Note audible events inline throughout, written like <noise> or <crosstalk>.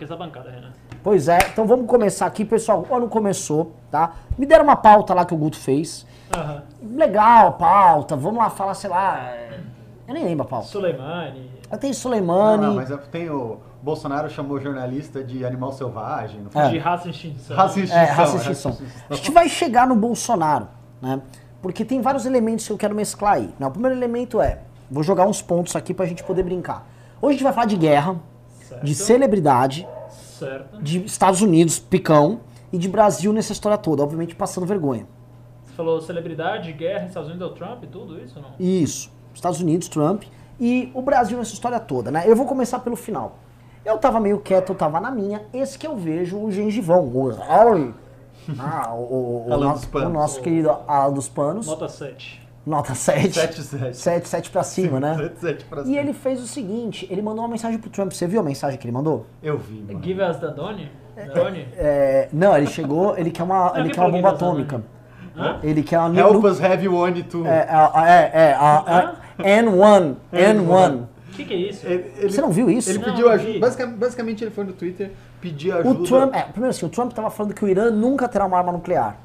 aqui essa bancada, Renan. Pois é, então vamos começar aqui, pessoal. O ano começou, tá? Me deram uma pauta lá que o Guto fez. Aham. Legal a pauta, vamos lá falar, sei lá. é, Eu nem lembro a pauta. Suleimani. Tem Não, Soleimani. não, mas tem o Bolsonaro chamou o jornalista de animal selvagem. Não foi? É. De raça e extinção. Raça e É, extinção, raça é, extinção. raça extinção. A gente vai chegar no Bolsonaro, né? Porque tem vários elementos que eu quero mesclar aí. né? O primeiro elemento é, vou jogar uns pontos aqui pra gente poder brincar. Hoje a gente vai falar de guerra, Certo. de celebridade, Certo. de Estados Unidos, picão, e de Brasil nessa história toda, obviamente passando vergonha. Você falou celebridade, guerra, Estados Unidos, é o Trump, tudo isso ou não? Isso. Estados Unidos, Trump e o Brasil nessa história toda, né? Eu vou começar pelo final. Eu tava meio quieto, eu tava na minha. Esse que eu vejo o gengivão, o Raul. Ah, o, o, o, Alan no- dos Panos. o nosso querido Alan dos Panos. Nota 7. Nota 7. 7, 7. 7, 7 pra cima, né? 7, 7 pra E cima. ele fez o seguinte, ele mandou uma mensagem pro Trump. Você viu a mensagem que ele mandou? Eu vi, mano. Give us the Donnie? Donnie? É, não, ele chegou, ele quer uma, ele que quer uma bomba atômica. Hã? Ele quer uma... Help us have one to... É, é, é, é, a- a- N1, N1. O que, que é isso? Ele- ele- Você não viu isso? Ele Não, pediu ajuda. Basicamente, basicamente ele foi no Twitter pedir ajuda. O Trump, é, primeiro assim, o Trump tava falando que o Irã nunca terá uma arma nuclear.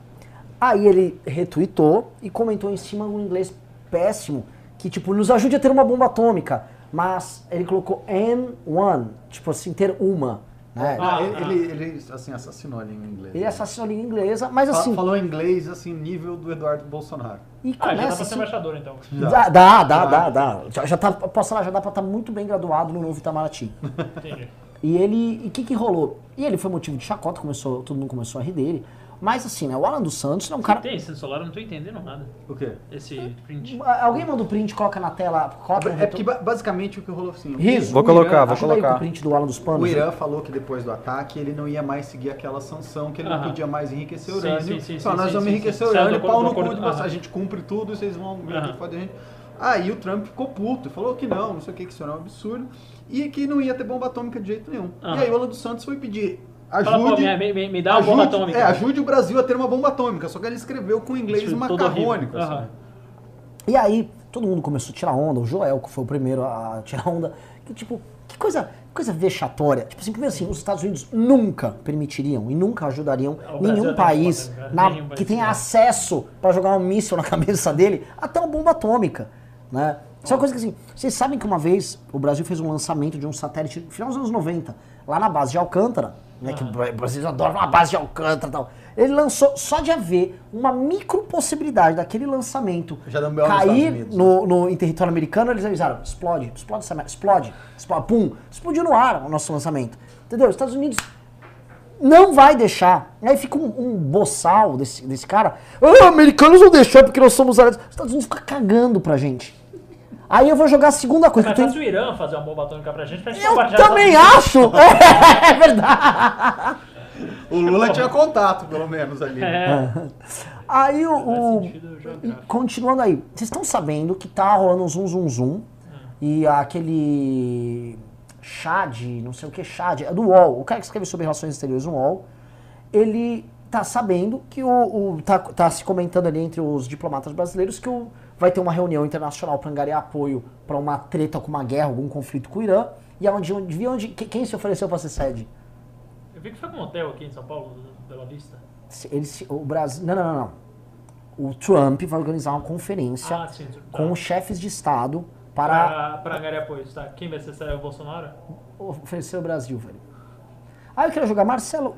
Aí ele retweetou e comentou em cima um inglês péssimo, que tipo, nos ajude a ter uma bomba atômica. Mas ele colocou N1, tipo assim, ter uma. Né? Ah, Ah, ele, ah. ele, ele, assim, assassinou a língua inglesa. Ele assassinou a língua inglesa, mas assim, Falou inglês, assim, nível do Eduardo Bolsonaro. e Ah, já dá pra ser assim, embaixador então. Já. Dá, dá, dá, Já. dá, dá. Já, já tá, posso falar, já dá pra estar muito bem graduado no novo Itamaraty. Entendi. E ele, e o que que rolou? E ele foi motivo de chacota, começou, todo mundo começou a rir dele. Mas assim, né, o Alan dos Santos é um cara... Tem esse celular, eu não tô entendendo nada. O quê? Esse print. Alguém manda o print, coloca na tela, coloca É porque basicamente o que rolou assim. o- Riso. Vou o colocar, Irã- vou colocar. o print do Alan dos Panos. O Irã falou que depois do ataque ele não ia mais seguir aquela sanção, que ele não Aham. podia mais enriquecer Sim, urânio. sim, sim, Só sim, nós sim, vamos enriquecer sim. urânio, Certo, pau no cu de vocês. A gente cumpre tudo e vocês vão Aham. foda a gente. Aí o Trump ficou puto e falou que não, não sei o que, que isso era um absurdo. E que não ia ter bomba atômica de jeito nenhum. Aham. E aí o Alan dos Santos foi pedir Fala, pô, ajude. me, me, me dá uma bomba ajude, atômica. é, ajude o Brasil a ter uma bomba atômica. Só que ele escreveu com inglês Isso, macarrônico. assim. Aham. E aí, todo mundo começou a tirar onda, o Joel, que foi o primeiro a tirar onda. Que tipo, que coisa, coisa vexatória. Tipo assim, primeiro assim, os Estados Unidos nunca permitiriam e nunca ajudariam nenhum tem país bomba, na- Nenhum país que tenha tem. acesso para jogar um míssil na <laughs> cabeça dele até uma bomba atômica, né? É uma coisa que assim, vocês sabem que uma vez o Brasil fez um lançamento de um satélite no final dos anos 90, lá na base de Alcântara, né, que o Bra- Brasil adora uma base de Alcântara e tal. Ele lançou, só de haver uma micro possibilidade daquele lançamento Já deu um Estados cair Unidos, no, no, em território americano, eles avisaram, explode, explode essa merda, explode, explode, pum, explodiu no ar o nosso lançamento. Entendeu? Os Estados Unidos não vai deixar. Aí fica um, um boçal desse, desse cara. Ah, americanos vão deixar porque nós somos aliados. Os Estados Unidos ficam cagando pra gente. Aí eu vou jogar a segunda coisa. Mas que eu, tenho... o Irã fazer uma bomba atômica pra gente pra gente eu também essa- acho! <laughs> É, verdade! O Lula tinha contato, pelo menos, ali. né? É, Aí o. o- continuando aí, vocês estão sabendo que tá rolando um zum zum zum e aquele Chad, não sei o que Chad, é do UOL, o cara que escreve sobre relações exteriores no UOL, ele tá sabendo que o, o- tá, tá se comentando ali entre os diplomatas brasileiros que o, vai ter uma reunião internacional para angariar apoio para uma treta com uma guerra, algum conflito com o Irã, e aonde, onde, onde que- quem se ofereceu para ser sede? Eu vi que foi com um hotel aqui em São Paulo, Bela Vista. Ele, o Brasil, não, não, não, não. O Trump vai organizar uma conferência Ah, sim. Tá. com os chefes de Estado para pra angariar apoio, tá? Quem vai ser esse? É o Bolsonaro? oferecer o Brasil, velho. Aí eu quero jogar, Marcelo.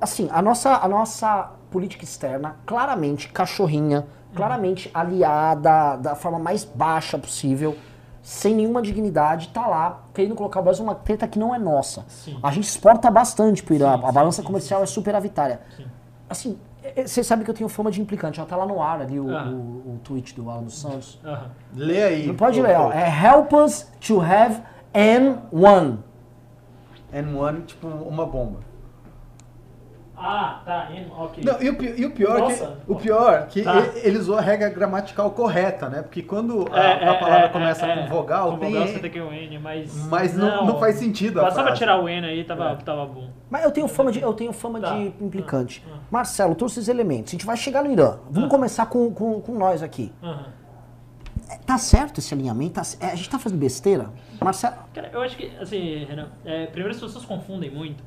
Assim, a nossa, a nossa política externa, claramente cachorrinha, claramente aliada da forma mais baixa possível, sem nenhuma dignidade, tá lá querendo colocar o Brasil numa treta que não é nossa. Sim. A gente exporta bastante pro Irã, Sim, a sim, balança sim, comercial é superavitária. Sim. Assim, você sabe que eu tenho fama de implicante, ó, tá lá no ar ali o, Ah. o, o tweet do Alan dos Santos. Lê aí. Não pode ler, ó. É help us to have N1. N1, tipo, uma bomba. Ah, tá. Ok. Não, e o, e o pior Nossa. que o pior que Tá. e- ele usou a regra gramatical correta, né? Porque quando a, É, a é, palavra é, começa é, com é. vogal, Com tem vogal você tem que o N, mas. mas não, não faz sentido a Bastava tirar o N aí, tava, tava bom. Mas eu tenho fama de, eu tenho fama Tá. de implicante. Ah, ah. Marcelo, trouxe esses elementos. A gente vai chegar no Irã. Vamos Ah. começar com, com, com nós aqui. Tá certo esse alinhamento? Tá é, a gente tá fazendo besteira? Marcelo. Cara, eu acho que, assim, Renan, é, primeiro as pessoas confundem muito.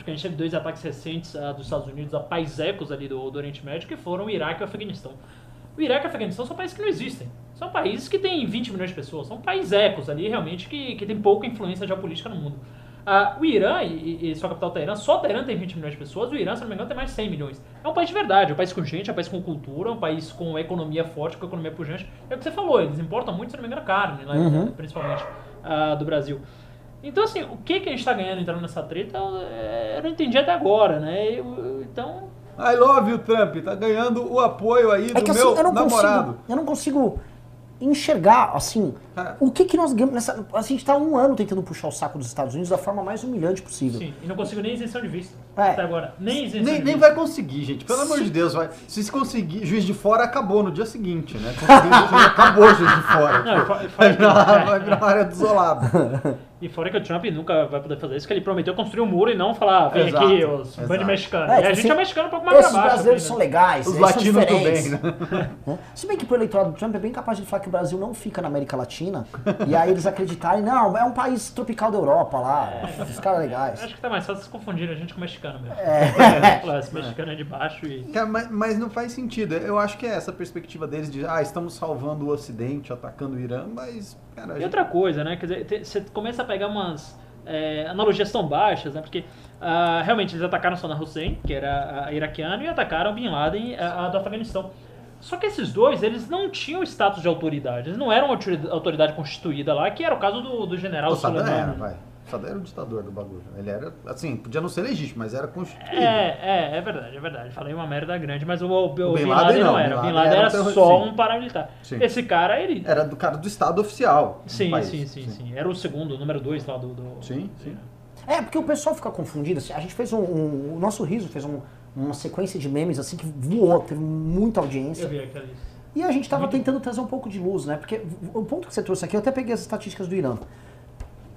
Porque a gente teve dois ataques recentes ah, dos Estados Unidos a paisecos ali do, do Oriente Médio, que foram o Iraque e o Afeganistão. O Iraque e o Afeganistão são países que não existem. São países que têm 20 milhões de pessoas. São paisecos ali, realmente, que, que têm pouca influência geopolítica no mundo. Ah, o Irã, e, e sua capital Teherã, só Teherã tem 20 milhões de pessoas, o Irã, se não me engano, tem mais de 100 milhões. É um país de verdade, é um país com gente, é um país com cultura, é um país com economia forte, com economia pujante. É o que você falou, eles importam muito, se não me engano, carne, lá, Uhum. principalmente, ah, do Brasil. Então, assim, o que, que a gente tá ganhando entrando nessa treta, eu, eu não entendi até agora, né? Eu- então, I love you, Trump. Tá ganhando o apoio aí do É que assim, meu eu não namorado. consigo. Eu não consigo enxergar, assim, É. o que que nós ganhamos nessa. A gente tá um ano tentando puxar o saco dos Estados Unidos da forma mais humilhante possível. sim, e não consigo nem isenção de visto. É. Até agora. Nem isenção Nem, de nem visto. vai conseguir, gente. Pelo amor de Deus, vai. Se se conseguir, juiz de fora acabou no dia seguinte, né? Conseguiu, <laughs> acabou o juiz de fora. Não, e fora- e vai, virar, vai virar uma área desolada. <laughs> E fora que o Trump nunca vai poder fazer isso, que ele prometeu construir um muro e não falar, vem Exato, aqui, os bandos mexicanos. É, e a gente assim, é mexicano um pouco mais Esses pra baixo. brasileiros assim, são né? legais, Os são latinos diferentes. bem, né? <laughs> Né? Se bem que pro eleitorado do Trump é bem capaz de falar que o Brasil não fica na América Latina, e aí eles acreditarem, não, é um país tropical da Europa lá, os caras legais. Acho que tá mais fácil vocês confundirem a gente com o mexicano mesmo. É. Falar, esse <laughs> mexicano é de baixo e. Cara, mas, mas não faz sentido. Eu acho que é essa perspectiva deles de, ah, estamos salvando o Ocidente, atacando o Irã, mas, cara, a E outra coisa, né? Quer dizer, você começa a pegar umas é, analogias tão baixas, né? Porque ah, realmente eles atacaram Saddam Hussein, que era ah, iraquiano, e atacaram Bin Laden ah, ah, do Afeganistão. Só que esses dois, eles não tinham status de autoridade. Eles não eram autoridade constituída lá, que era o caso do, do general Saddam Soleimani. era, vai. O Saddam era o ditador do bagulho. Ele era, assim, podia não ser legítimo, mas era constituído. É, é, é verdade, é verdade. Falei uma merda grande, mas o, o, o Bin Bin Laden Laden não não, era. O Bin Laden era era só sim. um paramilitar. Sim. Esse cara, ele. Era do cara do Estado oficial. Sim, país. sim, sim, sim. Era o segundo, o número dois lá do. do- Sim, sim. É, porque o pessoal fica confundido. assim, a gente fez um, um- O nosso riso fez um- uma sequência de memes assim que voou, teve muita audiência. Eu vi aqueles. E a gente estava tentando trazer um pouco de luz, né? Porque o ponto que você trouxe aqui, eu até peguei as estatísticas do Irã.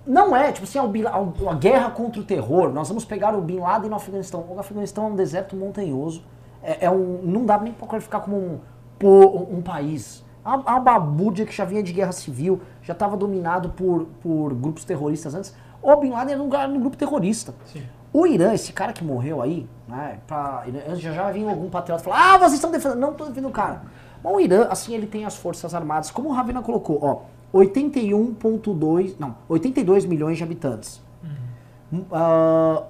Não é, tipo assim, a, Bin- a- a guerra contra o terror, nós vamos pegar o Bin Laden no Afeganistão. O Afeganistão é um deserto montanhoso. É, é um, não dá nem para qualificar como um, um, país. A, a Babúdia, que já vinha de guerra civil, já estava dominado por, por grupos terroristas antes. O Bin Laden era um, lugar- um grupo terrorista. Sim. O Irã, esse cara que morreu aí, né, pra, já já vinha algum patriota falar, ah, vocês estão defendendo. Não estou defendendo o cara. Bom, o Irã, assim, ele tem as forças armadas, como o Ravina colocou, ó, 81.2, não, 82 milhões de habitantes. Hum, ah,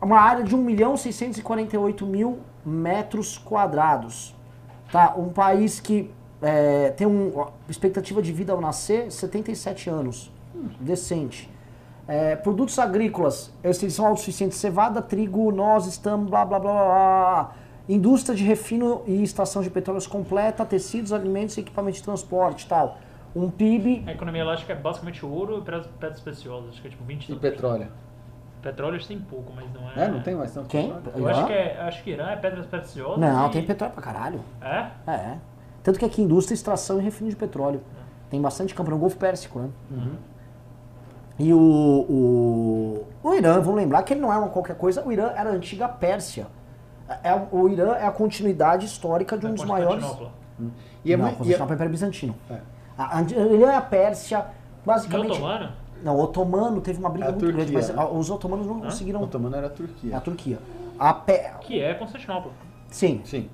uma área de 1 milhão 648 mil metros quadrados. Tá? Um país que é, tem uma expectativa de vida ao nascer 77 anos. Decente. É, produtos agrícolas, eles são autossuficientes, cevada, trigo, nós estamos, blá, blá, blá, blá. Indústria de refino e estação de petróleos completa, tecidos, alimentos e equipamento de transporte tal. Um PIB, A economia elástica é basicamente ouro e pedras pedras preciosas. Acho que é tipo 20 E petróleo? Petróleo têm pouco, mas não é. É, não tem mais tanto quem? Eu acho Irã? que, é, acho que Irã é pedras preciosas. Não, e- tem petróleo pra caralho. É? É. Tanto que aqui indústria, extração e refino de petróleo. Tem bastante campo no Golfo Pérsico, né? E o, o, o Irã, vamos lembrar que ele não é uma qualquer coisa, o Irã era a antiga Pérsia. É, é- o Irã é a continuidade histórica de um Da dos maiores. E é não, e é- Constantinopla é Império Bizantino. É. A, a, Irã é a Pérsia, Não basicamente. otomano? Não, o otomano teve uma briga É a muito grande, Turquia, mas né? os otomanos não Hã? conseguiram. O otomano era a Turquia. a Turquia. A Pé- Que é Constantinopla. Sim, Sim.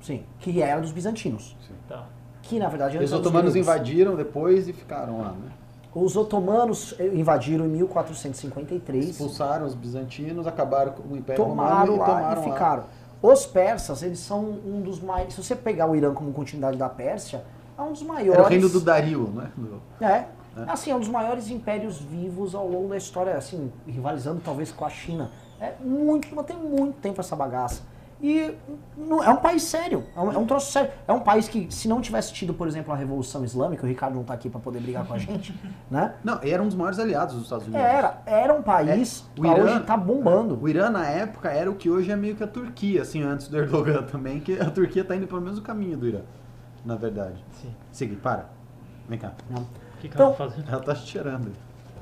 sim. Que era dos bizantinos. Tá. Que na verdade Os otomanos gregos. invadiram depois e ficaram lá, né? Os otomanos eh, invadiram em 1453, Expulsaram os bizantinos, acabaram com o Império tomaram Romano e lá tomaram e lá. ficaram. Os persas, eles são um dos mais. Se você pegar o Irã como continuidade da Pérsia, é um dos maiores. Era o reino do Dario, né? Do- É. Assim, é um dos maiores impérios vivos ao longo da história, assim, rivalizando talvez com a China. É muito, mas tem muito tempo essa bagaça. E não- é um país sério, é um, é um troço sério. É um país que, se não tivesse tido, por exemplo, a Revolução Islâmica, o Ricardo não tá aqui para poder brigar com a gente, <laughs> né? Não, era um dos maiores aliados dos Estados Unidos. Era, era um país É, o que Irã- hoje tá bombando. O Irã, na época, era o que hoje é meio que a Turquia, assim, antes do Erdogan também, que a Turquia tá indo pelo mesmo caminho do Irã, na verdade. Sim. Segui, para. Vem cá. Não. O que, que Então- ela tá fazendo? Ela tá cheirando.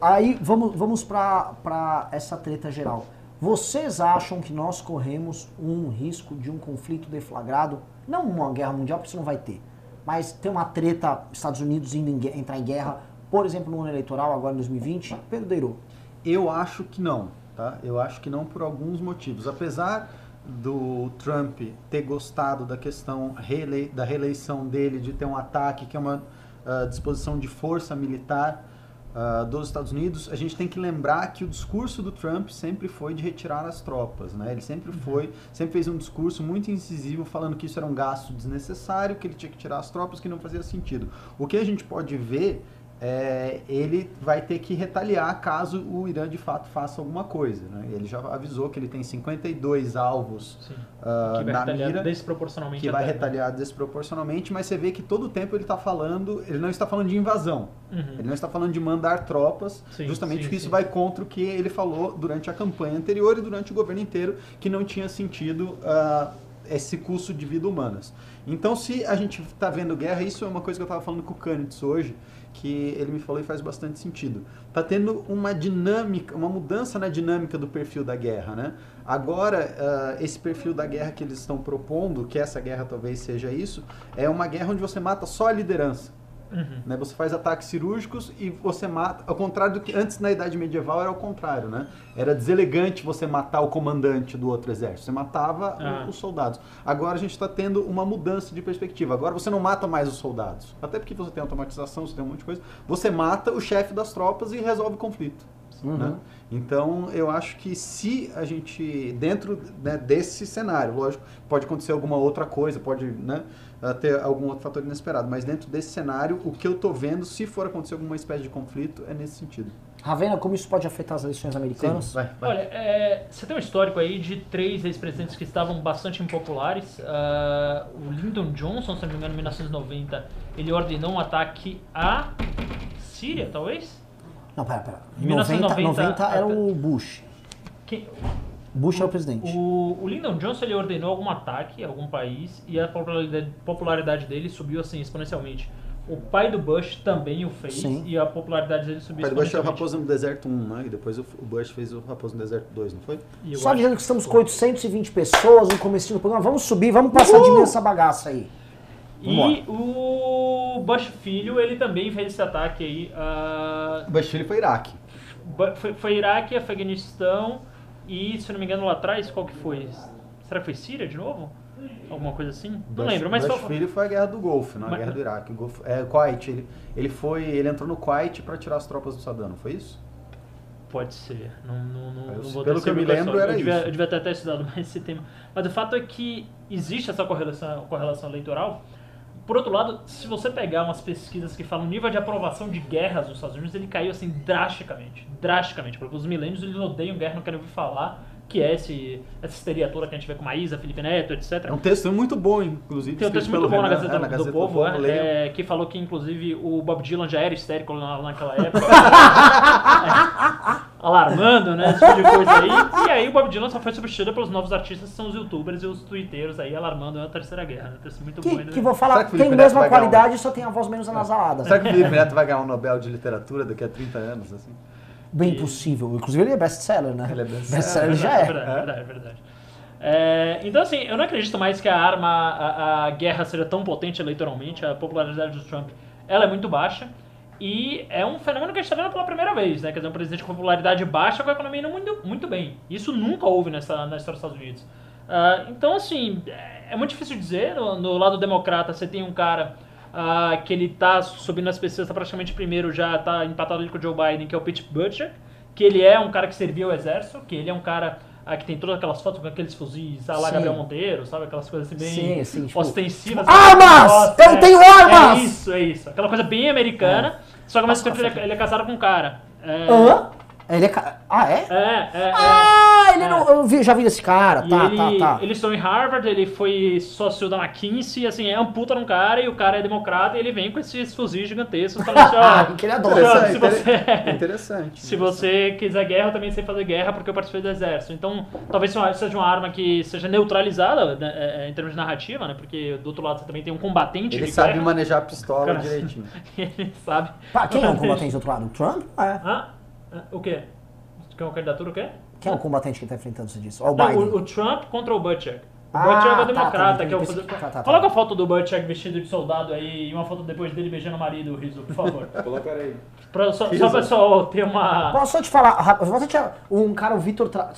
Aí vamos, vamos pra essa treta geral. Vocês acham que nós corremos um risco de um conflito deflagrado? Não uma guerra mundial, porque isso não vai ter. mas tem uma treta, Estados Unidos indo em entrar em guerra, por exemplo, no ano eleitoral, agora em 2020? Pedro Deiro. Eu acho que não, tá? Eu acho que não por alguns motivos. Apesar do Trump ter gostado da questão reelei- da reeleição dele, de ter um ataque que é uma ah, disposição de força militar ah, dos Estados Unidos, a gente tem que lembrar que o discurso do Trump sempre foi de retirar as tropas, né? Ele sempre foi, sempre fez um discurso muito incisivo falando que isso era um gasto desnecessário, que ele tinha que tirar as tropas, que não fazia sentido. O que a gente pode ver é, ele vai ter que retaliar caso o Irã de fato faça alguma coisa. Né? Ele já avisou que ele tem 52 alvos Sim. ah, que vai na retaliar mira, desproporcionalmente. que vai né? retaliar desproporcionalmente, mas você vê que todo o tempo ele está falando, ele não está falando de invasão, Uhum. ele não está falando de mandar tropas, Sim, justamente sim, porque isso vai contra o que ele falou durante a campanha anterior e durante o governo inteiro, que não tinha sentido ah, esse custo de vida humanas. Então, se a gente está vendo guerra, isso é uma coisa que eu estava falando com o Kanitz hoje, que ele me falou e faz bastante sentido. Está tendo uma dinâmica, uma mudança na dinâmica do perfil da guerra, né? Agora, ah, esse perfil da guerra que eles estão propondo, que essa guerra talvez seja isso, é uma guerra onde você mata só a liderança. Uhum. Né? Você faz ataques cirúrgicos e você mata. Ao contrário do que antes na Idade Medieval era o contrário, né? Era deselegante você matar o comandante do outro exército. Você matava Ah. os soldados. Agora a gente está tendo uma mudança de perspectiva. Agora você não mata mais os soldados. Até porque você tem automatização, você tem um monte de coisa. Você mata o chefe das tropas e resolve o conflito. Uhum. né? Então, eu acho que se a gente, dentro né, desse cenário, lógico, pode acontecer alguma outra coisa, pode né, ah, ter algum outro fator inesperado, mas dentro desse cenário, o que eu tô vendo, se for acontecer alguma espécie de conflito, é nesse sentido. Ravena, como isso pode afetar as eleições americanas? vai, vai. Olha, é, você tem um histórico aí de três ex-presidentes que estavam bastante impopulares. Ah, o Lyndon Johnson, se não me engano, em 1990, ele ordenou um ataque à Síria, talvez? Não, pera, pera. Em 90, 1990 90 era o Bush. Quem- Bush é o presidente. O, o Lyndon Johnson ele ordenou algum ataque a algum país e a popularidade, popularidade dele subiu assim exponencialmente. O pai do Bush também o fez Sim. e a popularidade dele O subiu pai do Bush é o. Raposo no Deserto 1, né? E depois o o Bush fez o Raposo no Deserto 2, não foi? Só dizendo que estamos com 820 pessoas no começo do programa. Vamos subir, vamos passar de mil essa bagaça aí. E o Bush filho, ele também fez esse ataque aí. O Bush ele foi Iraque. Foi, foi Iraque, Afeganistão e, se eu não me engano, lá atrás, qual que foi? Será que foi Síria de novo? Alguma coisa assim? Não Bush- lembro, mas Bush foi, filho foi a guerra do Golfo, não a Mas- guerra do Iraque. O Golfo, é, Kuwait, ele, ele foi, ele entrou no Kuwait para tirar as tropas do Saddam, não foi isso? Pode ser. Não, não, não, Eu- não vou pelo que eu me lembro, era eu devia, isso. Eu devia ter até estudado <laughs> mais esse tema. Mas o fato é que existe essa correlação, correlação eleitoral. Por outro lado, se você pegar umas pesquisas que falam o nível de aprovação de guerras nos Estados Unidos, ele caiu assim drasticamente. Drasticamente. Porque os milênios eles odeiam guerra, não querem ouvir falar. Que é esse, essa histeria toda que a gente vê com Maísa, Felipe Neto, etc. É um texto muito bom, inclusive. Tem um texto muito bom na Renan- Gazeta, é, na do, Gazeta Povo, Povo, leiam. é, que falou que inclusive o Bob Dylan já era histérico na, naquela <laughs> época. É, alarmando, né? Esse tipo de coisa aí. E aí o Bob Dylan só foi substituído pelos novos artistas que são os youtubers e os twitteiros aí alarmando a terceira guerra. Né? Texto muito bom Que, ainda. que vou falar, que tem Neto mesma ganhar um- qualidade, só tem a voz menos anasalada. Será que o Felipe Neto vai ganhar um Nobel de Literatura daqui a 30 anos? Assim? Bem possível. Inclusive ele é best-seller, né? Ele é best-seller. Best-seller já É é. verdade, é verdade, é verdade. É, então, assim, eu não acredito mais que a arma, a, a guerra seja tão potente eleitoralmente. A popularidade do Trump ela é muito baixa. E é um fenômeno que a gente está vendo pela primeira vez, né? Quer dizer, um presidente com popularidade baixa com a economia indo muito, muito bem. Isso nunca houve nessa, na história dos Estados Unidos. Ah, então, assim, é, é muito difícil dizer. No, no lado democrata, você tem um cara ah, que ele tá subindo nas pesquisas, tá praticamente primeiro, já tá empatado ali com o Joe Biden, que é o Pete Buttigieg, que ele é um cara que serviu ao exército, que ele é um cara ah, que tem todas aquelas fotos com aqueles fuzis, ah, lá Sim. Gabriel Monteiro, sabe? Aquelas coisas assim bem Sim, sim, tipo, ostensivas. Armas! Nossa, Eu é. tenho armas! É isso, é isso. Aquela coisa bem americana, só que ao mesmo tempo ele é, ele é casado com um cara. É, Hã? Ele é. ca- Ah, é? é, é, é. Ah, ele É. não. Eu vi- já vi desse cara. Tá, ele, tá, tá. ele estudou em Harvard, ele foi sócio da McKinsey, assim, é um puta num cara e o cara é democrata e ele vem com esses fuzis gigantescos falando <laughs> assim, ó, que ele adora. Se Interessante, você- interessante. se você quiser guerra, eu também sei fazer guerra porque eu participei do exército. Então, talvez seja uma arma que seja neutralizada né, é, é, em termos de narrativa, né? Porque do outro lado você também tem um combatente Ele de sabe guerra. manejar a pistola Cara, <laughs> direitinho. ele sabe. Pá, quem é o combatente do outro lado? O Trump? É. Ah, ah, o quê? Quer uma candidatura o quê? Quem é o combatente que tá enfrentando, você disse? Ó, o Não, Biden. o, o Trump contra o Buttigieg. O Buttigieg é Ah, o tá, democrata, tá, que é o... tá, tá, tá, tá. Coloca a foto do Buttigieg vestido de soldado aí e uma foto depois dele beijando o marido, Riso, por favor. <laughs> Colocar aí. Pra, só, só pessoal ter uma... Posso só te falar, você tinha um cara, o Vitor. Tra...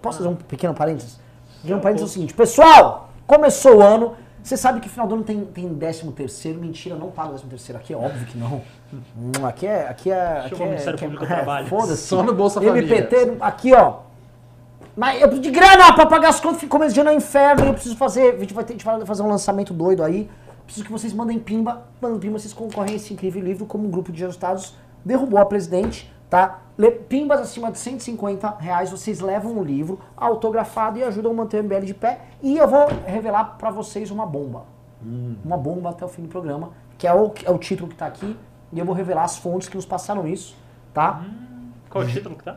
posso fazer um pequeno parênteses? Um parênteses é o seguinte, pessoal, começou o ano. Você sabe que final do ano tem, tem 13 terceiro, mentira, não paga 13 terceiro. Aqui é óbvio que não. Hum, Aqui é. Aqui é. Aqui Chama o é, Ministério aqui Público do é, Trabalho. Foda-se. Só no Bolsa MPT, aqui ó. Mas eu preciso de grana pra pagar as contas, começo de ano é inferno, eu preciso fazer. A gente vai ter a gente vai fazer um lançamento doido aí. Preciso que vocês mandem pimba. Mandem pimba, vocês concorrem a esse incrível livro como um grupo de ajustados derrubou a presidente, tá? Le- Pimbas acima de 150 reais, vocês levam o livro autografado e ajudam a manter o MBL de pé. E eu vou revelar pra vocês uma bomba. Uma bomba até o fim do programa, que é o, é o título que tá aqui. E eu vou revelar as fontes que nos passaram isso, tá? Qual é o título que tá?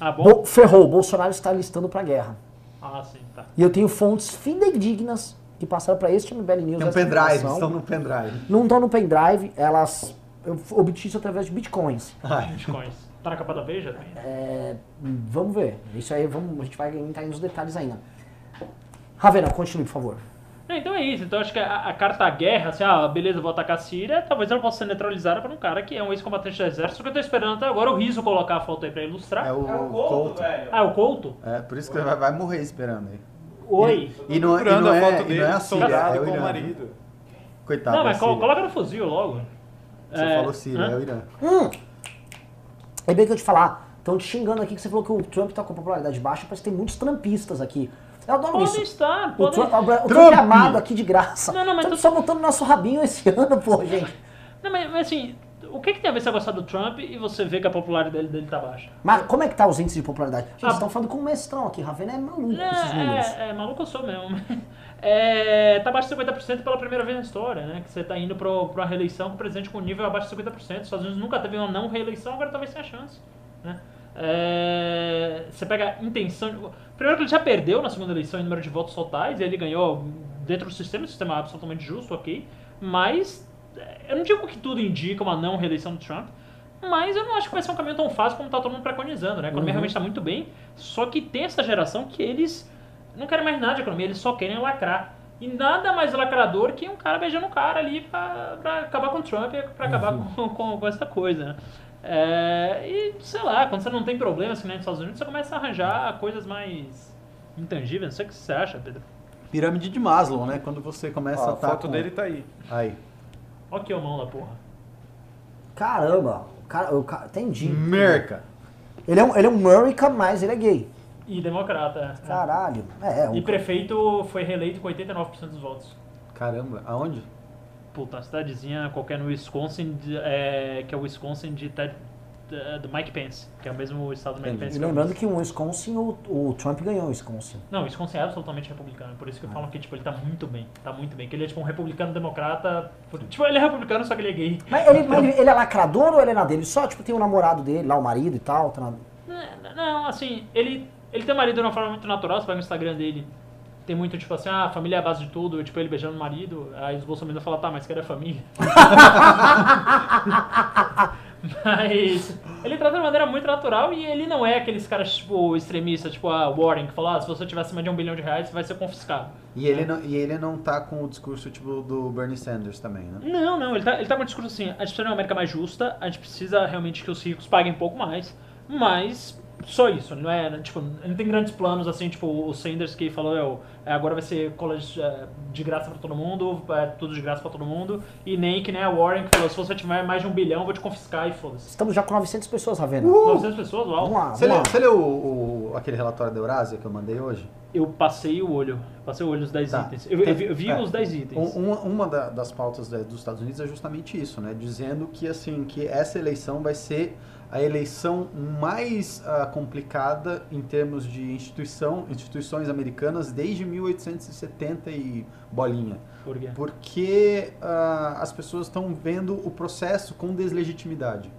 Ah, bom? Bo ferrou, Bolsonaro está listando pra guerra. Ah, sim, tá. E eu tenho fontes fidedignas que passaram para este MBL News. Tem um pendrive, estão no pendrive. Não estão no pendrive, elas. Eu obtive isso através de bitcoins. Ai, Bitcoins. Tá na capa da Veja? É, vamos ver. Isso aí, vamos, a gente vai entrar nos detalhes ainda. Ravena, continue, por favor. É, então é isso. Então acho que a, a carta guerra, assim, ah, beleza, vou atacar a Síria, talvez ela possa ser neutralizada por um cara que é um ex-combatente do exército, que eu tô esperando até agora o Riso colocar a foto aí pra ilustrar. é o, É o Couto. Couto, velho. Ah, o Couto? É, por isso que vai, vai morrer esperando aí. Oi. E não, e não a é, foto e dele, não é a Síria, é o Irã. marido. Coitado não, mas coloca no fuzil logo. Você É, falou Síria, hã? é o Irã. Hum! É bem que eu te falar. Estão te xingando aqui que você falou que o Trump tá com popularidade baixa, parece que tem muitos trumpistas aqui. Eu adoro Podem isso. estar, O podem... Trump, o Trump Trump! é amado aqui de graça. Não, não, mas Estamos tu- só botando nosso rabinho esse <laughs> ano, pô, gente. Não, mas, mas assim, o que, que tem a ver você gostar do Trump e você vê que a popularidade dele, dele tá baixa? Mas como é que tá os índices de popularidade? Gente, Ah. vocês estão falando com um mestrão aqui. Ravena é maluco com esses números. É, é, maluco eu sou mesmo. É, tá abaixo de 50% pela primeira vez na história, né? Que você tá indo pra uma reeleição com o presidente com nível abaixo de 50%. Os Estados Unidos nunca teve uma não reeleição, agora talvez tenha chance. Né? É, você pega a intenção. de- Primeiro que ele já perdeu na segunda eleição em número de votos totais, e ele ganhou dentro do sistema, um sistema absolutamente justo, ok. Mas é, eu não digo que tudo indica uma não reeleição do Trump, mas eu não acho que vai ser um caminho tão fácil como tá todo mundo preconizando, né? A economia realmente tá muito bem, só que tem essa geração que eles não querem mais nada de economia, eles só querem lacrar. E nada mais lacrador que um cara beijando um cara ali pra, pra acabar com o Trump e pra acabar com, com, com essa coisa, né? É, e sei lá, quando você não tem problemas que nem nos Estados Unidos, você começa a arranjar coisas mais intangíveis. Não sei o que você acha, Pedro. Pirâmide de Maslow, né? Quando você começa Ó, a a tá foto com- dele tá aí. Aí. Olha que mão da porra. Caramba. O cara, o cara, entendi. Merca. Ele é um, ele é um Murica, mas ele é gay. E democrata. é. Caralho. É, é um E prefeito foi reeleito com 89% dos votos. Caramba, aonde? Puta, uma cidadezinha qualquer no Wisconsin, de- é, que é o Wisconsin de Ted, de- do Mike Pence, que é o mesmo estado do Mike Entendi. Pence. E que é o lembrando que o Wisconsin, o, o Trump ganhou o Wisconsin. Não, o Wisconsin é absolutamente republicano, por isso que eu falo que tipo, ele tá muito bem, tá muito bem. Que ele é tipo um republicano democrata, por- tipo, ele é republicano, só que ele é gay. Mas ele, mas ele- ele é lacrador ou ele é na dele? Só, tipo, tem o namorado dele lá, o marido e tal. Tá na... Não, não, assim, ele, ele tem marido de uma forma muito natural, você vai no Instagram dele, tem muito tipo assim, ah, a família é a base de tudo, tipo, ele beijando o marido, aí os bolsominions falam, tá, mas cadê a família? <laughs> mas ele trata de maneira muito natural e ele não é aqueles caras, tipo, extremistas, tipo a Warren, que fala, ah, se você tiver acima de um bilhão de reais, vai ser confiscado. E ele, não, e ele não tá com o discurso tipo do Bernie Sanders também, né? Não, não, ele tá, ele tá com um discurso assim, a gente precisa de uma América mais justa, a gente precisa realmente que os ricos paguem um pouco mais, mas só isso, ele não é, tipo, ele não tem grandes planos assim, tipo o Sanders que falou, eu, é, agora vai ser college é, de graça pra todo mundo, é, tudo de graça pra todo mundo, e nem que nem a Warren que falou, se você tiver mais de um bilhão, eu vou te confiscar e foda-se. Estamos já com 900 pessoas, Ravena. 900 pessoas, uau. Vamos lá, Você, vamos leu, lá. você leu o, o- aquele relatório da Eurásia que eu mandei hoje? Eu passei o olho, passei o olho nos 10 Tá. itens. Eu, eu vi, eu vi É. os 10 itens. Um- uma uma da- das pautas dos Estados Unidos é justamente isso, né? Dizendo que assim que essa eleição vai ser a eleição mais ah, complicada em termos de instituição, instituições americanas desde 1870 e bolinha, Por quê? porque ah, as pessoas estão vendo o processo com deslegitimidade.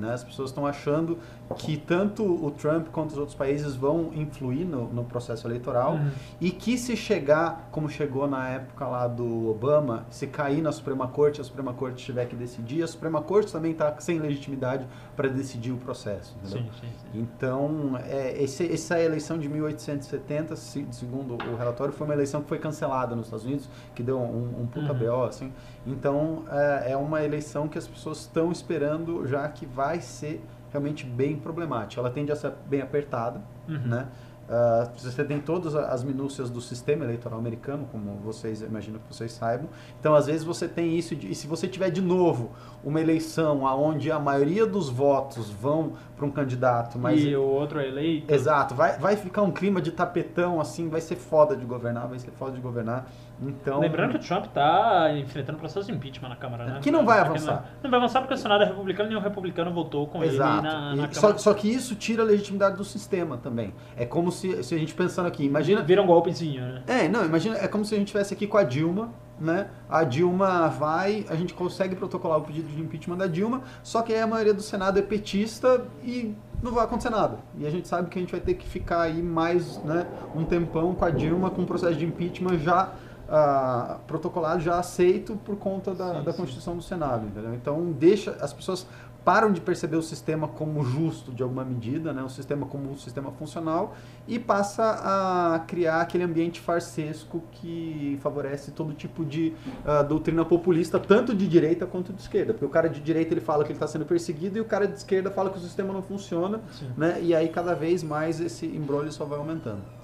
Né? As pessoas estão achando que tanto o Trump quanto os outros países vão influir no, no processo eleitoral Uhum. e que se chegar, como chegou na época lá do Obama, se cair na Suprema Corte, a Suprema Corte tiver que decidir, a Suprema Corte também está sem legitimidade para decidir o processo. Sim, sim, sim. Então, é, esse- essa eleição de 1870, se- segundo o relatório, foi uma eleição que foi cancelada nos Estados Unidos, que deu um, um puta Uhum. BO, assim. Então, é, é uma eleição que as pessoas estão esperando, já que vai ser realmente bem problemática. Ela tende a ser bem apertada, Uhum. né? Ah, você tem todas as minúcias do sistema eleitoral americano, como vocês imagino que vocês saibam. Então, às vezes você tem isso de, e se você tiver de novo uma eleição aonde a maioria dos votos vão para um candidato, mas E o outro é eleito. Exato, vai, vai ficar um clima de tapetão assim, vai ser foda de governar, vai ser foda de governar. Então, Lembrando que o Trump tá enfrentando processo de impeachment na Câmara, né? Que não vai Porque avançar. Não, não vai avançar porque o Senado é republicano e nenhum republicano votou com Exato. ele na, na E só, só que isso tira a legitimidade do sistema também. É como se, se a gente pensando aqui, imagina. Vira um golpezinho, né? É, não, imagina, é como se a gente estivesse aqui com a Dilma, né? A Dilma vai, a gente consegue protocolar o pedido de impeachment da Dilma, só que aí a maioria do Senado é petista e não vai acontecer nada. E a gente sabe que a gente vai ter que ficar aí mais, né, um tempão com a Dilma com o processo de impeachment já ah, protocolado, já aceito por conta da, Sim, da sim. Constituição do Senado, entendeu? Então deixa as pessoas param de perceber o sistema como justo de alguma medida, né? o sistema como um sistema funcional e passa a criar aquele ambiente farsesco que favorece todo tipo de ah, doutrina populista, tanto de direita quanto de esquerda. Porque o cara de direita ele fala que ele está sendo perseguido e o cara de esquerda fala que o sistema não funciona, Sim. né? e aí cada vez mais esse embrolho só vai aumentando.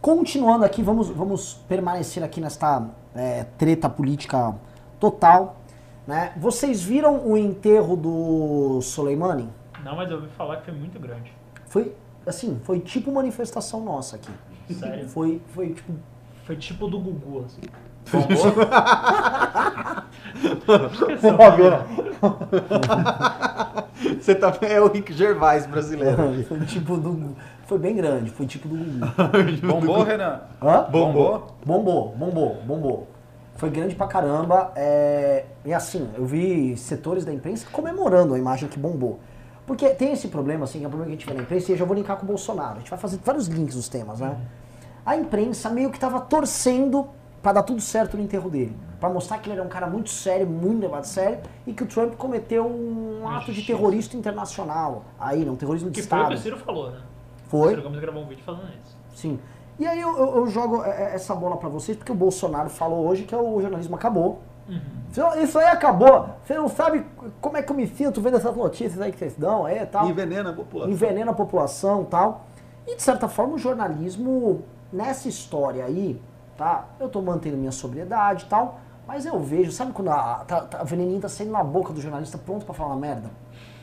Continuando aqui, vamos, vamos permanecer aqui nesta é, treta política total. Né? Vocês viram o enterro do Soleimani? Não, mas eu ouvi falar que foi muito grande. Foi assim, foi tipo manifestação nossa aqui. Sério. Foi, foi tipo. Foi tipo do Gugu, assim. Você tá é o Rick Gervais brasileiro. Foi tipo do. Foi bem grande, foi tipo do <laughs> Gugu. Bombou, Renan? Hã? Bombou? Bombou, bombou, bombou. Foi grande pra caramba. é, E assim, eu vi setores da imprensa comemorando a imagem que bombou. Porque tem esse problema, assim, que é um problema que a gente vê na imprensa, e eu já vou linkar com o Bolsonaro. A gente vai fazer vários links dos temas, né? A imprensa meio que tava torcendo pra dar tudo certo no enterro dele. Pra mostrar que ele era um cara muito sério, muito levado a sério, e que o Trump cometeu um ato de terrorista internacional. Aí, não, terrorismo de Que foi o Estado. que o Ciro falou, né? O Foi? Ciro Gomes gravou um vídeo falando isso. Sim. E aí eu, eu- eu jogo é, é, essa bola pra vocês, porque o Bolsonaro falou hoje que o jornalismo acabou. Isso- Isso aí acabou. Você não sabe como é que eu me sinto vendo essas notícias aí que vocês dão, aí e tal. Envenena a população. Envenena a população e tal. E de certa forma o jornalismo, nessa história aí, tá? Eu tô mantendo minha sobriedade e tal, mas eu vejo, sabe quando a, tá, tá, a veneninha tá saindo na boca do jornalista pronto pra falar uma merda?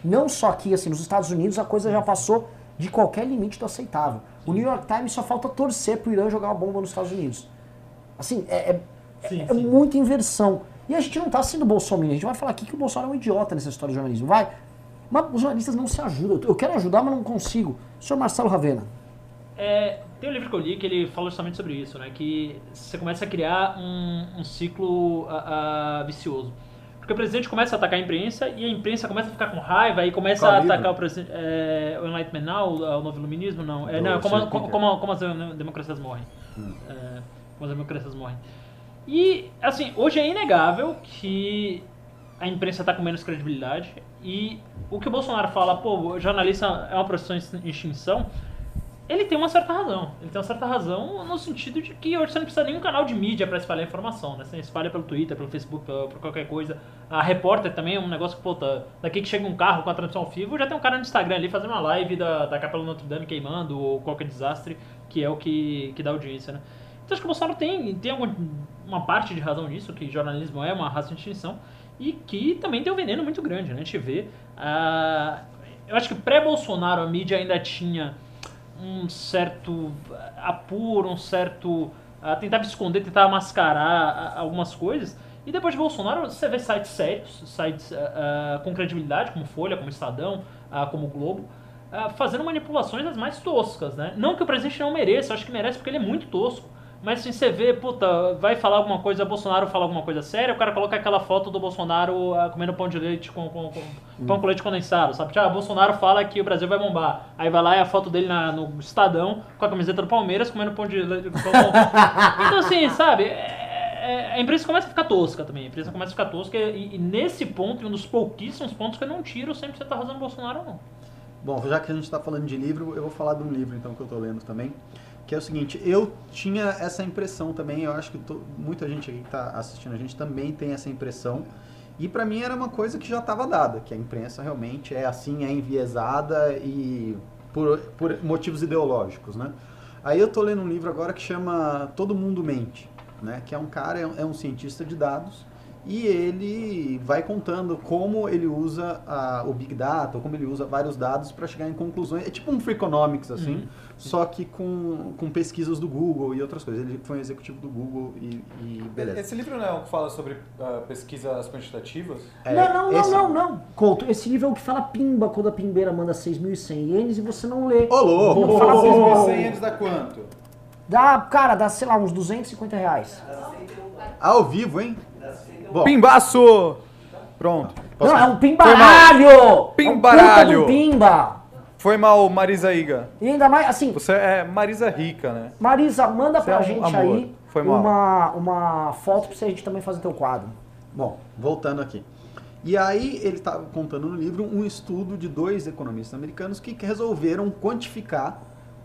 Não só aqui, assim, nos Estados Unidos a coisa já passou de qualquer limite do aceitável. O New York Times só falta torcer pro Irã jogar uma bomba nos Estados Unidos. Assim, é, é, Sim, é sim. muita inversão. E a gente não tá sendo bolsominion, a gente vai falar aqui que o Bolsonaro é um idiota nessa história do jornalismo, vai. Mas os jornalistas não se ajudam. Eu quero ajudar, mas não consigo. Senhor Marcelo Ravena. É, tem um livro que eu li que ele fala justamente sobre isso, né? Que você começa a criar um, um ciclo ah, ah, vicioso. Porque o presidente começa a atacar a imprensa e a imprensa começa a ficar com raiva e começa Qual a atacar o presidente. É, o Enlightenment Now, o Novo Iluminismo, não. É, não, como, como, como, como as democracias morrem. É, como as democracias morrem. E, assim, hoje é inegável que a imprensa está com menos credibilidade e o que o Bolsonaro fala, pô, o jornalista é uma profissão em extinção, ele tem uma certa razão. Ele tem uma certa razão no sentido de que hoje você não precisa de nenhum canal de mídia para espalhar informação, né? Você espalha pelo Twitter, pelo Facebook, por qualquer coisa. A repórter também é um negócio que, pô, tá, daqui que chega um carro com a transmissão ao vivo, já tem um cara no Instagram ali fazendo uma live da, da Capela Notre Dame queimando ou qualquer desastre, que é o que, que dá audiência, né? Então acho que o Bolsonaro tem, tem alguma, uma parte de razão nisso, que jornalismo é uma raça de extinção, e que também tem um veneno muito grande, né? A gente vê. ah, eu acho que pré-Bolsonaro a mídia ainda tinha um certo apuro, um certo. ah, tentava esconder, tentava mascarar ah, algumas coisas. E depois de Bolsonaro, você vê sites sérios, sites ah, com credibilidade, como Folha, como Estadão, ah, como Globo, fazendo manipulações das mais toscas, né? Não que o presidente não mereça, acho que merece porque ele é muito tosco. Mas assim, você vê, puta, vai falar alguma coisa, Bolsonaro fala alguma coisa séria, o cara coloca aquela foto do Bolsonaro ah, comendo pão de leite com, com, com pão com leite condensado, sabe? Tipo, ah, Bolsonaro fala que o Brasil vai bombar. Aí vai lá e a foto dele na, no Estadão com a camiseta do Palmeiras comendo pão de leite. Pão, <laughs> então assim, sabe? é- é- a imprensa começa a ficar tosca também. A imprensa começa a ficar tosca e, e nesse ponto, um dos pouquíssimos pontos que eu não tiro sempre que você tá arrasando Bolsonaro não. Bom, já que a gente está falando de livro, eu vou falar de um livro então que eu estou lendo também, que é o seguinte, eu tinha essa impressão também, eu acho que to- muita gente aqui que está assistindo a gente também tem essa impressão, e para mim era uma coisa que já estava dada, que a imprensa realmente é assim, é enviesada e por, por motivos ideológicos, né? Aí eu tô lendo um livro agora que chama Todo Mundo Mente, né? Que é um cara, é um, é cientista de dados e ele vai contando como ele usa a- o Big Data, ou como ele usa vários dados para chegar em conclusões. É tipo um Freakonomics, assim, Uhum. Só que com, com pesquisas do Google e outras coisas. Ele foi um executivo do Google e, e beleza. Esse livro não é um que fala sobre ah, pesquisas quantitativas? É, não, não, não, esse- não, não. Couto, esse livro é o que fala pimba quando a pimbeira manda 6.100 ienes e você não lê. Ô, louco! Fala Fala Oh. 6.100 anos dá quanto? Dá, cara, dá, sei lá, uns 250 reais. Ao vivo, hein? Bom, Pimbaço! Pronto. Não, é um pimbaralho! É um Pimbaralho. puta do pimba! Foi mal, Marisa Iga. E ainda mais, assim, Você é Marisa Rica, né? Marisa, manda Você pra é um gente amor. aí Foi mal. uma, uma foto pra gente também fazer teu quadro. Bom, voltando aqui. E aí ele estava contando no livro um estudo de dois economistas americanos que resolveram quantificar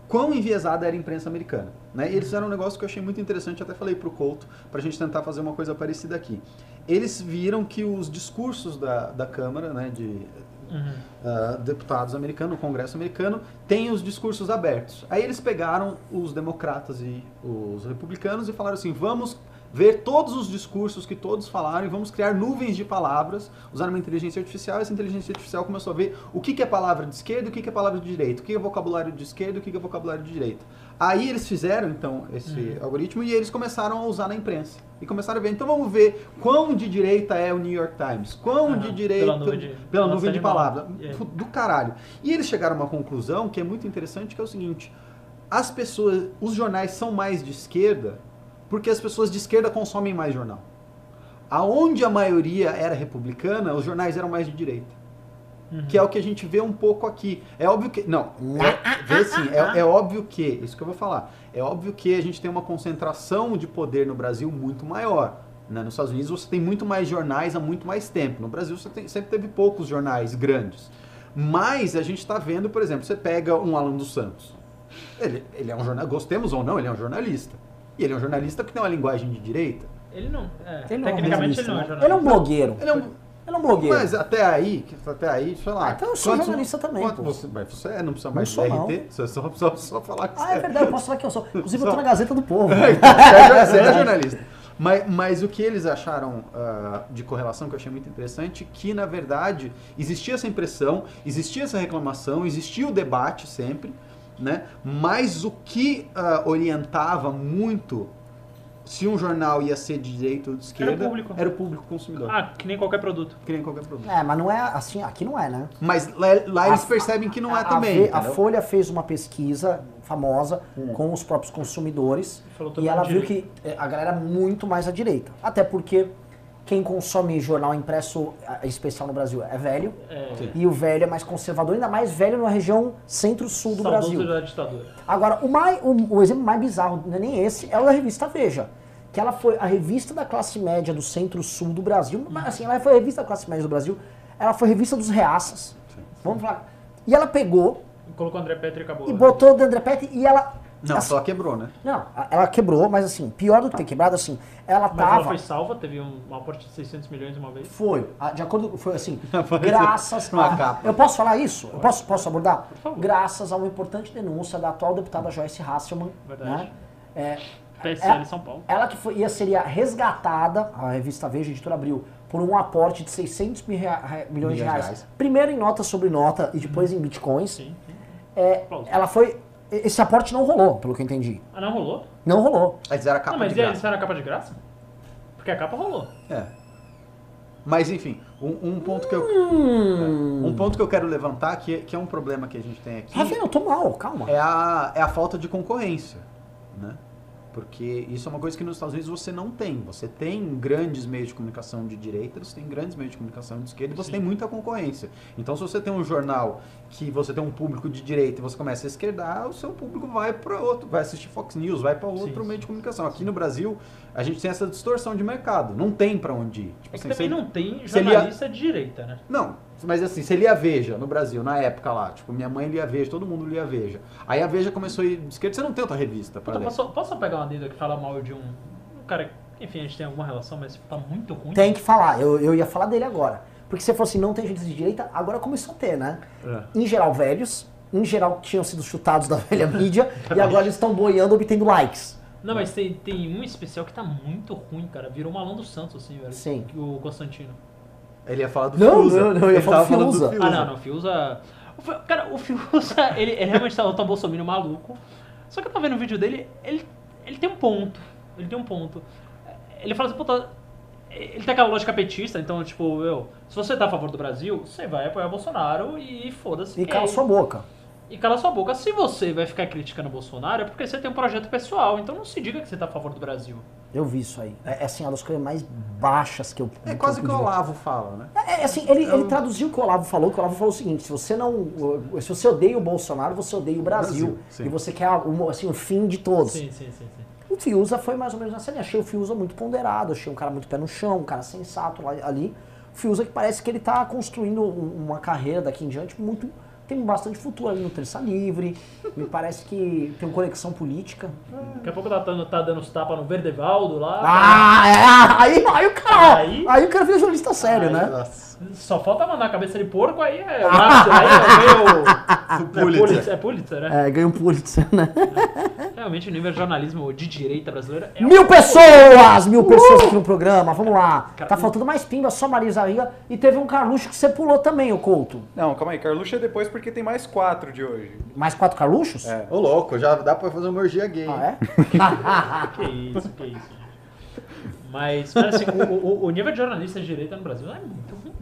quão enviesada era a imprensa americana. Né? E eles fizeram um negócio que eu achei muito interessante, até falei pro Couto, para a gente tentar fazer uma coisa parecida aqui. Eles viram que os discursos da, da Câmara, né, de ah, deputados americanos, no Congresso americano, têm os discursos abertos. Aí eles pegaram os democratas e os republicanos e falaram assim: vamos ver todos os discursos que todos falaram e vamos criar nuvens de palavras, usando uma inteligência artificial. Essa inteligência artificial começou a ver o que é palavra de esquerda e o que é palavra de direita, o que é vocabulário de esquerda e o que é vocabulário de direita. Aí eles fizeram, então, esse algoritmo e eles começaram a usar na imprensa. E começaram a ver, então vamos ver quão de direita é o New York Times, quão Ah, de direita... pela nuvem de- pela nuvem de animal. palavras. É. Do caralho. E eles chegaram a uma conclusão que é muito interessante, que é o seguinte. As pessoas, os jornais são mais de esquerda porque as pessoas de esquerda consomem mais jornal. Aonde a maioria era republicana, os jornais eram mais de direita. Que é o que a gente vê um pouco aqui. É óbvio que. Não, é, vê sim, é, é óbvio que. Isso que eu vou falar. É óbvio que a gente tem uma concentração de poder no Brasil muito maior. né? Nos Estados Unidos você tem muito mais jornais há muito mais tempo. No Brasil você tem- sempre teve poucos jornais grandes. Mas a gente está vendo, por exemplo, você pega um Alan dos Santos. Ele, ele é um jornalista, gostemos ou não, ele é um jornalista. E ele é um jornalista que tem uma linguagem de direita. Ele não. É, Ele não é um tecnicamente ele não é jornalista, né? Ele é um blogueiro. Ele é um, Ele é um blogueiro. Mas até aí, que- até aí, sei lá. Ah, então eu sou quantos- jornalista também, quanto pô. Você, mas você é, não precisa Não mais sou, não. RT, você só, só, só falar que Ah, você é verdade, eu posso falar que eu sou. Inclusive, eu tô na Gazeta do Povo. <laughs> Você é jornalista. Mas, mas o que eles acharam ah, de correlação, que eu achei muito interessante, que na verdade existia essa impressão, existia essa reclamação, existia o debate sempre, né? Mas o que ah, orientava muito se um jornal ia ser de direita ou de esquerda público. era o público consumidor. Ah, que nem qualquer produto. Que nem qualquer produto. É, mas não é assim, aqui não é, né? Mas lá, lá eles A- percebem que não é A- também. A, Ve- a? Folha fez uma pesquisa famosa Hum. com os próprios consumidores e ela viu direito. que eh, a galera é muito mais à direita. Até porque quem consome jornal impresso, especial no Brasil, é velho. É. E o velho é mais conservador, ainda mais velho na região centro-sul do saudoso Brasil. da ditadura. Agora, o, mais, o, o exemplo mais bizarro, não é nem esse, é o da revista Veja. Que ela foi a revista da classe média do centro-sul do Brasil. Mas assim, ela foi a revista da classe média do Brasil. Ela foi a revista dos reaças. Vamos falar. E ela pegou Colocou André Petri e acabou. e botou o André Petri e ela. Não, assim, só quebrou, né? Não, ela quebrou, mas assim, pior do que ter quebrado, assim, ela Mas ela tava. foi salva, teve um, um aporte de 600 milhões uma vez. Foi. De acordo foi assim, <laughs> graças a, capa. Eu posso falar isso? Eu posso, posso abordar? favor. Graças a uma importante denúncia da atual deputada Joyce Hasselman, Verdade. né? É, PSL É- São Paulo. ela que foi, ia, seria resgatada, a revista Veja, a editora Abril, por um aporte de 600 mil rea- re- milhões de Milhões de reais. reais. Primeiro em nota sobre nota e depois em bitcoins. Sim, sim. É, ela foi. Esse aporte não rolou, pelo que eu entendi. Ah, não rolou? Não rolou. Aí fizeram a capa não, mas de graça. eles fizeram a capa de graça? Porque a capa rolou. É. Mas enfim, um, um ponto que eu Hum. um ponto que eu quero levantar que, que é um problema que a gente tem aqui Rafinha, eu tô mal, calma. é a, é a falta de concorrência, né? Porque isso é uma coisa que nos Estados Unidos você não tem. Você tem grandes meios de comunicação de direita, você tem grandes meios de comunicação de esquerda e você Sim. tem muita concorrência. Então, se você tem um jornal que você tem um público de direita e você começa a esquerdar, o seu público vai para outro, vai assistir Fox News, vai para outro Sim, meio de comunicação. Aqui no Brasil, a gente tem essa distorção de mercado. Não tem para onde ir. Tipo É que assim, também você- não tem jornalista de direita, né? não, mas assim, você lia a Veja no Brasil, na época lá, tipo, minha mãe lia a Veja, todo mundo lia a Veja. Aí a Veja começou a ir de esquerda, você não tem outra revista pra Puta, ler. posso, posso pegar uma dedo que fala mal de um, um cara que, enfim, a gente tem alguma relação, mas tá muito ruim? Tem que falar, eu, eu ia falar dele agora. Porque você falou assim, não tem gente de direita, agora começou a ter, né? É. Em geral, velhos, em geral, tinham sido chutados da <laughs> velha mídia, <laughs> e agora eles estão boiando, obtendo likes. Não, mas tem, tem um especial que tá muito ruim, cara. Virou Malão dos Santos, assim, velho. Sim. O Constantino. Ele ia falar do Não, Fiuza. não, não, eu ia Ele falar do Fiuza. Ah, não, não. O Fiuza... Cara, o Fiuza, <laughs> ele, ele realmente tá tão bolsominion maluco. Só que eu tava vendo o vídeo dele, ele, ele tem um ponto. Ele tem um ponto. Ele fala assim, puta... Ele tem aquela lógica petista, então, tipo, eu, se você tá a favor do Brasil, você vai apoiar o Bolsonaro e foda-se. E cala é- sua boca. E cala sua boca. Se você vai ficar criticando o Bolsonaro, é porque você tem um projeto pessoal. Então não se diga que você tá a favor do Brasil. Eu vi isso aí. É, é assim, uma das coisas mais baixas que eu É quase que que eu o ver. Olavo fala, né? É, é assim, ele, ele traduziu o que o Olavo falou, que o Olavo falou o seguinte, se você não. Se você odeia o Bolsonaro, você odeia o Brasil. Brasil, e você quer o, assim, o fim de todos. Sim, sim, sim, sim. O Fiuza foi mais ou menos nessa linha. Achei o Fiuza muito ponderado, achei um cara muito pé no chão, um cara sensato lá, ali. O Fiuza que parece que ele tá construindo um- uma carreira daqui em diante muito. Tem bastante futuro ali no Terça Livre. Me parece que tem uma conexão política. Daqui a pouco tá dando, tá dando os tapas no Verdevaldo lá. Ah, é, aí, aí o cara. Aí- Aí, o cara vira jornalista sério, Aí- né? Nossa. Só falta mandar a cabeça de porco, aí é. <laughs> o aí é meio. É Pulitzer. Pulitzer, é Pulitzer, né? É, ganha um Pulitzer, né? Realmente o nível de jornalismo de direita brasileira é Mil um- pessoas! Mil pessoas aqui no programa, vamos lá. Tá faltando mais pimba, só Marisa Riga. E teve um Carluxo que você pulou também, o Couto. Não, calma aí. Carluxo é depois porque tem mais quatro de hoje. Mais quatro Carluxos? É. Ô louco, já dá pra fazer uma orgia gay. Ah, é? <laughs> Que isso, que isso. Mas, mas assim, o, o- o nível de jornalista de direita no Brasil é muito ruim.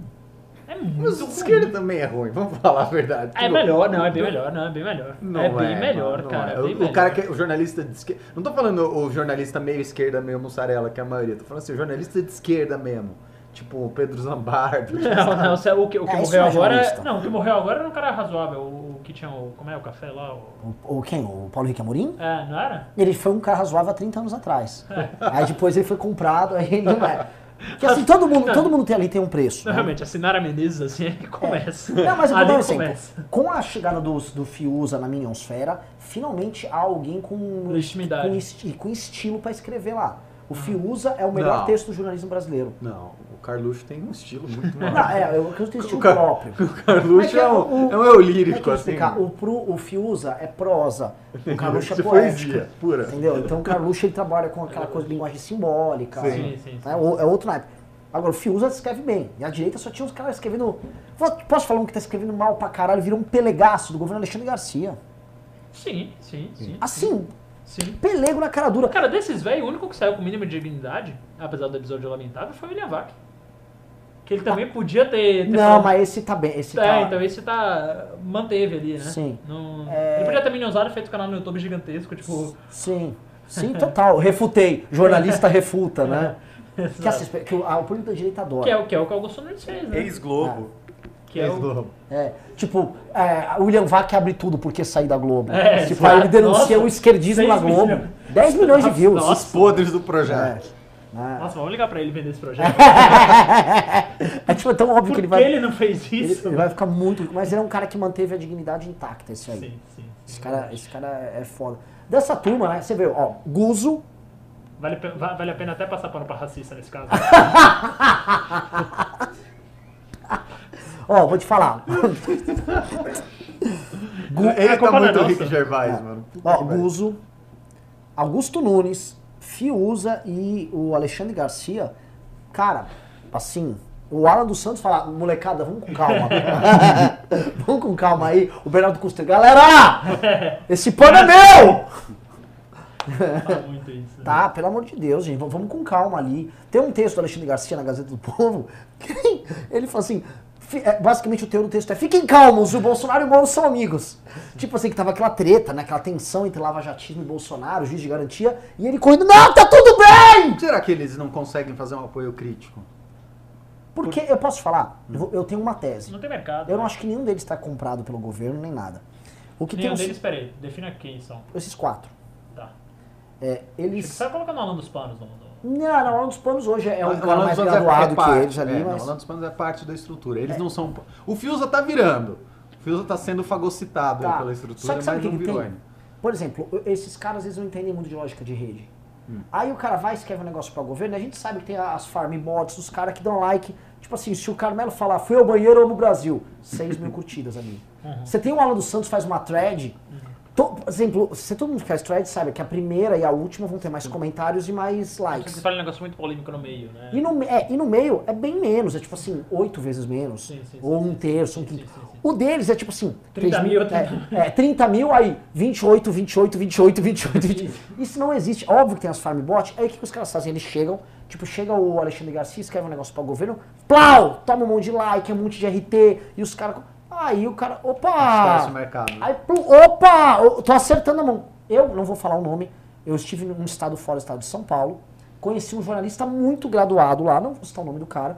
É muito Mas o esquerda também é ruim, vamos <laughs> falar a verdade. É Tudo- melhor, não, é bem melhor, não, é bem melhor. Não é bem é, melhor, mano, cara. não é é. bem O, melhor. o cara que é o jornalista de esquerda. Não tô falando o jornalista meio esquerda, meio mussarela, que é a maioria. Tô falando assim, o jornalista de esquerda mesmo. Tipo o Pedro Zambardo. Não, <laughs> não, é o que, o que É, morreu não é agora. Não, o que morreu agora era um cara razoável. O, o que tinha o. Como é o café lá? O, O, o quem? O Paulo Henrique Amorim? é, não era? Ele foi um cara razoável há 30 anos atrás. É. <laughs> Aí depois ele foi comprado, aí ele não é. Porque assim, todo mundo, todo mundo tem ali tem um preço. Não, né? realmente, a Sinara Menezes, assim, é que começa. Não, mas eu vou dar um exemplo. começa. Com a chegada do, do Fiuza na Minionsfera, finalmente há alguém com, Legitimidade. com, esti- com estilo pra escrever lá. O Fiuza é o melhor Não. texto do jornalismo brasileiro. Não, o Carluxo tem um estilo muito <laughs> Não, maior. é, eu eu tenho estilo O Car- próprio. <laughs> O Carluxo Mas é, o- um, o- é um eu é lírico, eu assim. explicar? O, pro, o Fiuza é prosa, o <laughs> Carluxo é é poética. poesia pura. Entendeu? Então o Carluxo ele trabalha com aquela coisa de linguagem simbólica. Sim. Sim, sim, sim. É, o- é outro naipe. Agora, o Fiuza escreve bem. E a direita só tinha uns caras escrevendo. Posso falar um que tá escrevendo mal pra caralho? Virou um pelegaço do governo Alexandre Garcia. Sim, sim, sim. Assim, Sim. Pelego na cara dura. Cara, desses velhos, o único que saiu com mínimo de dignidade, apesar do episódio lamentável, foi o William Vac. Que ele também podia ter. ter Não, falado- mas esse tá bem. Esse É, tá... então esse tá. manteve ali, né? Sim. Não- É. Ele podia ter minionzado e feito um canal no YouTube gigantesco, tipo. Sim, <laughs> sim, total. Refutei. Jornalista refuta, né? <laughs> Que, Exato. assim, que o, ah, o público da direita adora. Que é o que é o que o Augusto Nunes fez, né? Ex-Globo. Que é o. É, tipo, é, o William Vac abre tudo porque sair da Globo. É, tipo, exato. ele denuncia Nossa, o esquerdismo na Globo. milhões. 10 milhões de views. Nossa. Os podres do projeto. É. Nossa, vamos ligar pra ele vender esse projeto. <laughs> É tipo, é tão óbvio Por que ele vai. ele não fez Ele, isso? ele vai ficar muito mas ele é um cara que manteve a dignidade intacta, esse aí. Sim, sim. Esse cara, esse cara é foda. Dessa turma, né? Você vê, ó, Guzo, Vale, vale a pena até passar pano pra racista nesse caso. <laughs> ó, vou te falar. Gu- Ele a tá é muito nossa. Rick Gervais, mano. Ó. Guzo, Augusto Nunes, Fiuza e o Alexandre Garcia, cara, assim, o Alan dos Santos fala, molecada, vamos com calma. <laughs> vamos com calma aí. O Bernardo Custer, galera! Esse pano é meu! Fala muito isso. né? Tá, pelo amor de Deus, gente, vamos- com calma ali. Tem um texto do Alexandre Garcia na Gazeta do Povo <laughs> que ele fala assim: é, basicamente o teor do texto é fiquem calmos, o Bolsonaro e o Moro são amigos. Tipo assim, que tava aquela treta, né? Aquela tensão entre lavajatismo e Bolsonaro, juiz de garantia, e ele correndo, não, tá tudo bem! Será que eles não conseguem fazer um apoio crítico? Porque, eu posso falar, eu, vou- eu tenho uma tese. Não tem mercado. Eu não né? acho que nenhum deles está comprado pelo governo, nem nada. O que tem Nenhum os- deles, peraí, defina quem são. esses quatro. Tá. É, eles... Você colocar no Alan dos Panos, não, não. Não, não, Alan dos Panos hoje é um O cara mais é- graduado é que eles ali, é, mas... não, o Alan dos Panos é parte da estrutura. Eles não são. O Fiuza tá virando. O Fiuza tá sendo fagocitado Tá. pela Só estrutura, que sabe mas o que não que virou tem? ainda. Por exemplo, esses caras eles não entendem muito de lógica de rede. Hum. Aí o cara vai e escreve um negócio pra governo, a gente sabe que tem as farm bots, os caras que dão like. Tipo assim, se o Carmelo falar, fui ao banheiro, amo o Brasil, 6 mil <laughs> curtidas ali. Uhum. Você tem o Alan dos Santos faz uma thread. to- por exemplo, se todo mundo faz thread, sabe que a primeira e a última vão ter mais comentários e mais likes. Você fala um negócio muito polêmico no meio, né? E no, é, e no meio é bem menos, é tipo assim, oito vezes menos. Sim, sim, ou um terço, um quinto. O deles é tipo assim, 30 3 mil, é, 30 é, 30 mil, aí 28, 28, 28, 28, 28. Isso não existe. Óbvio que tem as farm bot. Aí o que, que os caras fazem? Eles chegam, tipo, chega o Alexandre Garcia, escreve um negócio para o governo, plau! Toma um monte de like, um monte de RT, e os caras. Aí o cara, opa! Mercado. né? Aí, plum, opa! Eu tô acertando a mão. Eu não vou falar o nome. Eu estive num estado fora do estado de São Paulo. Conheci um jornalista muito graduado lá, não vou citar o nome do cara,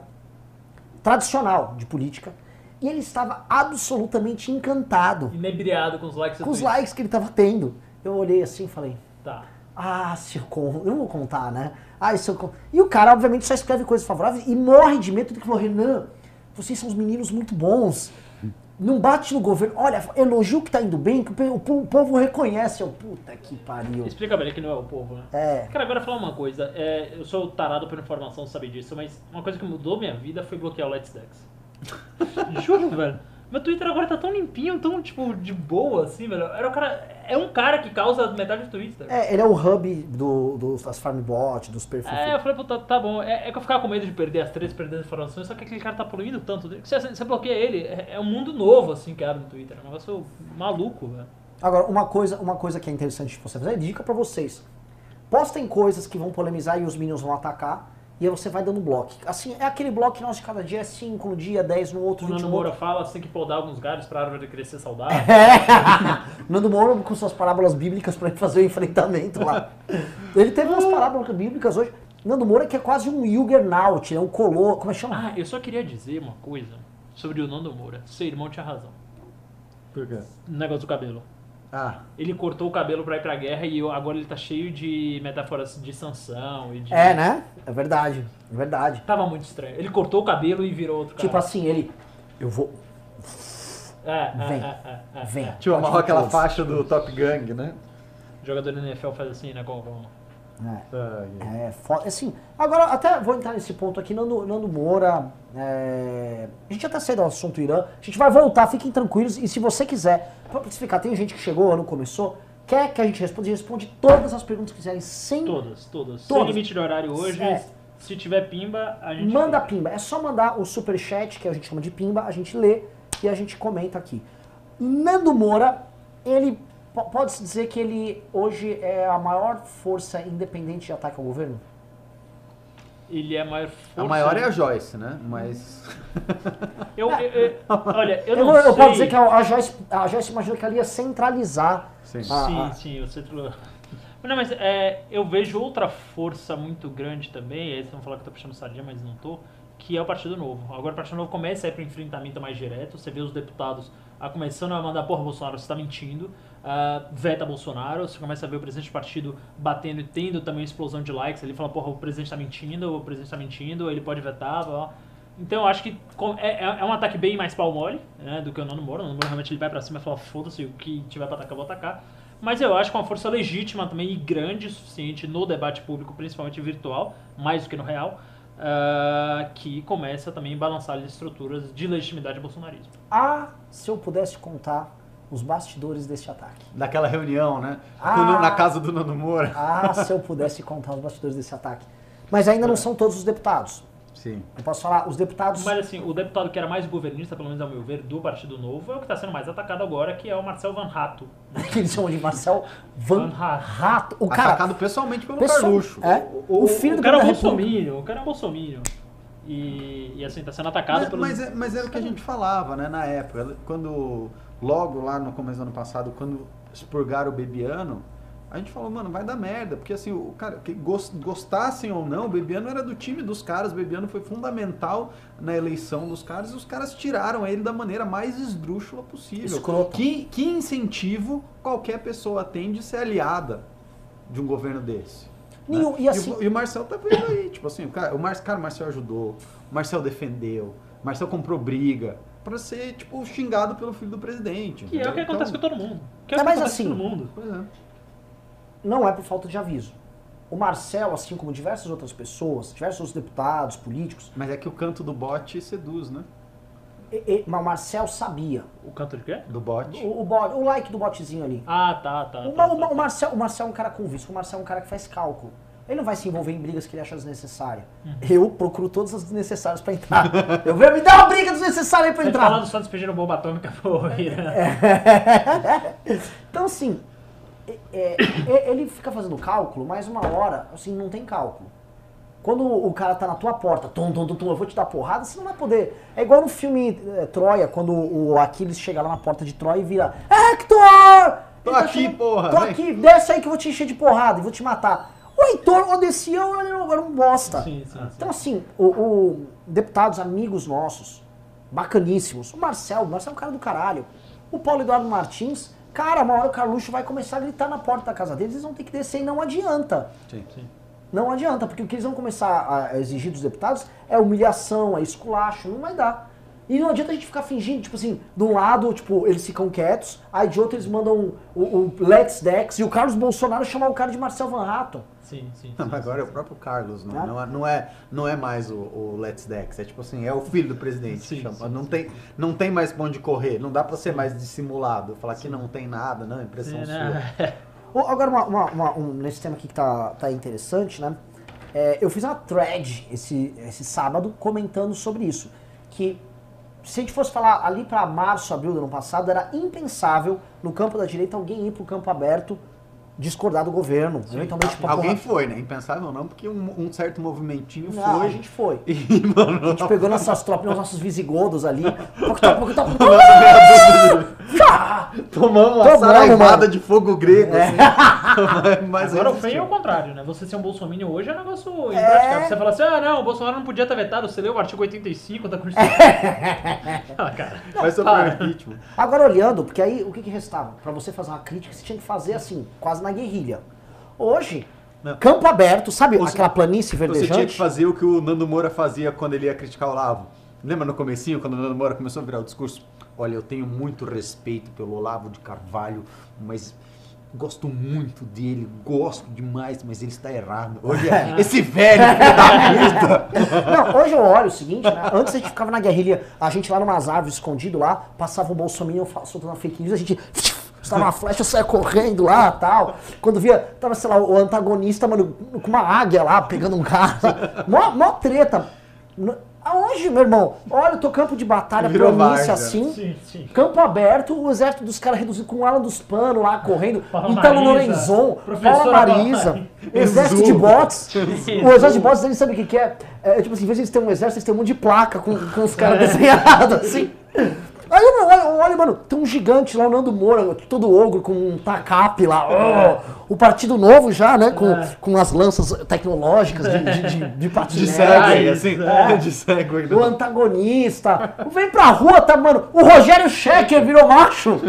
tradicional de política. E ele estava absolutamente encantado Inebriado com os likes com os likes que ele estava tendo. Eu olhei assim e falei, Tá. ah, se eu con... eu não vou contar, né? Ah, se eu con... E o cara, obviamente, só escreve coisas favoráveis e morre de medo do que falou, Renan, vocês são uns meninos muito bons. Não bate no governo. Olha, elogio que tá indo bem, que o o po- o povo reconhece. Eu, puta que pariu. Explica pra ele que não é o povo, né? É. Cara, agora falar uma coisa. É, eu sou tarado por informação, sabe disso, mas uma coisa que mudou minha vida foi bloquear o Let's Dex. <laughs> Juro, velho. Meu Twitter agora tá tão limpinho, tão, tipo, de boa, assim, velho. Era o cara, é um cara que causa metade do Twitter. É, ele é o hub do, dos, das farmbot, dos perfis. É, eu falei, puta, tá bom. É, é que eu ficava com medo de perder as três, perder as informações, só que aquele cara tá poluindo tanto. Você, você bloqueia ele, é, é um mundo novo, assim, que abre no Twitter. É um negócio maluco, velho. Agora, uma coisa, uma coisa que é interessante de você fazer, dica pra vocês. Postem coisas que vão polemizar e os minions vão atacar, e aí você vai dando bloco. Assim, é aquele bloco que nosso de cada dia é 5 no dia, 10 no outro, O 20 Nando no outro. Moura fala, você tem que podar alguns galhos pra árvore crescer saudável. <laughs> É. Nando Moura com suas parábolas bíblicas pra ele fazer o enfrentamento lá. Ele teve umas parábolas bíblicas hoje. Nando Moura que é quase um Juggernaut, é um color, como é que chama? Ah, eu só queria dizer uma coisa sobre o Nando Moura. Seu irmão tinha razão. Por quê? No negócio do cabelo. Ah, Ele cortou o cabelo pra ir pra guerra e agora ele tá cheio de metáforas de sanção e de... É, né? É verdade, é verdade. Tava muito estranho. Ele cortou o cabelo e virou outro cara. Tipo assim, ele. Eu vou. É, é, Vem. é, é, é, Vem. é. tipo, amarrou aquela todos. faixa do Top Gang, né? O jogador da NFL faz assim, né? Com, com... É. Ah, É, foda. Assim, agora até vou entrar nesse ponto aqui, Nando, Nando Moura. É, A gente até saiu do assunto Irã. A gente vai voltar, fiquem tranquilos. E se você quiser, pra explicar, tem gente que chegou, o ano começou, quer que a gente responda, a gente responde todas as perguntas que quiserem, sem. Todas, todas. Sem Todas. limite de horário hoje. É. Se tiver pimba, a gente... Manda pimba. É só mandar o superchat, que a gente chama de pimba, a gente lê e a gente comenta aqui. Nando Moura, ele. po- Pode-se dizer que ele hoje é a maior força independente de ataque ao governo? Ele é a maior força... A maior é a Joyce, né? Mas. Eu, eu- eu- olha, eu Eu, não vou- eu sei... posso dizer que a a Joyce, a Joyce imaginou que ela ia centralizar. Sim. Ah, sim, ah. sim, o centro... Não, mas é, eu vejo outra força muito grande também, aí vocês vão falar que eu tô puxando sardinha, mas não tô, que é o Partido Novo. Agora o Partido Novo começa a ir pro enfrentamento mais direto, você vê os deputados ah, começando a mandar, porra, Bolsonaro, você tá mentindo, ah, veta Bolsonaro, você começa a ver o presidente do partido batendo e tendo também explosão de likes, ele fala, porra, o presidente tá mentindo, o presidente tá mentindo, ele pode vetar, blá, blá. Então eu acho que é, é- é um ataque bem mais pau mole né, do que o Nando Moura. O Nando Moura realmente ele vai pra cima e fala, foda-se, o que tiver pra atacar, eu vou atacar. Mas eu acho que é uma força legítima também e grande o suficiente no debate público, principalmente virtual, mais do que no real, ah, que começa também a balançar as estruturas de legitimidade bolsonarismo. Ah, se eu pudesse contar os bastidores deste ataque. Daquela reunião, né? Ah. No- Na casa do Nando Moura. Ah, se eu pudesse contar os bastidores desse ataque. Mas ainda não são todos os deputados. Sim. Eu posso falar, os deputados. Mas assim, o deputado que era mais governista, pelo menos ao meu ver, do Partido Novo, é o que está sendo mais atacado agora, que é o Marcel Van Hato. que <laughs> eles chamam de Marcel Van Van. Rato. O cara. Atacado pessoalmente pelo pessoal- Carluxo. É, o, filho o do cara é um bolsominion, o cara é um bolsominion. E, e assim, tá sendo atacado Mas, pelos. mas, é- mas era o que a gente falava, né, na época. Quando, logo lá no começo do ano passado, quando expurgaram o Bebiano, a gente falou, mano, vai dar merda. Porque assim, o cara, que gos- gostassem ou não, o Bebiano era do time dos caras, o Bebiano foi fundamental na eleição dos caras e os caras tiraram ele da maneira mais esdrúxula possível. Escrota. Que, que incentivo qualquer pessoa tem de ser aliada de um governo desse? né? Nenhum. E assim- o, e o Marcel tá vendo aí, tipo assim, o cara, o, Mar, cara, o Marcel ajudou, o Marcel defendeu, o Marcel comprou briga pra ser, tipo, xingado pelo filho do presidente. Que é o que entendeu? acontece com Então, todo mundo. Que é, É, o que mas acontece com assim, todo mundo. Pois é. não é por falta de aviso. O Marcel, assim como diversas outras pessoas, diversos outros deputados, políticos, Mas é que o canto do bot seduz, né? e- e- mas o Marcel sabia. O canto de quê? Do bot. O, o, bot- o like do botzinho ali. Ah, tá, tá. O, tá, o tá. o Marcel, o Marcel é um cara convicto, o Marcel é um cara que faz cálculo. Ele não vai se envolver em brigas que ele acha desnecessárias. Uhum. Eu procuro todas as desnecessárias pra entrar. <laughs> Eu vou me dar uma briga desnecessária aí pra Você falar entrar. do Santos pedindo bomba atômica <laughs> pro Irã. então, assim, é- é- ele fica fazendo cálculo, mas uma hora, assim, não tem cálculo. Quando o cara tá na tua porta, tum, tum, tum, tum, eu vou te dar porrada, você não vai poder. É igual no filme é, Troia, quando o Aquiles chega lá na porta de Troia e vira Hector! Tô tá aqui, porra, Tô vem." aqui, desce aí que eu vou te encher de porrada e vou te matar. O Heitor, o Odessião, era um bosta. Sim, sim, sim. Então, assim, o, o- deputados, amigos nossos, bacaníssimos. O Marcel, o Marcel é um cara do caralho. O Paulo Eduardo Martins, cara, uma hora o Carluxo vai começar a gritar na porta da casa deles, eles vão ter que descer e não adianta. Sim. Não adianta, porque o que eles vão começar a exigir dos deputados é humilhação, é esculacho, não vai dar. E não adianta a gente ficar fingindo, tipo assim, de um lado, tipo, eles ficam quietos, aí de outro eles mandam o, o Let's Dex e o Carlos Bolsonaro chamar o cara de Marcel Van Hatten. Sim, sim. Não, sim, mas agora é sim, o próprio Carlos, não, Ah. não, é, não, é, não é mais o, o Let's Dex, é tipo assim, é o filho do presidente. Sim, chama. sim, não, sim. Tem, não tem mais pra onde correr, não dá pra ser mais dissimulado, falar que não tem nada, não, é impressão Sim, sua. né? <laughs> Ô, Agora, uma- uma- uma- um- nesse tema aqui que tá, tá interessante, né? É, eu fiz uma thread esse, esse sábado comentando sobre isso. Que se a gente fosse falar ali para março, abril do ano passado, era impensável no campo da direita alguém ir pro campo aberto discordar do governo. Eventualmente, pra Alguém porra- foi, né? Impensável não, porque um, um certo movimentinho Não, foi. a gente foi. <laughs> E, mano, A gente pegou nossas tropas, nossos visigodos ali. Tomamos uma saraivada de fogo grego, É. assim. <laughs> Mas Agora o feio é o contrário, né? Você ser um bolsominion hoje é um negócio impraticável. Você fala assim, ah não, o Bolsonaro não podia ter vetado, você leu o artigo 85 da Constituição. <laughs> ah, cara. Para. impeachment. Agora olhando, porque aí o que, que restava? Pra você fazer uma crítica, você tinha que fazer assim, quase na guerrilha. Hoje, Não. campo aberto, sabe Você- aquela planície Você tinha que verdejante? fazer o que o Nando Moura fazia quando ele ia criticar o Olavo. Lembra no comecinho, quando o Nando Moura começou a virar o discurso? Olha, eu tenho muito respeito pelo Olavo de Carvalho, mas gosto muito dele, gosto demais, mas ele está errado. Olha, <laughs> <laughs> esse velho da puta! <laughs> Não, hoje eu olho o seguinte, né? Antes a gente ficava na guerrilha, a gente lá numas árvores escondido lá, passava bolsominion fa- soltando uma fake news, a gente estava uma flecha, saia correndo lá tal. Quando via, tava, sei lá, o antagonista, mano, com uma águia lá, pegando um cara. Mó, mó treta. Aonde, meu irmão? Olha, eu tô campo de batalha, Virou planície assim. Sim, sim. Campo aberto, o exército dos caras reduzido com o Alan dos Panos lá correndo, Paula Italo Marisa, Lorenzon, Paula Marisa, exército de bots. O exército de bots, eles sabem o que, que é? é? Tipo assim, em vez de eles terem um exército, eles têm um monte de placa com, com os caras desenhados assim. Aí, mano, olha, olha, mano, tem um gigante lá, o Nando Moura, todo ogro, com um tacap lá. ó. o Partido Novo já, né? Com, É. com as lanças tecnológicas de, de, de, de De patinete. Segway, É, assim, é. de Segway. O antagonista. Vem pra rua, tá, mano? O Rogério Schecker virou macho.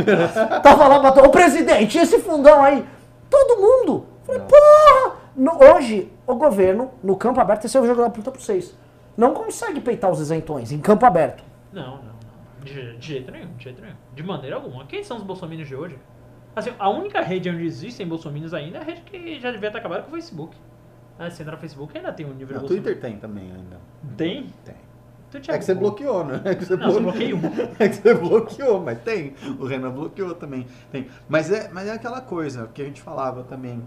Tava lá, bateu. O presidente, esse fundão aí. Todo mundo. Falei, porra! No- hoje, o governo, no campo aberto, esse é o jogo da puta pra vocês. Não consegue peitar os isentões em campo aberto. Não, não. De, de jeito nenhum, de jeito nenhum. De maneira alguma. Quem são os bolsominions de hoje? Assim, a única rede onde existem bolsominions ainda é a rede que já devia ter acabado com o Facebook. Ah, se entrar no Facebook ainda tem um nível No de Twitter tem também ainda. Tem? Tem. Twitch É que você bloqueou, né? <laughs> É que você, Não, blo- um. <laughs> É que você bloqueou, mas tem. O Renan bloqueou também. Tem. Mas é, mas é aquela coisa que a gente falava também.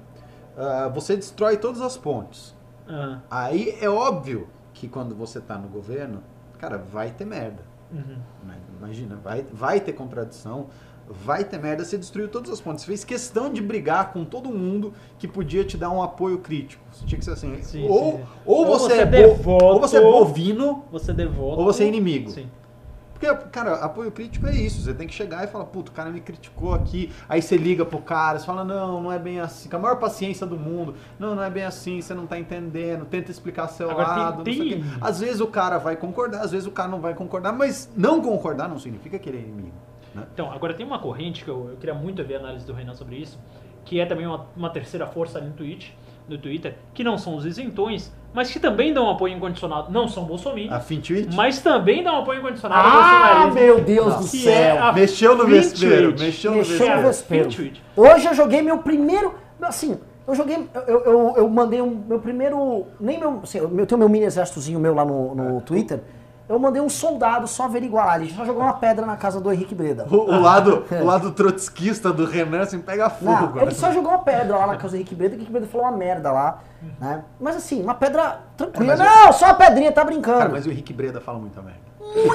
Ah, você destrói todas as pontes. Ah, Aí é óbvio que quando você tá no governo, cara, vai ter merda. uhum. Mas Imagina, vai, vai ter contradição. vai ter merda, você destruiu todas as pontes. Você fez questão de brigar com todo mundo que podia te dar um apoio crítico. Você tinha que ser assim. Sim, ou, sim. ou Ou você, você é é bo- devoto. ou você é bovino, Você devoto. Ou você é inimigo. Sim. Porque, cara, apoio crítico é isso. Você tem que chegar e falar, puto, o cara me criticou aqui. Aí você liga pro cara, você fala, não, não é bem assim. Com a maior paciência do mundo. Não, não é bem assim, você não tá entendendo. Tenta explicar seu Agora, tem- lado. tem- quê. Às vezes o cara vai concordar, às vezes o cara não vai concordar. Mas não concordar não significa que ele é inimigo. Né? Então, agora tem uma corrente que eu, eu queria muito ver a análise do Renan sobre isso, que é também uma, uma terceira força ali no, Twitch, no Twitter, que não são os isentões, mas que também dão apoio incondicional. Não são bolsominions, A Fintweet mas também dão apoio incondicional ao Ah, meu Deus Não. do céu. é mexeu no vespeiro. Mexeu no Mexeu no vespeiro. Hoje eu joguei meu primeiro. Assim, eu joguei. Eu, eu, eu mandei um, meu primeiro. Nem meu. Assim, eu eu tenho meu mini exércitozinho meu lá no, no Twitter. Eu mandei um soldado só averiguar. Ele já jogou uma pedra na casa do Henrique Breda. O, o lado, <laughs> o lado trotskista do Renan assim pega fogo. Não, né? ele só jogou uma pedra lá na casa do Henrique Breda, que o Henrique Breda falou uma merda lá. Né? Mas assim, uma pedra tranquila. É, não, só uma pedrinha, tá brincando. Cara, mas o Henrique Breda fala muita merda.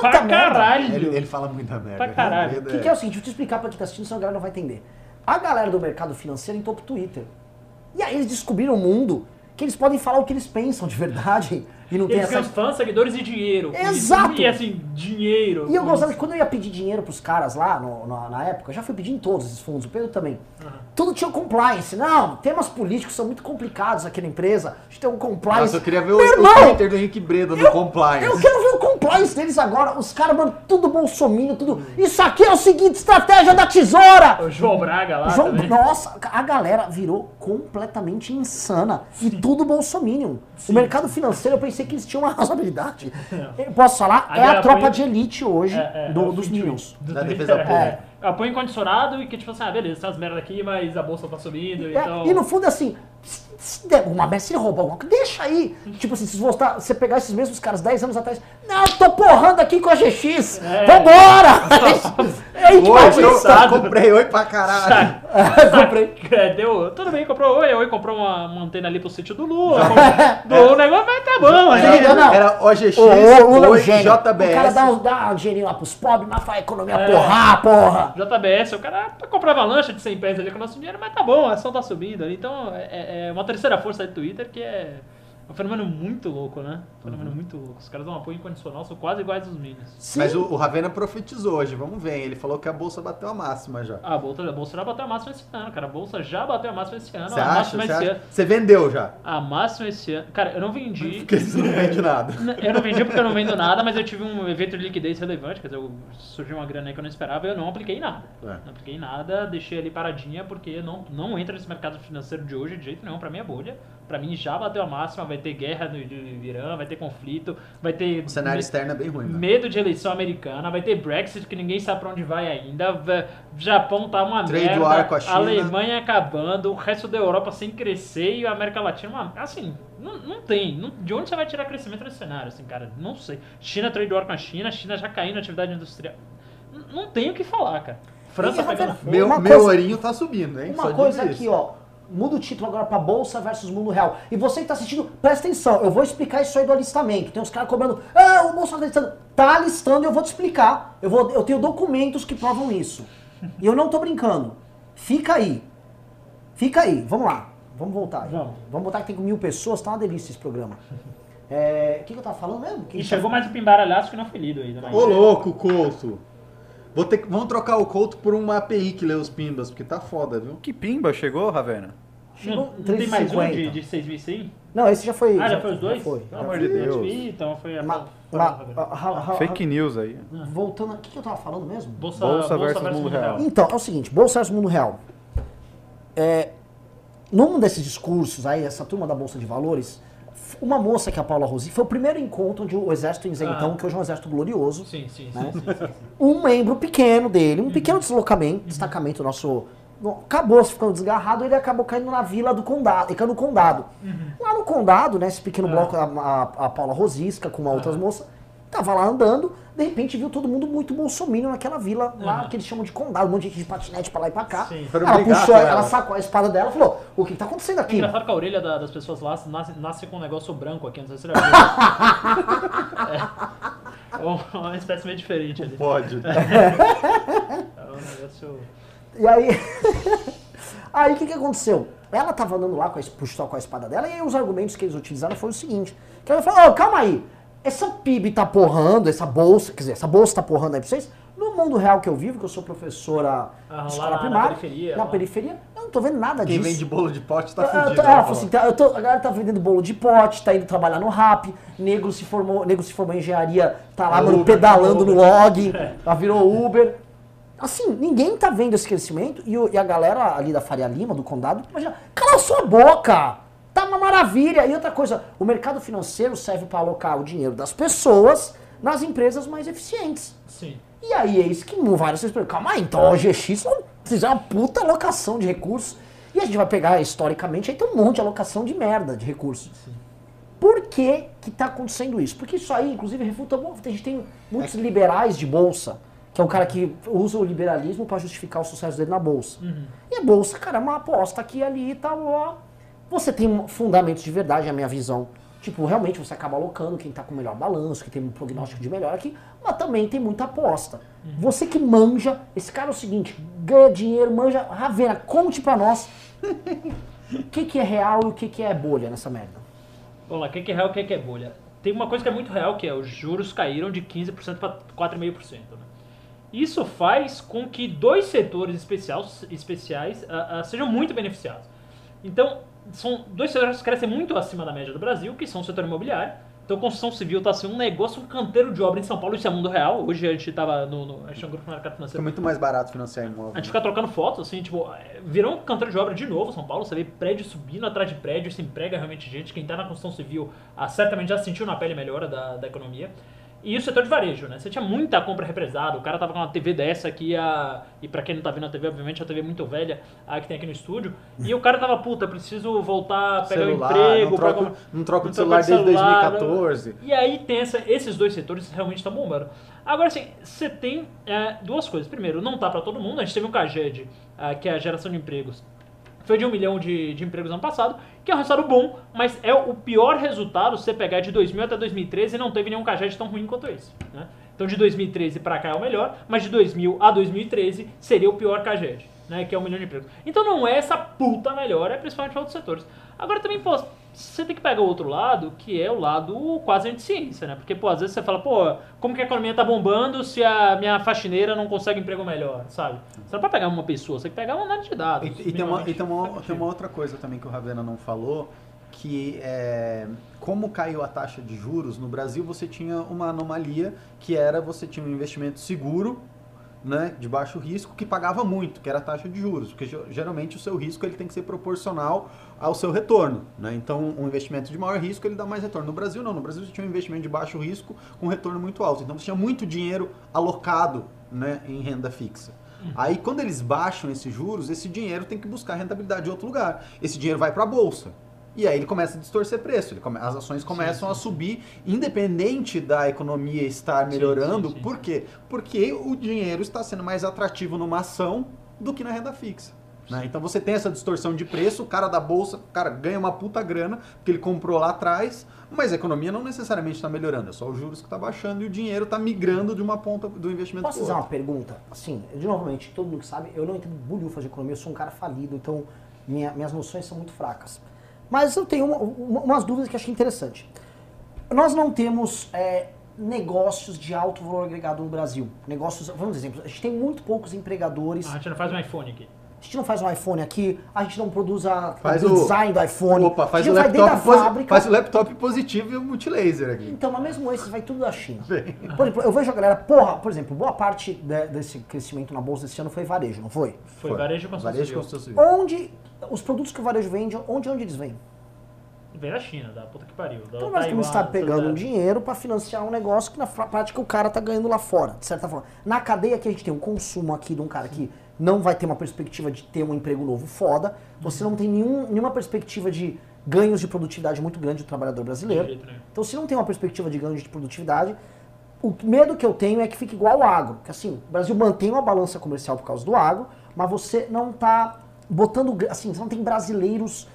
Pra merda. caralho. Ele, ele fala muita merda. Pra caralho. O que, que é o seguinte, vou te explicar pra quem tá assistindo, senão a galera não vai entender. A galera do mercado financeiro entrou pro Twitter. E aí eles descobriram o mundo que eles podem falar o que eles pensam de verdade. E não tem Eles essa. ganham fãs, seguidores e dinheiro. Exato. E assim, dinheiro. E eu gostava isso. que quando eu ia pedir dinheiro pros caras lá no- na, na época, eu já fui pedir em todos esses fundos, o Pedro também. Tudo tinha compliance. Não, temas políticos são muito complicados aqui na empresa. A gente tem um compliance. Nossa, eu queria ver o, Meu o irmão, Twitter do Henrique Breda no Compliance. Eu quero ver o compliance deles agora. Os caras, mano, tudo bolsominion, tudo. Isso aqui é o seguinte, estratégia da tesoura! O João Braga lá João- também. nossa, a galera virou completamente insana. E tudo bolsominion. O mercado financeiro, eu pensei que eles tinham uma <laughs> razoabilidade. Eu posso falar, A é a tropa põe- de elite hoje É, é, do- é dos. Minions. Do Da defesa é. pública. Apoio incondicionado e que tipo assim, ah, beleza, tem umas merda aqui, mas a bolsa tá subindo, É, então... E no fundo é assim, se, se der uma merda, se roubar alguma coisa, deixa aí. <laughs> Tipo assim, se você, voltar, você pegar esses mesmos caras 10 anos atrás, não, tô porrando aqui com a GX, É. vambora! <laughs> <laughs> é pensar. comprei oi pra caralho. Comprei. É, deu, tudo bem, comprou oi, oi, comprou uma, uma antena ali pro sítio do Lula, doou o negócio, mas tá bom, aí, ele- não. Era OGX, ô, Lula é um oi, gênio. O cara JBS. dá um, dá um dinheirinho lá pros pobres, mas faz a economia É. porrar, porra. JBS, o cara comprava lancha de 100 pés ali com o nosso dinheiro, mas tá bom, a ação tá subindo ali. Então é, é uma terceira força do Twitter que é um fenômeno muito louco, né? Um fenômeno muito louco. Os caras dão um apoio incondicional, são quase iguais aos Minions. Sim. Mas o, o Ravena profetizou hoje, vamos ver. Ele falou que a bolsa bateu a máxima já. Ah, a bolsa, a bolsa já bateu a máxima esse ano, cara. A bolsa já bateu a máxima esse ano. Você a acha? máxima Você esse acha? ano. Você vendeu já. A máxima esse ano. Cara, eu não vendi. <laughs> Porque você não vende nada. Eu não vendi porque eu não vendo nada, mas eu tive um evento de liquidez relevante, quer dizer, surgiu uma grana aí que eu não esperava e eu não apliquei nada. É. Não apliquei nada, deixei ali paradinha porque não, não entra nesse mercado financeiro de hoje de jeito nenhum, pra mim é bolha. Pra mim já bateu a máxima, vai ter guerra no Irã, vai ter conflito, vai ter O cenário externo é bem ruim, né? medo de eleição americana, vai ter Brexit que ninguém sabe pra onde vai ainda, Japão tá uma Trade merda, war com a China. Alemanha acabando, o resto da Europa sem crescer e a América Latina, uma- assim, não, não tem, não- de onde você vai tirar crescimento nesse cenário, assim, cara, não sei. China trade war com a China, China já caindo na atividade industrial, N- não tem o que falar, cara. França pegando fogo. Meu, meu coisa- ourinho tá subindo, hein? Só Uma digo coisa aqui, ó. Muda o título agora pra Bolsa versus Mundo Real. E você que tá assistindo, presta atenção. Eu vou explicar isso aí do alistamento. Tem uns caras cobrando. Ah, o Bolsa tá listando. Tá alistando e eu vou te explicar. Eu, vou, eu tenho documentos que provam isso. E eu não tô brincando. Fica aí. Fica aí. Vamos lá. Vamos voltar. Vamos. Vamos voltar que tem com mil pessoas. Tá uma delícia esse programa. <laughs> É, O que, que eu tava falando mesmo? Que E tá- chegou mais um pimbaralhaço que não foi lido ainda. né? Ô louco, Couto. Vou ter, vamos trocar o Couto por uma API que lê os pimbas, porque tá foda, viu? Que pimba chegou, Ravena? Não, Chegou não tem mais um 3,50. de, de 6.100? Não, esse já foi. Ah, já foi os dois? foi. Pelo Já amor de Deus. Deus. Então foi a... Ma- foi ma- a- ah, ah, Fake news aí. Voltando, o que, que eu tava falando mesmo? Bolsa, Bolsa bolsa, versus versus mundo real. real. Então, é o seguinte, Bolsa versus Mundo Real. É, num desses discursos aí, essa turma da Bolsa de Valores, uma moça que é a Paula Rosi, foi o primeiro encontro onde o exército isentão, Ah. que hoje é um exército glorioso, Sim, sim, sim. Né? sim, sim, sim. um membro pequeno dele, um pequeno deslocamento, destacamento nosso, no- acabou se ficando desgarrado, ele acabou caindo na vila do condado, ele caiu no condado. Lá no condado, né, esse pequeno Ah. bloco, a, a- a Paula Rosisca com uma outras moças, tava lá andando, de repente viu todo mundo muito bolsominion naquela vila lá, Aham. que eles chamam de condado, um monte de gente de patinete pra lá e pra cá. Sim. Foram Ela puxou, ela. ela. sacou a espada dela e falou, o que que tá acontecendo É aqui? engraçado que a orelha da- das pessoas lá nasce, nasce com um negócio branco aqui, não sei se você já viu. <laughs> É. É uma espécie meio diferente ali. Pode. <laughs> É um negócio... E aí. <laughs> aí o que, que aconteceu? Ela tava andando lá com a, puxou com a espada dela, e aí os argumentos que eles utilizaram foi o seguinte: que ela falou, oh, calma aí, essa PIB tá porrando, essa bolsa, quer dizer, essa bolsa tá porrando aí pra vocês. No mundo real que eu vivo, que eu sou professora Ah, de lá escola na- primária, periferia, na periferia, eu não tô vendo nada Quem disso. vende bolo de pote tá fudido. tô- ela ela falou. assim, tá, eu tô- a galera tá vendendo bolo de pote, tá indo trabalhar no rap, negro se formou, negro se formou em engenharia, tá lá É mano, Uber, pedalando no Uber. log, <laughs> É. já virou Uber. Assim, ninguém tá vendo esse crescimento e, o- e a galera ali da Faria Lima, do condado, imagina, cala sua boca! Tá uma maravilha! E outra coisa, o mercado financeiro serve para alocar o dinheiro das pessoas nas empresas mais eficientes. Sim. E aí, eis que vários vocês perguntam, calma aí, então a OGX não fizeram uma puta alocação de recursos. E a gente vai pegar historicamente, aí tem um monte de alocação de merda de recursos. Por que que tá acontecendo isso? Porque isso aí, inclusive, refuta... A gente tem muitos liberais de bolsa, que é um cara que usa o liberalismo para justificar o sucesso dele na bolsa. E a bolsa, cara, é uma aposta aqui ali e tal, ó. Você tem fundamentos de verdade, a minha visão. Tipo, realmente você acaba alocando quem tá com o melhor balanço, que tem um prognóstico de melhor aqui, mas também tem muita aposta. Você que manja, esse cara é o seguinte, ganha dinheiro, manja, Ravena, conte pra nós o que, que é real e o que, que é bolha nessa merda. Vamos lá, o que que é real e o que que é bolha? Tem uma coisa que é muito real, que é os juros caíram de 15% para 4,5%. Né? Isso faz com que dois setores especiais, especiais ah, ah, sejam muito beneficiados. Então, são dois setores que crescem muito acima da média do Brasil, que são o setor imobiliário. Então, construção civil está sendo um negócio, um canteiro de obra em São Paulo, isso é mundo real. Hoje a gente estava no, no, a gente tem um grupo no mercado financeiro muito mais barato financiar imóvel. a gente fica trocando fotos, assim, tipo, é, virou um canteiro de obra de novo, São Paulo. Você vê prédio subindo atrás de prédio, se emprega realmente gente. Quem tá na construção civil ah, certamente já sentiu na pele a melhora da, da economia. E o setor de varejo, né? Você tinha muita compra represada, o cara tava com uma TV dessa aqui, a, e pra quem não tá vendo a TV, obviamente, a TV é muito velha, a que tem aqui no estúdio. E o cara tava, puta, preciso voltar a pegar celular, o emprego, não pra troco, com- não troco de não trocar celular de desde celular, 2014. e aí tem essa- esses dois setores que realmente estão bombando. Agora, assim, você tem é, duas coisas. Primeiro, não tá para todo mundo. A gente teve um CAGED, ah, que é a geração de empregos. Foi de um milhão de, de empregos ano passado, que é um resultado bom, mas é o pior resultado se você pegar de 2000 até 2013 e não teve nenhum CAGED tão ruim quanto esse. Né? Então de 2013 para cá é o melhor, mas de 2000 a 2013 seria o pior CAGED, né? que é um milhão de empregos. Então não é essa puta melhora, é principalmente para outros setores. Agora também, pô, você tem que pegar o outro lado, que é o lado quase anti-ciência, né? Porque, pô, às vezes você fala, pô, como que a economia tá bombando se a minha faxineira não consegue emprego melhor, sabe? Você não pode pegar uma pessoa, você tem que pegar uma análise de dados. E, e tem uma, e tem, uma, tem uma outra coisa também que o Ravena não falou, que é como caiu a taxa de juros, no Brasil você tinha uma anomalia que era você tinha um investimento seguro, né, de baixo risco, que pagava muito, que era a taxa de juros, porque ge- geralmente o seu risco ele tem que ser proporcional ao seu retorno, né? Então, um investimento de maior risco ele dá mais retorno. No Brasil não, no Brasil você tinha um investimento de baixo risco com retorno muito alto. Então, você tinha muito dinheiro alocado, né, em renda fixa. Aí, quando eles baixam esses juros, esse dinheiro tem que buscar rentabilidade em outro lugar. Esse dinheiro vai para a bolsa. E aí ele começa a distorcer preço. Ele come- as ações começam sim, a subir, independente da economia estar Sim, melhorando. sim, sim. Por quê? Porque o dinheiro está sendo mais atrativo numa ação do que na renda fixa. né? Então você tem essa distorção de preço, o cara da bolsa, o cara ganha uma puta grana, porque ele comprou lá atrás, mas a economia não necessariamente está melhorando, é só os juros que está baixando e o dinheiro está migrando de uma ponta do investimento Posso fazer uma pergunta? Assim, de novamente, todo mundo que sabe, eu não entendo bolhufas de economia, eu sou um cara falido, então minha- minhas noções são muito fracas. Mas eu tenho uma- uma- umas dúvidas que achei interessante. Nós não temos é, negócios de alto valor agregado no Brasil. Negócios, vamos dizer, exemplo, a gente tem muito poucos empregadores. A gente não faz um iPhone aqui. A gente não faz um iPhone aqui, a gente não produz a, Faz o design do iPhone. Opa, faz o, laptop fábrica. faz o laptop positivo e o multilaser aqui. Então, mas mesmo esses vai tudo da China. Por exemplo, eu vejo a galera, porra, por exemplo, boa parte de- desse crescimento na bolsa desse ano foi varejo, não foi? Foi, varejo construção Varejo e construção civil. Onde os produtos que o varejo vende, onde, onde eles vêm? Vem da China, da puta que pariu. Da Então estar essas pegando um dinheiro para financiar um negócio que na prática o cara tá ganhando lá fora, de certa forma. Na cadeia que a gente tem um consumo aqui de um cara que não vai ter uma perspectiva de ter um emprego novo foda, você não tem nenhum, nenhuma perspectiva de ganhos de produtividade muito grande do trabalhador brasileiro. Então, se não tem uma perspectiva de ganho de produtividade, o medo que eu tenho é que fique igual ao agro. Que assim, o Brasil mantém uma balança comercial por causa do agro, mas você não está botando. Assim, você não tem brasileiros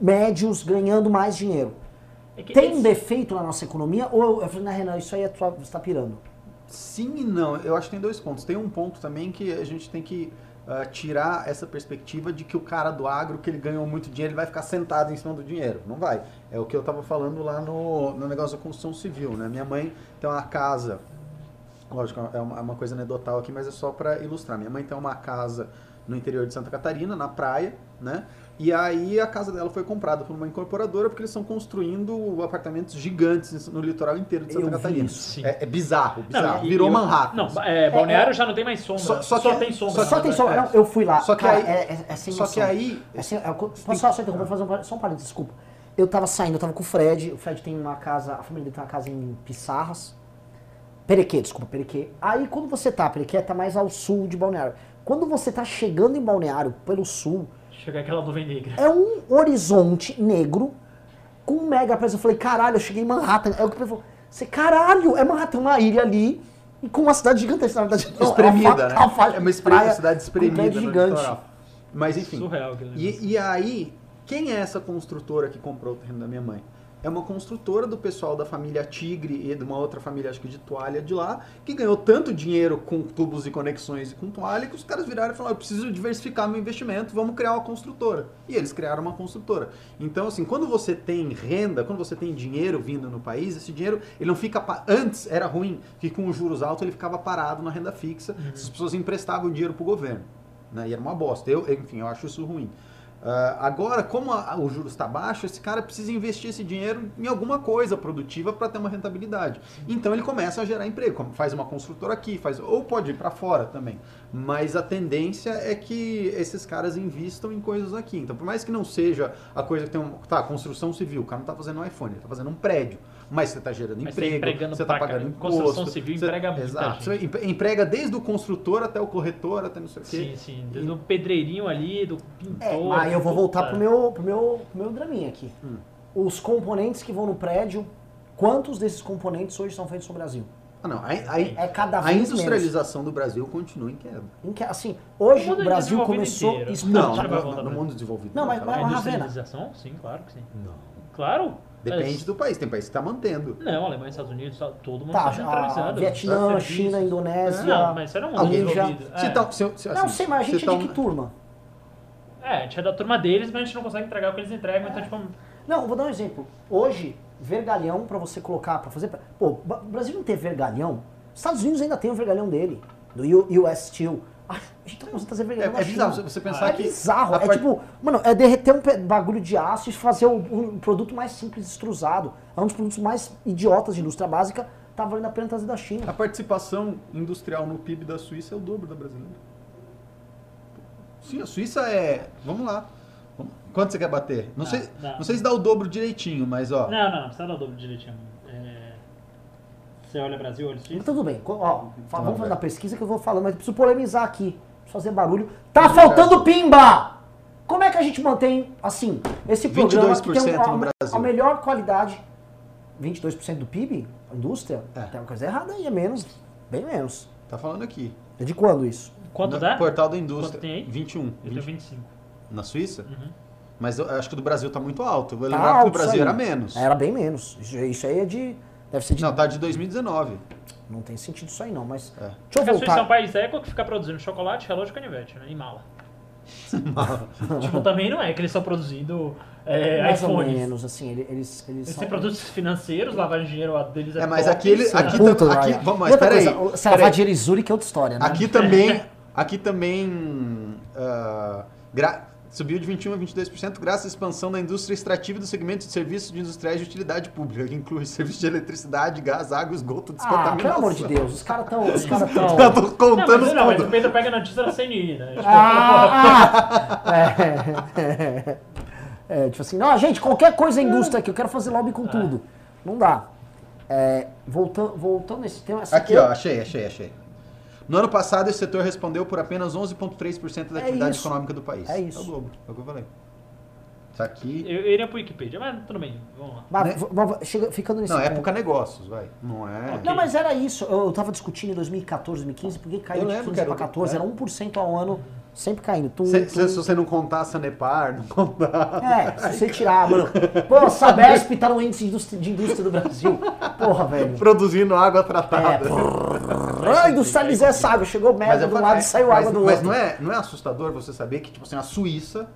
médios ganhando mais dinheiro. É que Tem um esse- defeito na nossa economia? Ou eu falei, na Renan, isso aí é tua, você está pirando? Sim e não. Eu acho que tem dois pontos. Tem um ponto também que a gente tem que ah, tirar essa perspectiva de que o cara do agro, que ele ganhou muito dinheiro, ele vai ficar sentado em cima do dinheiro. Não vai. É o que eu estava falando lá no, no negócio da construção civil, né? Minha mãe tem uma casa, lógico, é uma, é uma coisa anedotal aqui, mas é só para ilustrar. Minha mãe tem uma casa no interior de Santa Catarina, na praia, né? E aí a casa dela foi comprada por uma incorporadora porque eles estão construindo apartamentos gigantes no litoral inteiro de Santa Eu vi Catarina. isso, sim. É, é bizarro, bizarro. e- Virou e- Manhattan. Não, é, Balneário É, é- já não tem mais sombra. Só- Só, só que- tem sombra. só- Só tem som. É. Não, eu fui lá. Só que Cara, aí- é, é, é sem Só que noção. aí. É sem- é, posso só, só interromper, fazer um, só um parênteses, desculpa. Eu tava saindo, eu tava com o Fred. O Fred tem uma casa, a família dele tem uma casa em Pissarras. Perequê, desculpa, Perequê. Aí quando você tá, Perequê tá mais ao sul de Balneário. Quando você tá chegando em Balneário pelo sul, Chega aquela nuvem negra. é um horizonte negro com um mega preço. Eu falei, caralho, eu cheguei em Manhattan. Aí o que falou, você, caralho, é Manhattan, uma ilha ali e com uma cidade gigantesca. Na verdade, não, espremida, é uma, né? uma é uma de espre- praia cidade espremida no gigante. Mas enfim. Surreal. E, e aí, quem é essa construtora que comprou o terreno da minha mãe? É uma construtora do pessoal da família Tigre e de uma outra família, acho que de toalha de lá, que ganhou tanto dinheiro com tubos e conexões e com toalha que os caras viraram e falaram: eu preciso diversificar meu investimento, vamos criar uma construtora. E eles criaram uma construtora. Então, assim, quando você tem renda, quando você tem dinheiro vindo no país, esse dinheiro, ele não fica. pa- Antes era ruim, que com os juros altos ele ficava parado na renda fixa, as pessoas emprestavam dinheiro pro governo. Né? E era uma bosta. Eu, enfim, eu acho isso ruim. Ah, agora, como a- o juros está baixo, esse cara precisa investir esse dinheiro em alguma coisa produtiva para ter uma rentabilidade. Então ele começa a gerar emprego, faz uma construtora aqui, faz ou pode ir para fora também. Mas a tendência é que esses caras investam em coisas aqui. Então, por mais que não seja a coisa que tem um, tá, construção civil, o cara não está fazendo um iPhone, ele está fazendo um prédio, mas você está gerando Mas emprego, você está pagando imposto. Construção civil você- emprega muita Exato. gente. Você empre- emprega desde o construtor até o corretor, até não sei o quê. Sim, sim. Do pedreirinho ali, do É, pintor. mas eu vou voltar puta. pro meu, pro meu, pro meu draminha aqui. Hum. Os componentes que vão no prédio, quantos desses componentes hoje são feitos no Brasil? Ah, não. A, a- É cada a vez menos. industrialização do Brasil continua em queda. Em que- Assim, hoje O o Brasil começou... inteiro. Isso, Não, já no, mundo desenvolvido. Não, mas- mas- A industrialização? Sim, claro que sim. Não. Claro. Depende Mas- do país. Tem país que está mantendo. Não, Alemanha, Estados Unidos, tá- todo mundo Tá, está a centralizado. Vietnã, Serviços. China, Indonésia... Não, mas isso era um a mundo Índia. desenvolvido. Se É. tão- se- se- Não assim, sei, mas a se gente é de que turma? É, a gente é da turma deles, mas a gente não consegue entregar o que eles entregam, então, tipo, Não, vou dar um exemplo. Hoje, vergalhão pra você colocar, pra fazer... Pô, o Brasil não tem vergalhão. Estados Unidos ainda tem o vergalhão dele, do US Steel. A gente tá conseguindo fazer É, é bizarro você pensar É que. bizarro. a É part- tipo, mano, é derreter um bagulho de aço e fazer o, um produto mais simples extrusado. É um dos produtos mais idiotas de indústria básica. Tá valendo a pena trazer da A China. participação industrial no PIB da Suíça é o dobro da brasileira. Sim, a Suíça é. Vamos lá. Quanto você quer bater? Não, Não, sei, não. não sei se dá o dobro direitinho, mas ó. Não, não, não precisa dar dobro direitinho. Você olha Brasil, olha Suíça. Tudo bem. Ó, vamos fazer na pesquisa que eu vou falando, mas eu preciso polemizar aqui. Preciso fazer barulho. Tá faltando pimba! Como é que a gente mantém, assim, esse programa que tem 22% um- no a, Brasil. a melhor qualidade? 22% do PIB? A indústria? É. Tem uma coisa errada aí, é menos. Bem menos. Tá falando aqui. É de quando isso? Quanto No dá? Portal da Indústria. Quanto tem aí? 21. Eu tenho 20. 25. Na Suíça? Uhum. Mas eu acho que o do Brasil tá muito alto. Eu vou Tá lembrar que o Brasil era menos. Era bem menos. Isso, isso aí é de. Deve ser de. Não, tá de 2019. Não tem sentido isso aí não, mas. É. Deixa eu Suíça é um voltar. país eco que fica produzindo chocolate, relógio e canivete, né? Em mala. <laughs> tipo, também não é que eles estão produzindo é, Mais ou iPhones. menos, assim, ele- eles. Eles, Eles são- têm produtos financeiros, lavagem de dinheiro deles é É, mas top, aqui ele- insano. aqui- Puta, aqui- vamos, mas E peraí, Se lavar dinheiro e Zurich é outra história, né? Aqui também, <laughs> aqui também ah, gra- subiu de 21 a 22% graças à expansão da indústria extrativa e do segmento de serviços de industriais de utilidade pública, que inclui <laughs> serviços de eletricidade, gás, água, esgoto, Ah, descontaminação. pelo amor de Deus, os caras estão. Os caras estão. tô Não, contando mas, não, mas o Pedro pega a notícia da CNI, né? <laughs> Tipo, Ah, ah, é, é, tipo assim, não, gente, qualquer coisa é indústria aqui, eu quero fazer lobby com Ah. tudo. Não dá. É, voltando, voltando nesse tema. assim, Aqui, eu- ó, achei, achei, achei. No ano passado, esse setor respondeu por apenas 11,3% da É atividade isso. econômica do país. É isso. É o dobro, é o que eu falei. Isso aqui... Eu, eu iria pro Wikipedia, mas tudo bem, vamos lá. Mas, né? chega, ficando nesse Não, ponto. época negócios, vai. Não é... Não, mas era isso. Eu, eu tava discutindo em 2014, 2015, porque caiu Eu de lembro 15 que era para o- 14, é. era 1% ao ano Sempre caindo. Tum, Se, tum, se- se você não contar a Sanepar, não contar. É, se você tirar, mano. Pô, Sabesp tá no índice de indústria, de indústria do Brasil. Porra, velho. Produzindo água É, tratada. ah, industrializei essa água. Chegou merda de um lado e saiu mas, água do mas outro. não é, não é assustador você saber que, tipo assim, a Suíça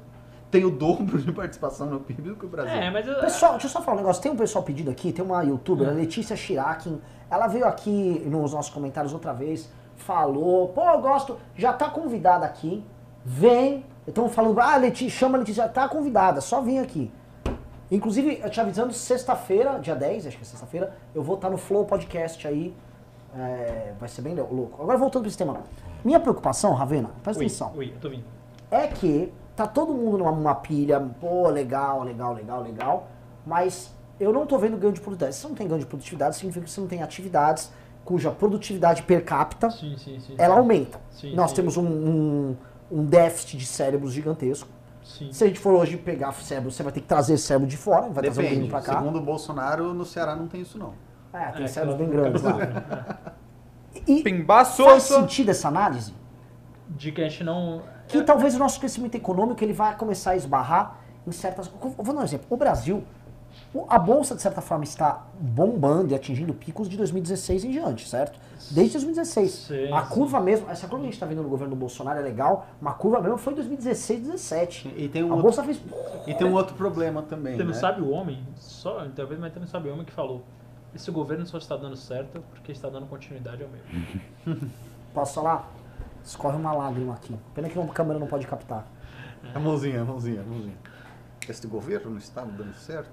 tem o dobro de participação no PIB do que o Brasil. É, mas eu- Pessoal, deixa eu só falar um negócio. Tem um pessoal pedido aqui, tem uma youtuber, a Letícia Chirakin. Ela veio aqui nos nossos comentários outra vez, falou, pô, eu gosto, já tá convidada aqui. Vem. Estamos falando, ah, Letícia, chama a Letícia, já tá convidada, só vem aqui. Inclusive, eu te avisando, sexta-feira, dia 10, acho que é sexta-feira, eu vou estar no Flow Podcast aí. É, vai ser bem louco. Agora voltando para esse tema. Minha preocupação, Ravena, presta Ui, atenção ui, eu tô vindo. é que tá todo mundo numa, numa pilha, pô, legal, legal, legal, legal, mas eu não tô vendo ganho de produtividade. Se você não tem ganho de produtividade, significa que você não tem atividades cuja produtividade per capita, Sim, sim, sim. ela sim. aumenta. Sim, Nós sim. temos um, um, um déficit de cérebros gigantesco. Sim. Se a gente for hoje pegar cérebro, você vai ter que trazer cérebro de fora, vai trazer um Depende. pra cá. Segundo o Bolsonaro, no Ceará não tem isso, não. É, tem É, cérebros bem grandes lá. <laughs> E Pimbaço! faz sentido essa análise? De que a gente não. que talvez o nosso crescimento econômico ele vai começar a esbarrar em certas. Eu Vou dar um exemplo. O Brasil, a bolsa de certa forma está bombando e atingindo picos de 2016 em diante, certo? Desde 2016. Sim, a sim. curva mesmo, essa curva que a gente está vendo no governo do Bolsonaro é legal, uma curva mesmo foi em 2016, 2017. E tem um a outro- bolsa fez. E tem um outro problema também, Você não né? sabe o homem, só, talvez, mas também sabe o homem que falou. Esse governo só está dando certo porque está dando continuidade ao meu. <laughs> Posso falar? Escorre uma lágrima aqui. Pena que a câmera não pode captar. A mãozinha, a mãozinha, a mãozinha. Este governo não está dando certo.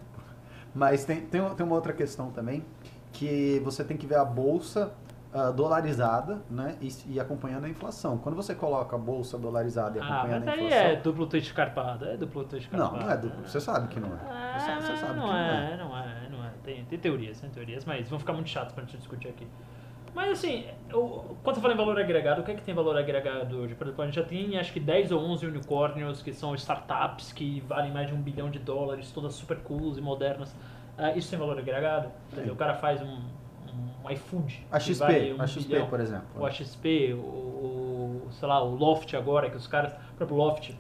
Mas tem, tem, tem uma outra questão também, que você tem que ver a bolsa ah, dolarizada né, e, e acompanhando a inflação. Quando você coloca a bolsa dolarizada e Ah, acompanhando mas a aí inflação... é duplo tweet carpado, é duplo tweet Não, carpado. não é duplo. Você sabe que não é. Ah, Você sabe, você sabe não, que não é, é. não é, não é. Tem, tem teorias, tem teorias, mas vão ficar muito chatos pra gente discutir aqui. Mas assim, eu- quando você fala em valor agregado, o que é que tem valor agregado hoje? Por exemplo, a gente já tem acho que 10 ou 11 unicórnios que são startups que valem mais de um bilhão de dólares, todas super cools e modernas. Ah, isso tem valor agregado? Quer dizer, o cara faz um, um iFood. A XP, vale um a XP, bilhão. por exemplo. O XP, o, o, sei lá, o Loft agora, que os caras, o próprio Loft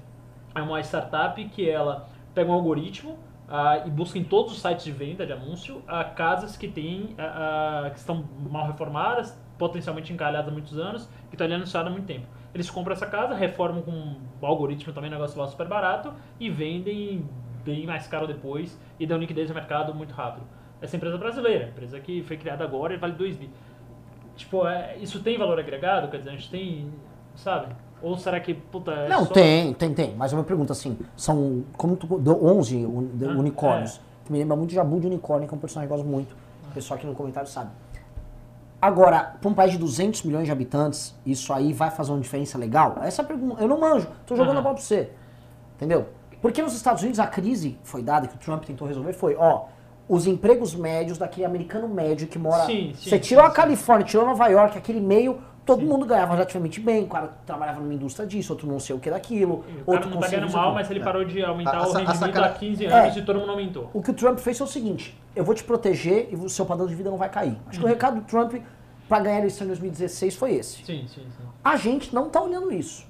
é uma startup que ela pega um algoritmo ah, e busca em todos os sites de venda de anúncio ah, casas que tem ah, ah, que estão mal reformadas, potencialmente encalhadas há muitos anos, que estão ali anunciadas há muito tempo. Eles compram essa casa, reformam com um algoritmo também, negócio lá super barato, e vendem bem mais caro depois e dão liquidez no mercado muito rápido. Essa empresa é brasileira, empresa que foi criada agora e vale 2 bi. Tipo, é, isso tem valor agregado? Quer dizer, a gente tem, sabe? Ou será que, puta, é Não, só- tem, tem, tem. Mas uma pergunta assim, são como tu, deu 11 uni- de- Ah, unicórnios. Que me lembra muito de Jabu de Unicórnio, que é um personagem que eu gosto muito. O pessoal aqui no comentário sabe. Agora, para um país de 200 milhões de habitantes, isso aí vai fazer uma diferença legal? Essa é a pergunta. Eu não manjo, tô jogando a bola pra você. Entendeu? Porque nos Estados Unidos a crise foi dada, que o Trump tentou resolver, foi, ó, os empregos médios daquele americano médio que mora... Sim, sim, você tirou sim, a Califórnia, tirou Nova York, aquele meio, todo Sim. mundo ganhava relativamente bem, o cara trabalhava numa indústria disso, outro não sei o que daquilo, O cara outro não tá ganhando mal, mas ele parou de aumentar A- o rendimento sacada- há 15 anos É. e todo mundo aumentou. O que o Trump fez foi o seguinte: eu vou te proteger e o seu padrão de vida não vai cair. Acho que o recado do Trump para ganhar a eleição em 2016 foi esse. Sim, sim, sim. A gente não tá olhando isso.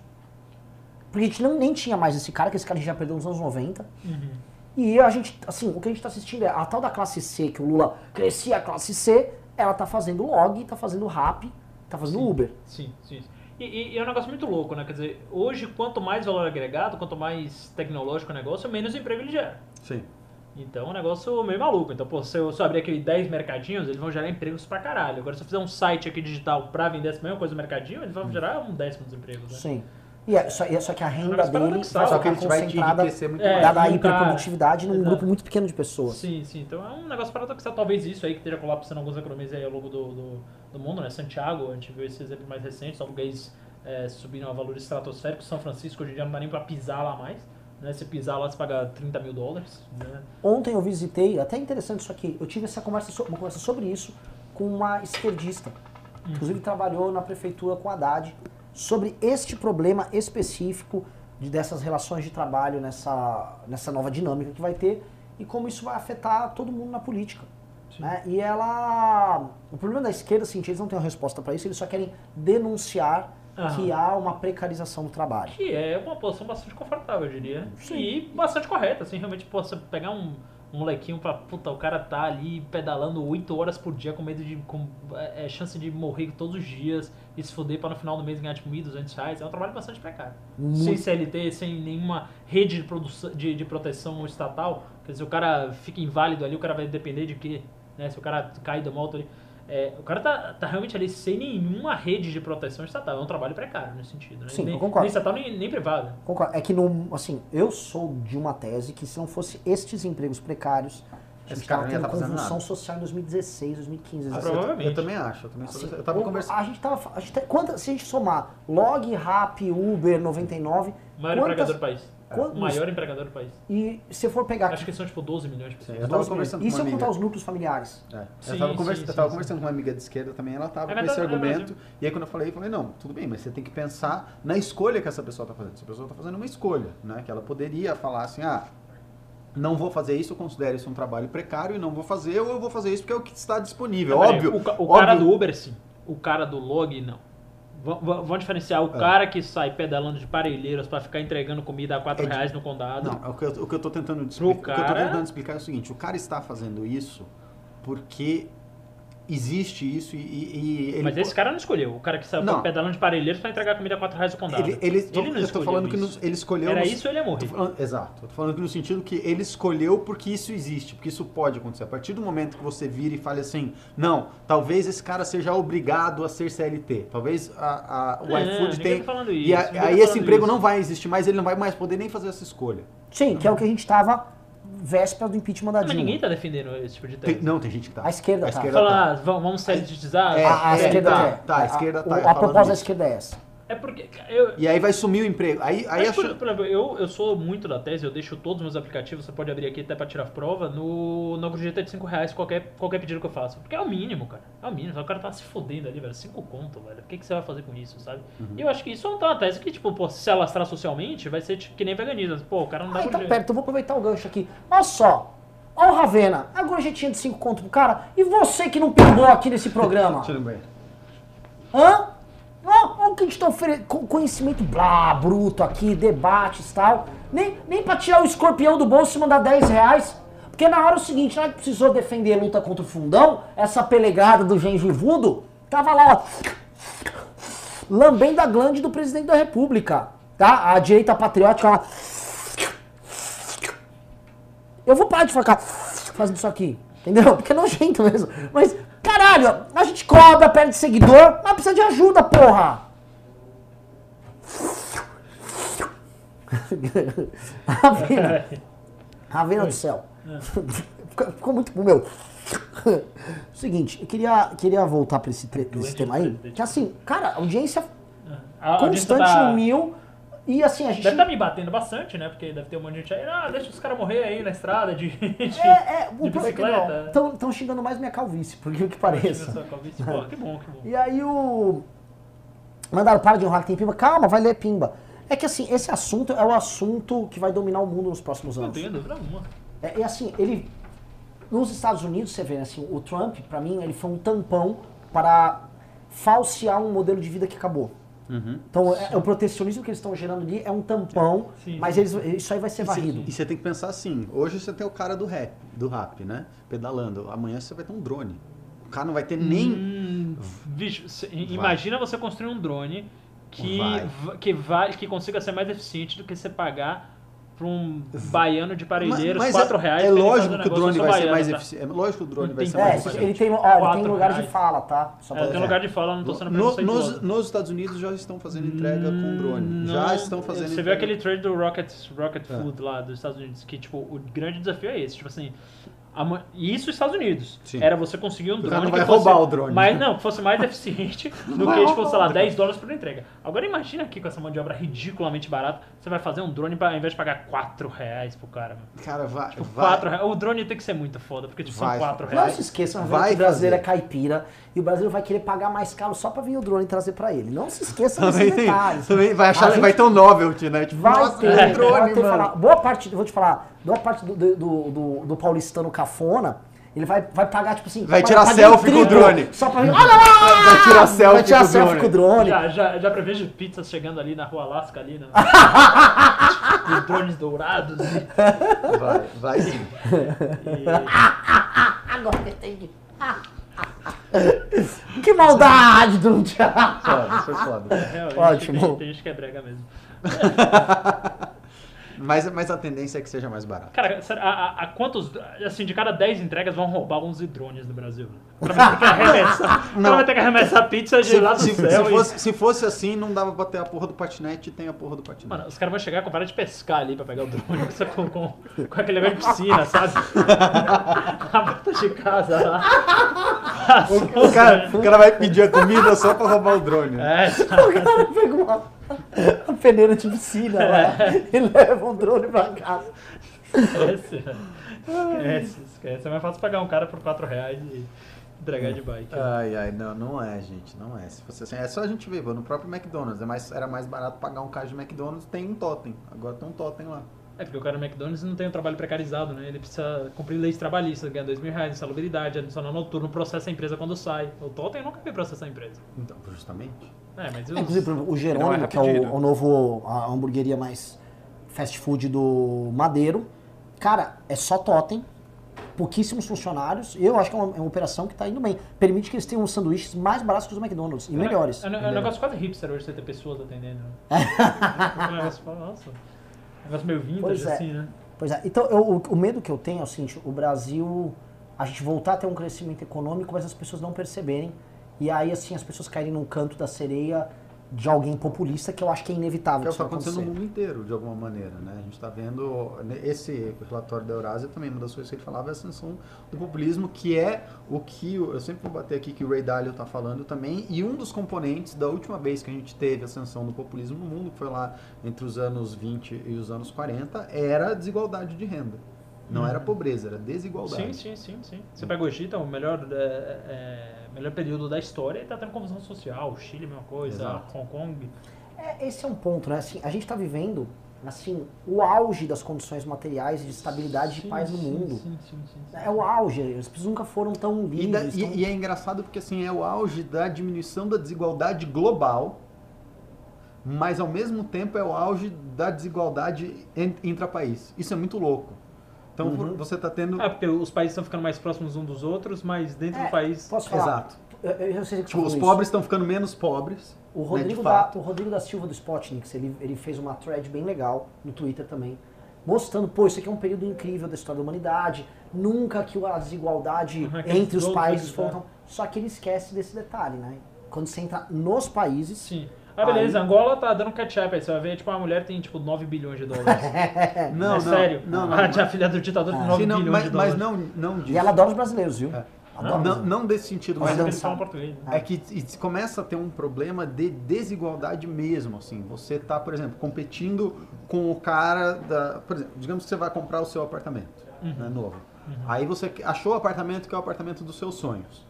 Porque a gente não, nem tinha mais esse cara, que esse cara a gente já perdeu nos anos 90. Uhum. E a gente, assim, o que a gente tá assistindo é a tal da classe C, que o Lula crescia a classe C, ela tá fazendo log, tá fazendo rap, tá fazendo Sim. Uber. Sim, sim. E, e- e é um negócio muito louco, né? Quer dizer, hoje, quanto mais valor agregado, quanto mais tecnológico o negócio, menos emprego ele gera. Sim. Então é um negócio meio maluco. Então, pô, se eu, se eu abrir aquele 10 mercadinhos, eles vão gerar empregos pra caralho. Agora, se eu fizer um site aqui digital pra vender essa mesma coisa no mercadinho, eles vão gerar um décimo dos empregos, né? Sim. E é, só, é só que a renda negócio dele te concentrada, muito É, mais. dada a hiperprodutividade, num Exato. grupo muito pequeno de pessoas. Sim, sim. Então é um negócio paradoxal. Talvez isso aí que esteja colapsando algumas economias aí ao longo do, do, do mundo, né? Santiago, a gente viu esse exemplo mais recente, os aluguéis é, subindo a valores estratosféricos. São Francisco hoje em dia não dá nem pra pisar lá mais. Né? Se pisar lá, você paga 30 mil dólares. Né? Ontem eu visitei, até interessante isso aqui, eu tive essa conversa, so- uma conversa sobre isso com uma esquerdista, que inclusive trabalhou na prefeitura com a Haddad, sobre este problema específico de, dessas relações de trabalho nessa, nessa nova dinâmica que vai ter e como isso vai afetar todo mundo na política. Né? E ela. O problema da esquerda, assim, eles não têm uma resposta para isso, eles só querem denunciar que há uma precarização do trabalho. Que é uma posição bastante confortável, eu diria. Sim. E bastante correta, assim, realmente, pô, você pegar um, um molequinho pra, puta, o cara tá ali pedalando 8 horas por dia com medo de, com é, é, chance de morrer todos os dias e se foder pra no final do mês ganhar, tipo, 1.200 reais, é um trabalho bastante precário. Muito. Sem CLT, sem nenhuma rede de, produção, de, de proteção estatal, quer dizer, o cara fica inválido ali, o cara vai depender de quê? Né? Se o cara cai da moto ali... É, o cara tá, tá realmente ali sem nenhuma rede de proteção estatal. É um trabalho precário nesse sentido. Né? Sim, nem, eu concordo. Nem estatal, nem, nem privado. Concordo. É que, no, assim, eu sou de uma tese que se não fosse estes empregos precários, a gente estava tendo tá convulsão social em 2016, 2015. Ah, 2017. provavelmente. Eu também acho. Eu, também sou Assim, eu tava o- conversando. A gente tava. A gente tem- quanta- se a gente somar log, rap, Uber, 99. O maior quantas- empregador do país. Quantos- O maior empregador do país. E se for pegar Acho que são tipo 12 milhões de pessoas. Sim, eu tava 12 conversando. E com uma eu contar amiga. os núcleos familiares? É, Sim, eu tava, sim, conversa- sim, eu tava sim. conversando com uma amiga de esquerda também, ela tava É com esse é argumento. E aí quando eu falei, eu falei, não, tudo bem, mas você tem que pensar na escolha que essa pessoa tá fazendo. Essa pessoa tá fazendo uma escolha, né? Que ela poderia falar assim, ah, não vou fazer isso, eu considero isso um trabalho precário e não vou fazer, ou eu vou fazer isso porque é o que está disponível. Não, óbvio. O, o óbvio. cara do Uber, sim. O cara do log, não. Vão diferenciar o É. cara que sai pedalando de parelheiras pra ficar entregando comida a 4 É reais no condado. Não, é o que, eu, o que eu tô tentando explicar. O que eu tô cara- tentando explicar é o seguinte, o cara está fazendo isso porque existe isso e, e- e ele Mas esse cara não escolheu. O cara que saiu Não. pedalando de parelheiros pra entregar comida a 4 reais no condado. ele, ele, tô- não eu tô escolheu falando que isso. no- ele escolheu Era no- isso ou ele ia morrer. Tô falando- exato. Eu tô falando que no sentido que ele escolheu porque isso existe, porque isso pode acontecer. A partir do momento que você vira e fala assim, não, talvez esse cara seja obrigado a ser CLT. Talvez a, a- o É, iFood tenha. tá falando e isso, a- ninguém tá aí esse emprego isso. não vai existir mais, ele não vai mais poder nem fazer essa escolha. Sim, que é o que a gente tava véspera do impeachment da Mas Dilma. ninguém tá defendendo esse tipo de Tem- tese. não, tem gente que tá. A esquerda tá. esquerda Falando, tá. ah, vamos vamos CLTizar? É, a, a é, esquerda tá, é. tá, a esquerda tá o- A falando proposta da esquerda é essa. É porque eu, E aí vai sumir o emprego. Aí, aí Mas, acho- por exemplo, eu, eu sou muito da tese, eu deixo todos os meus aplicativos, você pode abrir aqui até pra tirar prova, no, no GT de 5 reais qualquer, qualquer pedido que eu faço. Porque é o mínimo, cara. É o mínimo. O cara tá se fodendo ali, velho. 5 conto, velho. O que, que você vai fazer com isso, sabe? Uhum. E eu acho que isso é uma tese que, tipo, pô, se se alastrar socialmente, vai ser tipo, que nem veganismo. Pô, o cara não dá Ah, pra então jeito. perto, eu vou aproveitar o gancho aqui. Olha só. Olha o Ravena, a gorjetinha de 5 conto pro cara. E você que não pingou aqui nesse programa? <laughs> Tudo bem. Hã? Olha o que a gente tá oferecendo. Conhecimento blá, bruto aqui, debates e tal. Nem, nem pra tirar o escorpião do bolso e mandar 10 reais. Porque na hora é o seguinte, na hora que precisou defender a luta contra o fundão, essa pelegada do gengivudo, tava lá, ó, lambendo a glande do presidente da república. Tá? A direita patriótica lá. Eu vou parar de ficar fazendo isso aqui. Entendeu? Porque é nojento mesmo. Mas, caralho, a gente cobra, perde seguidor, mas precisa de ajuda, porra! <laughs> Ravena. Ravena do céu. Ficou- Ficou muito bom, meu. Seguinte, eu queria, queria voltar pra esse, pra esse tema aí. Que assim, cara, audiência audiência constante tá- no mil. E assim, a gente. Deve estar me batendo bastante, né? Porque deve ter um monte de gente aí, ah, deixa os caras morrer aí na estrada de, <laughs> de, É, é, de o bicicleta. Estão xingando mais minha calvície, por que que pareça. Pô, que bom, que bom. E aí o. Mandaram para de honrar que tem pimba. Calma, vai ler pimba. É que assim, esse assunto é o assunto que vai dominar o mundo nos próximos Não anos. tenho dúvida alguma. É, é assim, ele. Nos Estados Unidos, você vê, né, assim, o Trump, pra mim, ele foi um tampão para falsear um modelo de vida que acabou. Uhum. Então, é- o protecionismo que eles estão gerando ali é um tampão, Sim, mas sim. eles, isso aí vai ser varrido. E você tem que pensar assim, hoje você tem o cara do rap, do rap, né? Pedalando. Amanhã você vai ter um drone. O cara não vai ter nem. Hum, bicho, cê- imagina você construir um drone que Vai. va- que vai que consiga ser mais eficiente do que você pagar pra um baiano de parelheiros Mas 4 é, reais. é pra ele lógico que o drone vai ser baiano, mais tá? eficiente. É lógico que o drone vai ser É, mais como, ele eficiente. tem, ó, ele tem lugar de reais. fala, tá? Só pra É, tem lugar de fala, não tô sendo No- nos, nos Estados Unidos já estão fazendo entrega com drone. Não, já estão fazendo Você viu entrega. aquele trade do Rocket, Rocket É. Food lá dos Estados Unidos, que tipo, o grande desafio é esse, tipo assim, e isso nos Estados Unidos. Sim. Era você conseguir um drone não que vai fosse roubar o drone. mais, não, que fosse mais eficiente <laughs> do vai que, tipo, sei lá, o drone. 10 dólares por entrega. Agora imagina aqui com essa mão de obra ridiculamente barata, você vai fazer um drone pra, ao invés de pagar 4 reais pro cara. mano. Cara, vai. Tipo, vai. 4 reais. O drone tem que ser muito foda, porque tipo, Vai. são 4 Não reais. se esqueçam, Vai que o brasileiro é caipira e o brasileiro vai querer pagar mais caro só pra vir o drone trazer pra ele. Não se esqueçam desses detalhes. também vai achar gente vai ter um novelty, né? Tipo, Vai nossa, ter, um drone, vai ter mano. falar. Boa parte, eu vou te falar, boa parte do, do, do, do- paulistano cafona, Ele vai, vai pagar, tipo assim. Vai tirar selfie com o drone. Só pra ver. Olha lá! Vai tirar selfie Vai tirar com o selfie drone. com o drone. Já, já, já prevejo pizzas chegando ali na rua Alasca, ali, né? <laughs> Os drones dourados e, Vai, vai sim. e- Agora eu entendi. <laughs> que maldade do. Foda, foi foda. realmente, Ótimo. Tem, tem gente que é brega mesmo. <laughs> Mas, mas a tendência é que seja mais barato. Cara, sério, a, a- a quantos. Assim, de cada 10 entregas vão roubar 11 drones no Brasil? O cara vai ter que arremessar. O cara vai ter que arremessar a pizza de lá do se, céu. se e- fosse, se fosse assim, não dava pra ter a porra do patinete e tem a porra do patinete. Mano, os caras vão chegar com vara de pescar ali pra pegar o drone <laughs> com, com, com aquele negócio de piscina, sabe? <laughs> a porta de casa lá. o, cara, o cara vai pedir a comida só pra roubar o drone. É, sabe? <laughs> O cara pega uma, uma peneira de piscina lá <laughs> e leva um drone pra casa. Esquece, esquece, esquece. É mais fácil pagar um cara por 4 reais e entregar de bike. Ai, ai, não, não é, gente, não é. Se fosse assim, é só a gente ver, no próprio McDonald's, é mais, era mais barato pagar um caixa de McDonald's, tem um totem. Agora tem um totem lá. É porque o cara no McDonald's não tem um trabalho precarizado, né? Ele precisa cumprir leis trabalhistas, ganhar 2 mil reais, insalubridade, adicional noturno, processa a empresa quando sai. O Totem nunca veio processar a empresa. Então, justamente. É, mas É, os- Inclusive, por exemplo, o Jerônimo, é que é o, rapidinho. o novo, a hamburgueria mais fast food do Madeiro, cara, é só totem, pouquíssimos funcionários, e eu acho que é uma, é uma operação que tá indo bem. Permite que eles tenham sanduíches mais baratos que os McDonald's, e melhores. É, é, é um negócio quase hipster hoje você ter pessoas atendendo. né? <laughs> É um negócio, nossa, negócio meio vintage, Pois é. assim, né? Pois é, então eu- o, o medo que eu tenho é o seguinte, o Brasil, a gente voltar a ter um crescimento econômico, mas as pessoas não perceberem, e aí assim, as pessoas caírem num canto da sereia de alguém populista, que eu acho que é inevitável Que é o isso que está acontecendo no mundo inteiro, de alguma maneira, né? A gente está vendo, né, esse relatório da Eurásia também, uma das coisas que ele falava é a ascensão do populismo, que é o que, eu sempre vou bater aqui que o Ray Dalio está falando também, e um dos componentes da última vez que a gente teve ascensão do populismo no mundo, que foi lá entre os anos 20 e os anos 40, era a desigualdade de renda. Não era pobreza, era desigualdade. Sim, sim, sim, sim. Você pega o Egito, é o melhor, é, é, melhor período da história e tá tendo confusão social. O Chile, mesma coisa. Exato. Hong Kong. É, esse é um ponto, né? Assim, a gente está vivendo assim o auge das condições materiais e de estabilidade e Sim, paz no mundo. Sim, sim, sim, sim. É o auge, as pessoas nunca foram tão E, da- livres. e- tão- e é engraçado porque assim é o auge da diminuição da desigualdade global, mas ao mesmo tempo é o auge da desigualdade intra-país. Isso é muito louco. Então Uhum. você está tendo. Ah, porque os países estão ficando mais próximos uns dos outros, mas dentro É, do país. Posso falar? Exato. Eu, eu Tipo, os pobres estão ficando menos pobres. O né, Rodrigo, de da, o Rodrigo da Silva do Spotnik, ele, ele fez uma thread bem legal no Twitter também, mostrando, pô, isso aqui é um período incrível da história da humanidade, nunca que a desigualdade Uhum, entre os países né? foram tão... Só que ele esquece desse detalhe, né? Quando você entra nos países... Sim. Ah, beleza, Angola tá dando catch-up aí. Você vai ver, tipo, uma mulher tem, tipo, 9 bilhões de dólares. <laughs> Não, é não, sério. Não, não. a tia filha do ditador tem 9 Sim, não, bilhões mas, de dólares. mas não, não disso. E ela adora os brasileiros, viu? É. Adora Não, não, não desse sentido, Mas mas é Mas eles falam português. né? É que e começa a ter um problema de desigualdade mesmo, assim. Você tá, por exemplo, competindo com o cara da... Por exemplo, digamos que você vai comprar o seu apartamento, né, novo. Aí você achou o apartamento que é o apartamento dos seus sonhos.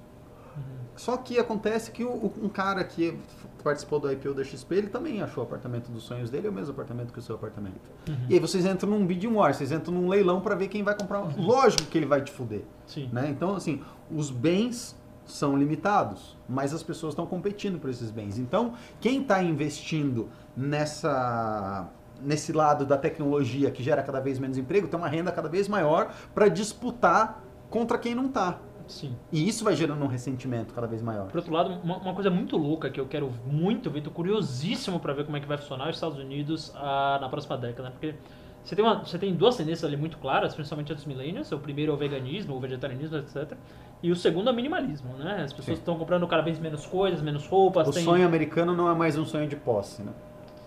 Só que acontece que o- o- um cara que participou do IPO da XP, ele também achou o apartamento dos sonhos dele, é o mesmo apartamento que o seu apartamento. E aí vocês entram num bidding war, vocês entram num leilão para ver quem vai comprar. Lógico que ele vai te fuder. Sim. Né? Então, assim, os bens são limitados, mas as pessoas estão competindo por esses bens. Então, quem está investindo nessa nesse lado da tecnologia que gera cada vez menos emprego, tem uma renda cada vez maior para disputar contra quem não está. Sim. E isso vai gerando um ressentimento cada vez maior. Por outro lado, uma, uma coisa muito louca que eu quero muito ver, tô curiosíssimo para ver como é que vai funcionar os Estados Unidos ah, na próxima década, né? Porque você tem, uma, você tem duas tendências ali muito claras, principalmente dos millennials. O primeiro é o veganismo, o vegetarianismo, etc. E o segundo é o minimalismo, né? As pessoas estão comprando cada vez menos coisas, menos roupas. O tem- sonho americano não é mais um sonho de posse, né?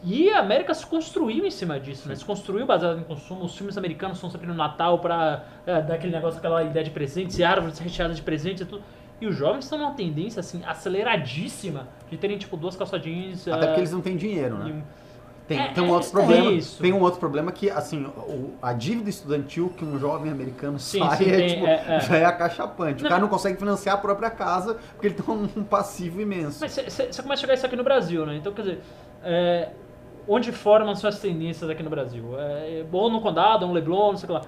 E a América se construiu em cima disso, né? Se construiu baseado em consumo. Os filmes americanos são sempre no Natal pra é, dar aquele negócio, aquela ideia de presentes e árvores recheadas de presentes e tudo. E os jovens estão numa tendência, assim, aceleradíssima de terem, tipo, duas calça jeans... Até ah, porque eles não têm dinheiro, né? e Tem, É, tem um é, outro tem problema. isso. Tem um outro problema que, assim, o- a dívida estudantil que um jovem americano Sim, sai sim, é, tem, tipo, é, é. já é acachapante. Não, o cara não consegue financiar a própria casa porque ele tem um passivo imenso. Mas você começa a chegar isso aqui no Brasil, né? Então, quer dizer, é, onde formam suas tendências aqui no Brasil? É, ou no Condado, ou no Leblon, não sei o que lá.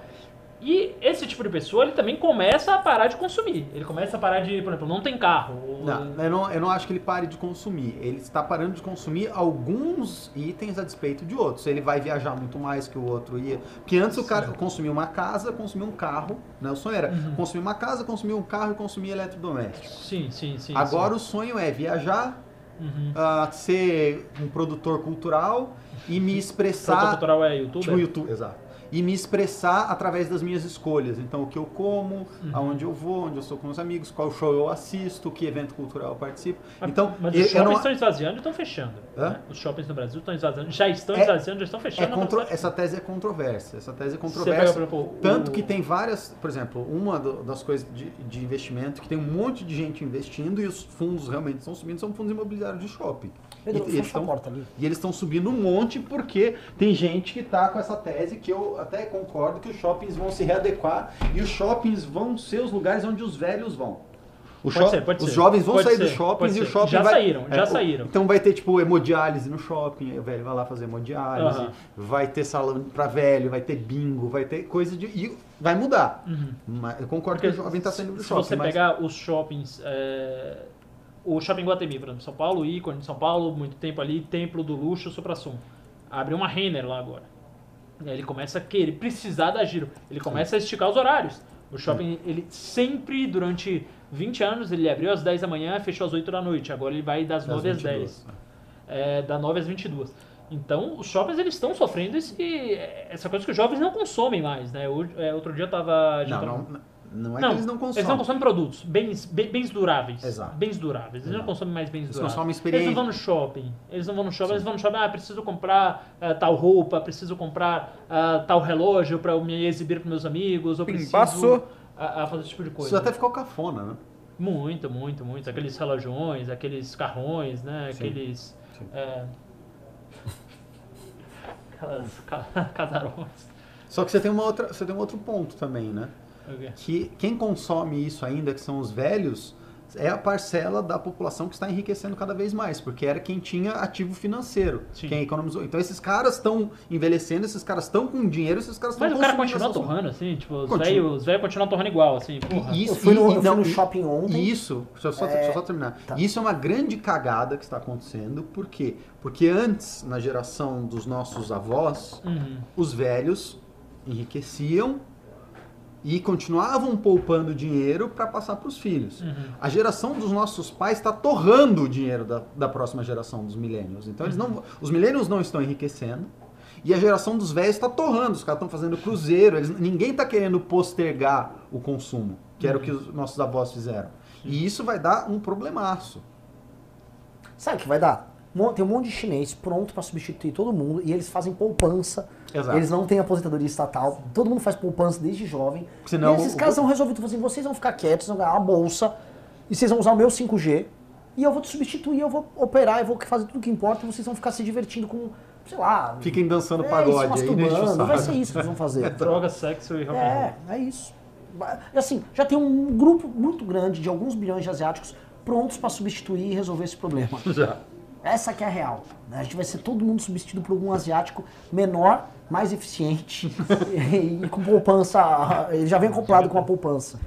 E esse tipo de pessoa, ele também começa a parar de consumir. Ele começa a parar de, por exemplo, não tem carro. ou- Não, eu não, eu não acho que ele pare de consumir. Ele está parando de consumir alguns itens a despeito de outros. Ele vai viajar muito mais que o outro ia. Porque antes o cara consumia uma casa, consumia um carro. Né? O sonho era Uhum. consumir uma casa, consumir um carro e consumir eletrodomésticos. Sim, sim, sim. Agora sim. o sonho é viajar, Uhum. ah, ser um produtor cultural e me Produtor expressar. cultural é YouTube? Tipo YouTube, exato. E me expressar através das minhas escolhas. Então, o que eu como, Uhum. aonde eu vou, onde eu sou com meus amigos, qual show eu assisto, que evento cultural eu participo. Mas- Então, mas os shoppings não- estão esvaziando e estão fechando. Né? Os shoppings no Brasil estão esvaziando. Já estão É- esvaziando, já estão é fechando. na contro- essa tese é controversa. Essa tese é pega, controversa. por exemplo, o- Tanto que tem várias, por exemplo, uma das coisas de, de investimento que tem um monte de gente investindo e os fundos realmente estão subindo são fundos imobiliários de shopping. Pedro, e, eles estão- porta ali. e eles estão subindo um monte porque tem gente que está com essa tese que eu até concordo que os shoppings vão se readequar e os shoppings vão ser os lugares onde os velhos vão. O Pode shop- ser, pode os ser. jovens vão Pode sair ser, dos shoppings pode e o shopping Já vai... saíram, já o- saíram. Então vai ter tipo hemodiálise no shopping, aí o velho vai lá fazer hemodiálise, Aham. vai ter salão para velho, vai ter bingo, vai ter coisa de... E vai mudar. Uhum. Mas eu concordo Porque que o jovem está saindo do se shopping. você mas- pegar os shoppings, é, o shopping Guatemi, por exemplo, São Paulo, ícone de São Paulo, muito tempo ali, templo do luxo, supra-sumo. Abre uma Renner lá agora. E aí ele começa a querer, precisar da giro. Ele começa a esticar os horários. O shopping, ele sempre, durante 20 anos, ele abriu às 10 da manhã fechou às 8 da noite. Agora ele vai das, Das 9 às 22, 10. É, da 9 às 22. Então, os shoppings eles estão sofrendo esse, essa coisa que os jovens não consomem mais, né? É, outro dia eu tava... Não, não, não é não, que eles não consomem. Eles não consomem produtos, bens, be- bens duráveis. Exato. Bens duráveis. Eles não Exato. consomem mais bens Eles duráveis. consomem Eles experiência. não vão no shopping. Eles não vão no shopping, eles vão no shopping, ah, preciso comprar ah, tal roupa, preciso comprar ah, tal relógio para me exibir com meus amigos, ou preciso Passou. ah, ah, fazer esse tipo de coisa. Isso até ficou cafona, né? Muito, muito, muito. Aqueles relojões, aqueles carrões, né? Sim. Aqueles. Sim. É... <laughs> Aquelas ca- <laughs> casarões. Só que você tem, uma outra, você tem um outro ponto também, né? Que quem consome isso ainda, que são os velhos, é a parcela da população que está enriquecendo cada vez mais, porque era quem tinha ativo financeiro, Sim. quem economizou. Então esses caras estão envelhecendo, esses caras estão com dinheiro, esses caras estão Mas o cara continua torrando, assim, tipo, os velhos os velhos continuam torrando igual, assim, porra. Isso, Eu fui no- eu fui não, no e- shopping ontem. Isso, deixa eu só, É, deixa eu só terminar. tá. Isso é uma grande cagada que está acontecendo, por quê? Porque antes, na geração dos nossos avós, Uhum. os velhos enriqueciam e continuavam poupando dinheiro para passar para os filhos. Uhum. A geração dos nossos pais está torrando o dinheiro da, da próxima geração dos milênios. Então eles não, os milênios não estão enriquecendo e a geração dos velhos está torrando. Os caras estão fazendo cruzeiro. Eles, ninguém está querendo postergar o consumo, que era o que os nossos avós fizeram. E isso vai dar um problemaço. Sabe o que vai dar? Tem um monte de chinês pronto pra substituir todo mundo e eles fazem poupança. Exato. Eles não têm aposentadoria estatal. Todo mundo faz poupança desde jovem. Senão e esses o- caras vão resolver tudo assim, vocês vão ficar quietos, vão ganhar uma bolsa e vocês vão usar o meu 5G e eu vou te substituir, eu vou operar, eu vou fazer tudo o que importa e vocês vão ficar se divertindo com, sei lá, Fiquem dançando é, pagode se aí, né? vai ser isso que eles vão fazer. Droga, sexo e rock. É, é isso. Assim, já tem um grupo muito grande de alguns bilhões de asiáticos prontos pra substituir e resolver esse problema. <laughs> Já. Essa que é a real. né? A gente vai ser todo mundo substituído por algum asiático menor, mais eficiente <laughs> e, com poupança. Ele já vem acoplado com a poupança.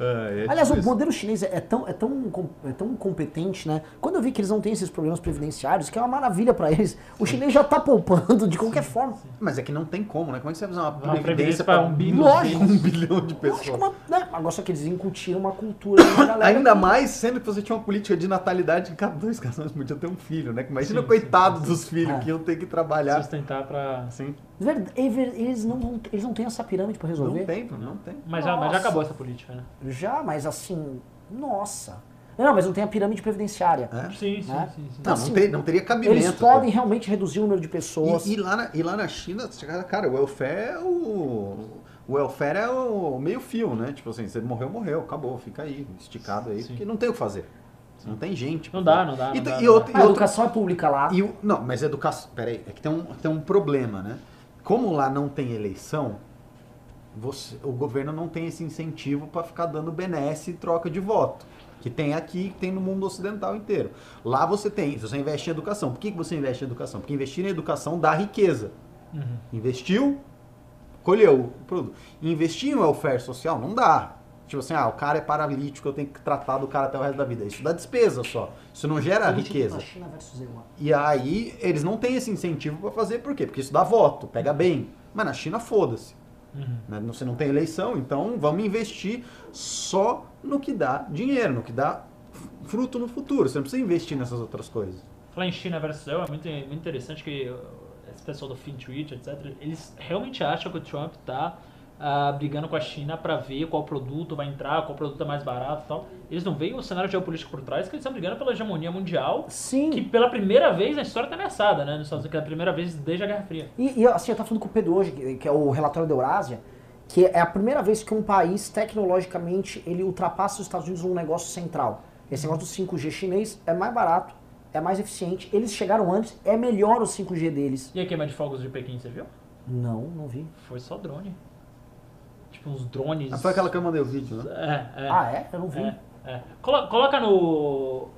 É, é Aliás, tipo o modelo chinês é tão, é, tão, é tão competente, né? Quando eu vi que eles não têm esses problemas previdenciários, que é uma maravilha pra eles, o chinês já tá poupando de qualquer forma. Mas é que não tem como, né? Como é que você vai fazer uma Uma previdência previdência para pra um bilhão. Lógico. um bilhão de pessoas? uma, né? Agora só que eles incutiram uma cultura. Ainda que- mais sendo que você tinha uma política de natalidade que cada dois casais podiam ter um filho, né? Que Imagina Sim, coitado dos filhos É. que iam ter que trabalhar. Sustentar pra. Assim, Verdade, Eles não, eles não têm essa pirâmide pra resolver. não tem, não tem. Mas já, mas já acabou essa política, né? Já, mas assim, nossa. Não, mas não tem a pirâmide previdenciária. É? Sim, sim, Né? sim, sim. Não, Assim, não, tem, não teria cabimento. Eles podem realmente reduzir o número de pessoas. E, e lá na, e lá na China, cara, o welfare é o. O welfare é o meio fio, né? Tipo assim, você morreu, morreu, acabou, fica aí, esticado aí, Sim. porque não tem o que fazer. Não tem gente. Não dá, não dá, E, não dá, e não outro- a e outro- educação é pública lá. E o, não, mas educação. Peraí, é que tem um, tem um problema, né? Como lá não tem eleição, você- o governo não tem esse incentivo para ficar dando benesse em troca de voto. Que tem aqui, que tem no mundo ocidental inteiro. Lá você tem, você investe em educação. Por que, que você investe em educação? Porque investir em educação dá riqueza. Uhum. Investiu, colheu o produto. Investir em welfare social não dá. Tipo assim, ah, o cara é paralítico, eu tenho que tratar do cara até o resto da vida. Isso dá despesa só. Isso não gera riqueza. China versus Taiwan. E aí, eles não têm esse incentivo pra fazer, por quê? Porque isso dá voto, pega bem. Mas na China, foda-se. Né? Você não tem eleição, então vamos investir só no que dá dinheiro, no que dá fruto no futuro. Você não precisa investir nessas outras coisas. Falar em China versus Israel é muito, muito interessante que uh, esse pessoal do FinTwitch, etc., eles realmente acham que o Trump tá ah, brigando com a China para ver qual produto vai entrar, qual produto é mais barato e tal. Eles não veem o cenário geopolítico por trás, que eles estão brigando pela hegemonia mundial, Sim. que pela primeira vez na história tá ameaçada, né? Nos Estados Unidos, que é a primeira vez desde a Guerra Fria. E, e, assim, eu tava falando com o Pedro hoje, que, que é o relatório da Eurásia, que é a primeira vez que um país, tecnologicamente, ele ultrapassa os Estados Unidos num negócio central. Esse negócio do 5G chinês é mais barato, é mais eficiente. Eles chegaram antes, é melhor o 5G deles. E a queima de fogos de Pequim, você viu? Não, não vi. Foi só drone. Tipo, uns drones. Ah, foi aquela que eu mandei o vídeo, né? É, é. Ah, é? Eu não vi. É, é. Colo- Coloca no,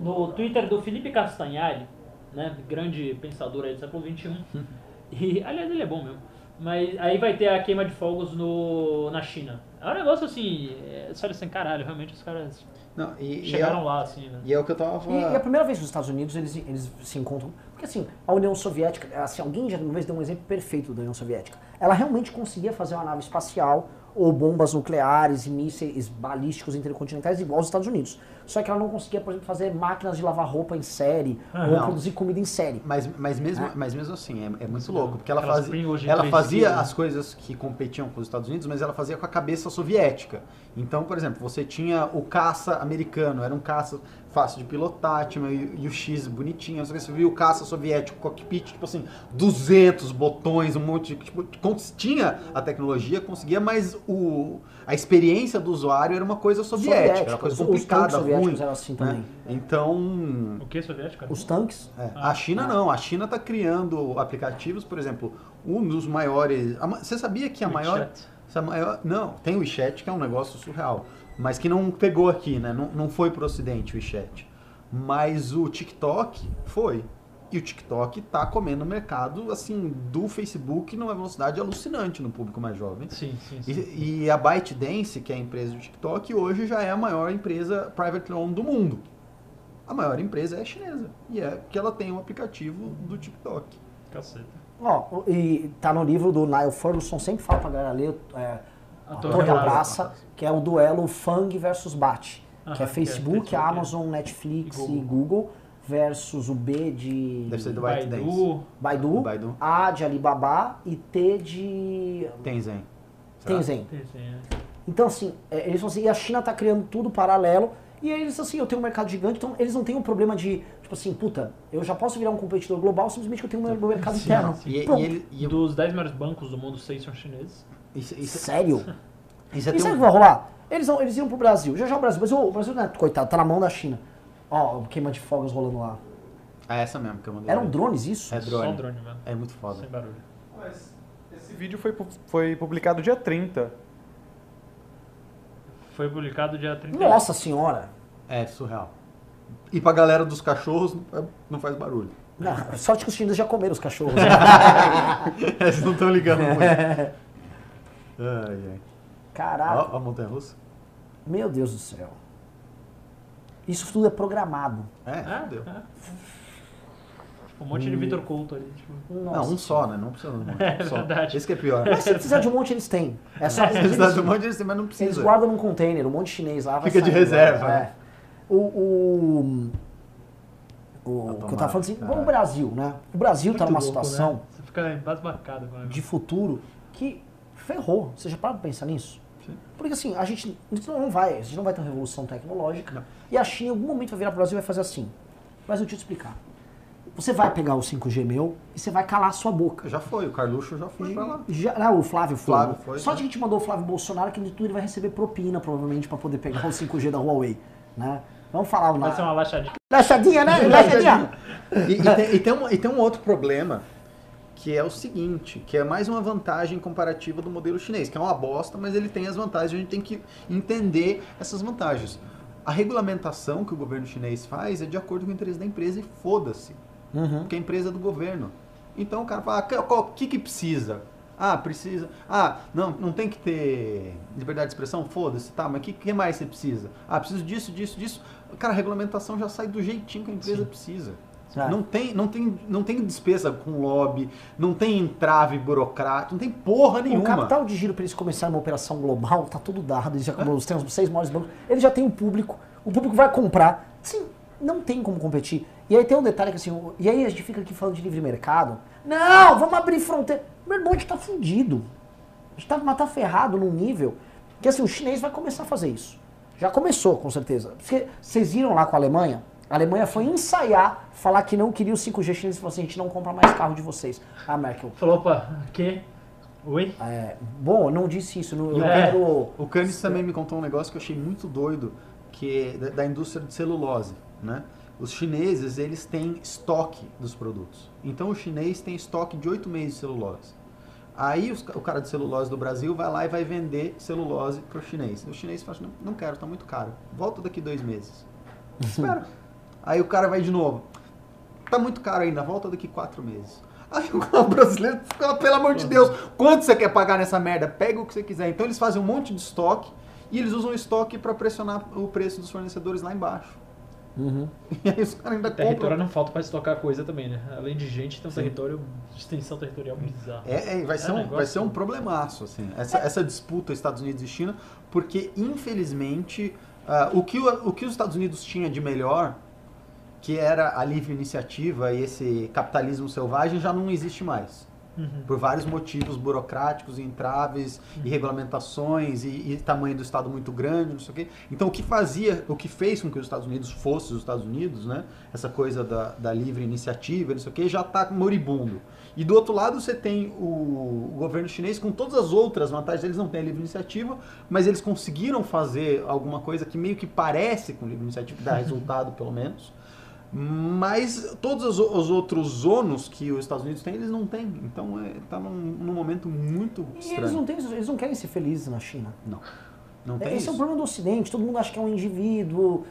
no Twitter do Felipe Castanhari, né? Grande pensador aí do século XXI. <laughs> E, aliás, ele é bom mesmo. Mas aí vai ter a queima de fogos no, na China. É um negócio assim, é, sério, assim, caralho, realmente os caras Não, e, chegaram e, lá, assim, né? é, e é o que eu tava E, falando. e a primeira vez que os Estados Unidos eles, eles se encontram. Porque assim, a União Soviética, assim, alguém já uma vez deu um exemplo perfeito da União Soviética. Ela realmente conseguia fazer uma nave espacial ou bombas nucleares e mísseis balísticos intercontinentais igual aos Estados Unidos. Só que ela não conseguia, por exemplo, fazer máquinas de lavar roupa em série Ah, ou não. produzir comida em série. Mas, mas, mesmo, Ah. mas mesmo assim, é, é muito louco. Porque ela de ela fazia quilos. as coisas que competiam com os Estados Unidos, mas ela fazia com a cabeça soviética. Então, por exemplo, você tinha o caça americano, era um caça fácil de pilotar, tinha o, e o X bonitinho. Você viu o caça soviético, cockpit, tipo assim, 200 botões, um monte de... Tipo, tinha a tecnologia, conseguia, mas o, a experiência do usuário era uma coisa soviética, era uma coisa Os- os complicada, tanques soviéticos ruim. eram assim né? também. Então, O que soviético? Os tanques, é, Ah, a China não, a China está criando aplicativos, por exemplo, um dos maiores. a ma- Você sabia que a maior, essa maior. Não, tem o WeChat, que é um negócio surreal, mas que não pegou aqui, né? Não, não foi pro ocidente o WeChat. Mas o TikTok foi. E o TikTok tá comendo o mercado, assim, do Facebook numa velocidade alucinante no público mais jovem. Sim, sim, sim. E, e a ByteDance, que é a empresa do TikTok, hoje já é a maior empresa private loan do mundo. A maior empresa é chinesa. E é que ela tem um aplicativo do TikTok. Caceta. ó, e tá no livro do Niall Ferguson, sempre fala pra galera ler, é, A Torre da Abraça. Praça, que é o duelo Fang versus Bat, que é que é Facebook, Amazon, Netflix e e Google. Versus o B de Deve ser do. Baidu. Baidu, Baidu. A de Alibaba e T de Tencent. Será? É. Então, assim, é, eles falam assim, e a China tá criando tudo paralelo, e aí eles, assim, eu tenho um mercado gigante, então eles não têm um problema de, tipo assim, puta, eu já posso virar um competidor global simplesmente que eu tenho meu mercado Sim, interno. sim. E, e ele. E, Dos 10 maiores bancos do mundo, 6 são chineses. isso, isso, Sério? isso é E sabe o um- que vai rolar? Eles, vão, eles iam pro Brasil, já já o Brasil, mas o Brasil, né, coitado, tá na mão da China. Ó, queima de fogos rolando lá. Ah, essa mesmo que eu mandei. Eram drones isso? É drone. Só drone, velho. É muito foda. Sem barulho. Mas esse vídeo foi, foi publicado dia 30. Foi publicado dia 30. Nossa senhora. É surreal. E pra galera dos cachorros, é- não faz barulho. Não, sorte que os chineses já comeram os cachorros. <laughs> Eles não estão ligando muito. <laughs> Ai, ai. Caraca, Ó, a montanha russa. meu Deus do céu. Isso tudo é programado. É, É, fudeu. é. Um monte de Vitor Couto ali. Tipo. Não, um só, né? Não precisa de um <laughs> monte. É um só. verdade. Esse que é pior. Mas se precisar de um monte, eles têm. É só Se precisar de um monte, eles têm, mas não Eles precisa. guardam num container, um monte de chinês lá. vai Fica de saindo, reserva, é. né? O, o, o Ah, que eu tava falando assim, o Brasil, né? O Brasil tá Muito numa louco, situação Né? Você fica embasbacado com a de futuro que ferrou. Você já parou pra pensar nisso? Sim. Porque assim, a gente, a gente não vai, a gente não vai ter uma revolução tecnológica. Não. E a China em algum momento vai virar pro Brasil e vai fazer assim. Mas eu te explicar. Você vai pegar o 5G meu e você vai calar a sua boca. Já foi, o Carluxo já foi pra lá. Já, não, o Flávio foi. Flávio foi, Só né? de que a gente mandou o Flávio Bolsonaro, que de tudo ele vai receber propina, provavelmente, pra poder pegar o 5G da Huawei. Né? Vamos falar o Vai ser uma lachadinha. Lachadinha, né? Lachadinha. E, e tem, e, tem um, e tem um outro problema, que é o seguinte, que é mais uma vantagem comparativa do modelo chinês, que é uma bosta, mas ele tem as vantagens, a gente tem que entender essas vantagens. A regulamentação que o governo chinês faz é de acordo com o interesse da empresa e foda-se, Uhum. porque a empresa é do governo. Então o cara fala, "Ah, qual- o que que precisa? Ah, precisa. Ah, não, não tem que ter liberdade de expressão? Foda-se, tá, mas o que, que mais você precisa? Ah, preciso disso, disso, disso. Cara, a regulamentação já sai do jeitinho que a empresa precisa. É. Não tem, não, tem, não tem despesa com lobby, não tem entrave burocrático, não tem porra O nenhuma. capital de giro para eles começarem uma operação global tá tudo dado. Eles já têm os seis maiores bancos. Eles já têm o público. O público vai comprar. Sim, não tem como competir. E aí tem um detalhe que assim, o- e aí a gente fica aqui falando de livre mercado. Não, vamos abrir fronteira. Meu irmão, a gente tá fudido. A gente tá, mas tá ferrado num nível que assim, o chinês vai começar a fazer isso. Já começou, com certeza. Porque vocês viram lá com a Alemanha? A Alemanha foi ensaiar, falar que não queria o 5G chinês e falou assim, a gente não compra mais carro de vocês. A Merkel, Falou, opa, que? Oi? é, bom, eu não disse isso. não- Eu É. quero. O Canis também me contou um negócio que eu achei muito doido, que é da, da indústria de celulose, né? Os chineses, eles têm estoque dos produtos. Então o chinês tem estoque de oito meses de celulose. Aí os o cara de celulose do Brasil vai lá e vai vender celulose para o chinês. O chinês fala, não, não quero, tá muito caro. Volta daqui dois meses. <laughs> Espera. Aí o cara vai de novo. Tá muito caro ainda, volta daqui quatro meses. <laughs> Aí o brasileiro fica, pelo amor de Deus, quanto você quer pagar nessa merda? Pega o que você quiser. Então eles fazem um monte de estoque e eles usam o estoque para pressionar o preço dos fornecedores lá embaixo. Uhum. <laughs> E aí os caras ainda Território compram. não falta pra estocar coisa também, né? Além de gente, tem um território, extensão territorial bizarra. É, é, vai, ser É um negócio- vai ser um problemaço, assim, essa, essa disputa Estados Unidos e China, porque, infelizmente, ah, o, que o, o que os Estados Unidos tinha de melhor, que era a livre iniciativa e esse capitalismo selvagem, já não existe mais. Uhum. Por vários motivos burocráticos, entraves, e regulamentações, e, e tamanho do Estado muito grande, não sei o quê. Então, o que fazia, o que fez com que os Estados Unidos fossem os Estados Unidos, né? Essa coisa da, da livre iniciativa, não sei o quê, já está moribundo. E do outro lado, você tem o, o governo chinês com todas as outras vantagens. Eles não têm a livre iniciativa, mas eles conseguiram fazer alguma coisa que meio que parece com livre iniciativa, que dá <laughs> resultado, pelo menos. Mas todos os, os outros ônus que os Estados Unidos têm, eles não têm. Então está num, num momento muito E estranho. eles não, têm, eles não querem ser felizes na China. Não. Não tem Esse isso. é o problema do Ocidente. Todo mundo acha que é um indivíduo,